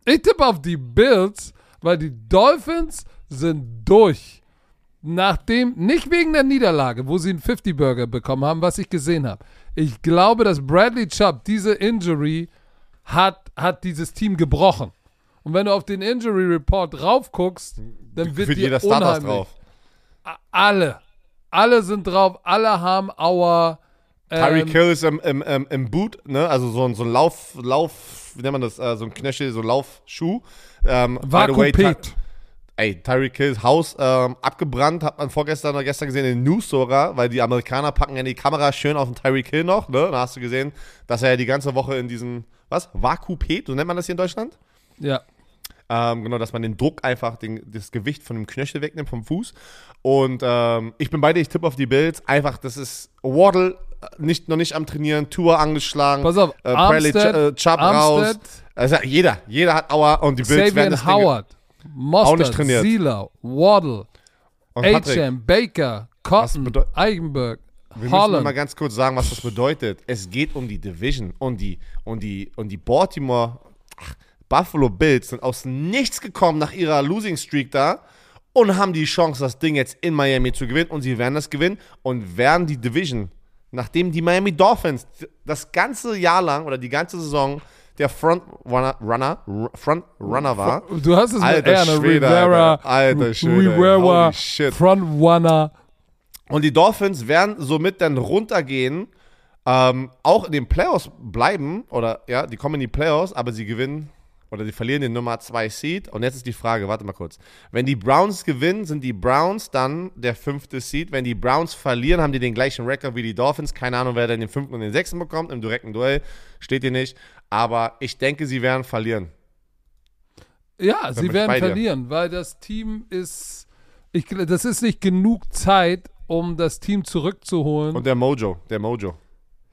Ich tippe auf die Bills, weil die Dolphins sind durch. Nachdem, nicht wegen der Niederlage, wo sie einen 50-Burger bekommen haben, was ich gesehen habe. Ich glaube, dass Bradley Chubb diese Injury hat, hat dieses Team gebrochen. Und wenn du auf den Injury Report drauf guckst, dann wird Für dir jeder unheimlich. drauf. Alle. Alle sind drauf. Alle haben. Tyreek Ähm, Hill ist im, im, im, im Boot, ne? Also so ein, so ein Lauf, Lauf, wie nennt man das? Äh, so ein Knöchel, so ein Laufschuh. Ähm, Vakupet. Ey, Tyreek Hills Haus ähm, abgebrannt, hat man vorgestern oder gestern gesehen in den News sogar, weil die Amerikaner packen ja die Kamera schön auf den Tyreek Hill noch, ne? Da hast du gesehen, dass er ja die ganze Woche in diesem, was? Vakupet, so nennt man das hier in Deutschland? Ja. Ähm, genau, dass man den Druck einfach, den, das Gewicht von dem Knöchel wegnimmt, vom Fuß. Und ähm, ich bin bei dir, ich tippe auf die Bills. Einfach, das ist Waddle äh, nicht, noch nicht am Trainieren, Tour angeschlagen. Pass auf. äh, Bradley Armstead, Ch äh, Chubb raus. Also jeder, jeder hat Aua und die Bills werden Sabian das Ding- Howard, Mostert, nicht trainiert. Zielau, Waddle, H.M., Baker, Cotton, Eigenberg, wir müssen mal Holland. ganz kurz sagen, was das bedeutet. Es geht um die Division und die, und die, und die Baltimore Buffalo Bills sind aus nichts gekommen nach ihrer Losing Streak da und haben die Chance, das Ding jetzt in Miami zu gewinnen und sie werden das gewinnen und werden die Division nachdem die Miami Dolphins das ganze Jahr lang oder die ganze Saison der Frontrunner Runner, Frontrunner war. Du hast es alter mit Schwede, Rivera, alter, alter Schwede, Rivera, Frontrunner. Und die Dolphins werden somit dann runtergehen, ähm, auch in den Playoffs bleiben, oder ja, die kommen in die Playoffs, aber sie gewinnen oder sie verlieren den Nummer 2 Seed. Und jetzt ist die Frage, warte mal kurz. Wenn die Browns gewinnen, sind die Browns dann der fünfte Seed. Wenn die Browns verlieren, haben die den gleichen Rekord wie die Dolphins. Keine Ahnung, wer dann den fünften und den sechsten bekommt. Im direkten Duell steht hier nicht. Aber ich denke, sie werden verlieren. Ja, Bin sie werden verlieren, weil das Team ist. Ich, das ist nicht genug Zeit, um das Team zurückzuholen. Und der Mojo, der Mojo.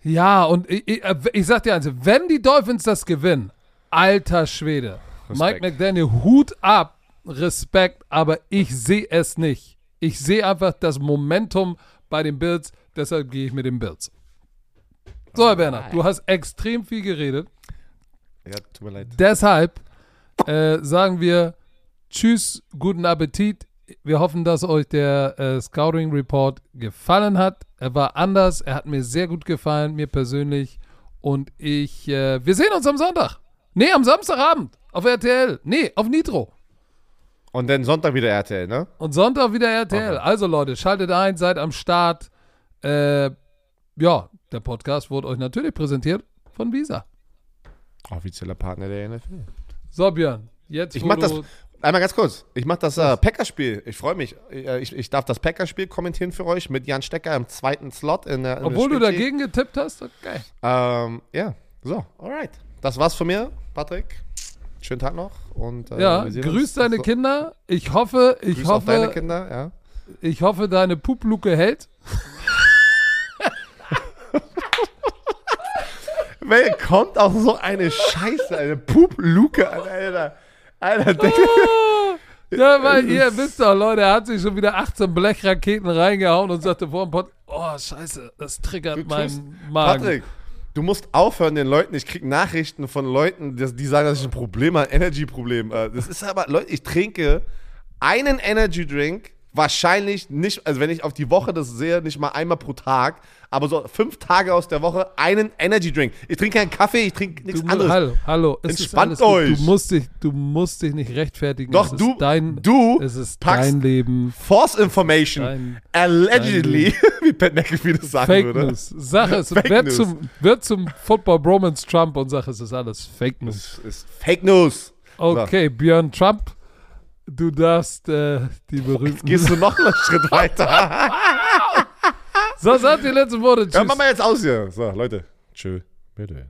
Ja, und ich, ich, ich sag dir eins, wenn die Dolphins das gewinnen, Alter Schwede. Respekt. Mike McDaniel, Hut ab, Respekt, aber ich sehe es nicht. Ich sehe einfach das Momentum bei den Bills, deshalb gehe ich mit den Bills. So, Herr Werner, du hast extrem viel geredet. Ja, tut mir leid. Deshalb äh, sagen wir Tschüss, guten Appetit. Wir hoffen, dass euch der äh, Scouting Report gefallen hat. Er war anders, er hat mir sehr gut gefallen, mir persönlich. Und ich, äh, wir sehen uns am Sonntag. Nee, am Samstagabend auf RTL. Nee, auf Nitro. Und dann Sonntag wieder RTL, ne? Und Sonntag wieder RTL. Okay. Also Leute, schaltet ein, seid am Start. Äh, ja, der Podcast wurde euch natürlich präsentiert von Visa. Offizieller Partner der NFL. So, Björn, jetzt. Ich mach das. Einmal ganz kurz. Ich mache das äh, Packerspiel. Ich freue mich. Äh, ich, ich, darf das Packerspiel kommentieren für euch mit Jan Stecker im zweiten Slot. In der, in Obwohl du dagegen getippt hast? Okay. Ähm, ja, so, alright. Das war's von mir, Patrick. Schönen Tag noch. Und, äh, ja, grüß deine so. Kinder. Ich hoffe, ich grüß hoffe. deine Kinder, ja. Ich hoffe, deine Pupluke hält. Wer kommt auf so eine Scheiße, eine Pupluke, Alter? Alter, Alter oh, Ja, weil ihr wisst doch, Leute, er hat sich schon wieder 18 Blechraketen reingehauen und sagte vor dem Pod, oh, scheiße, das triggert meinen Magen. Patrick, Du musst aufhören, den Leuten, ich kriege Nachrichten von Leuten, die sagen, dass ich ein Problem habe, Energy-Problem. Äh, das ist aber, Leute, ich trinke einen Energy-Drink wahrscheinlich nicht, also wenn ich auf die Woche das sehe, nicht mal einmal pro Tag, aber so fünf Tage aus der Woche einen Energy Drink. Ich trinke keinen Kaffee, ich trinke nichts anderes. Hallo, hallo. Entspannt euch. Du musst, dich, du musst dich nicht rechtfertigen. Doch, du, dein, du es ist dein Leben. False Information. Dein, allegedly, dein wie Pat McAfee das sagen Fake würde. News. Sache es, wird zum, wird zum Football Bromance Trump und sag, es ist alles Fake News. Es ist Fake News. Okay, so. Björn Trump Du darfst äh, die berühmten. Jetzt gehst du noch einen Schritt weiter. so, sagt die letzten Worte. Tschüss. Ja, machen wir jetzt aus hier. So, Leute. Tschö. Bitte.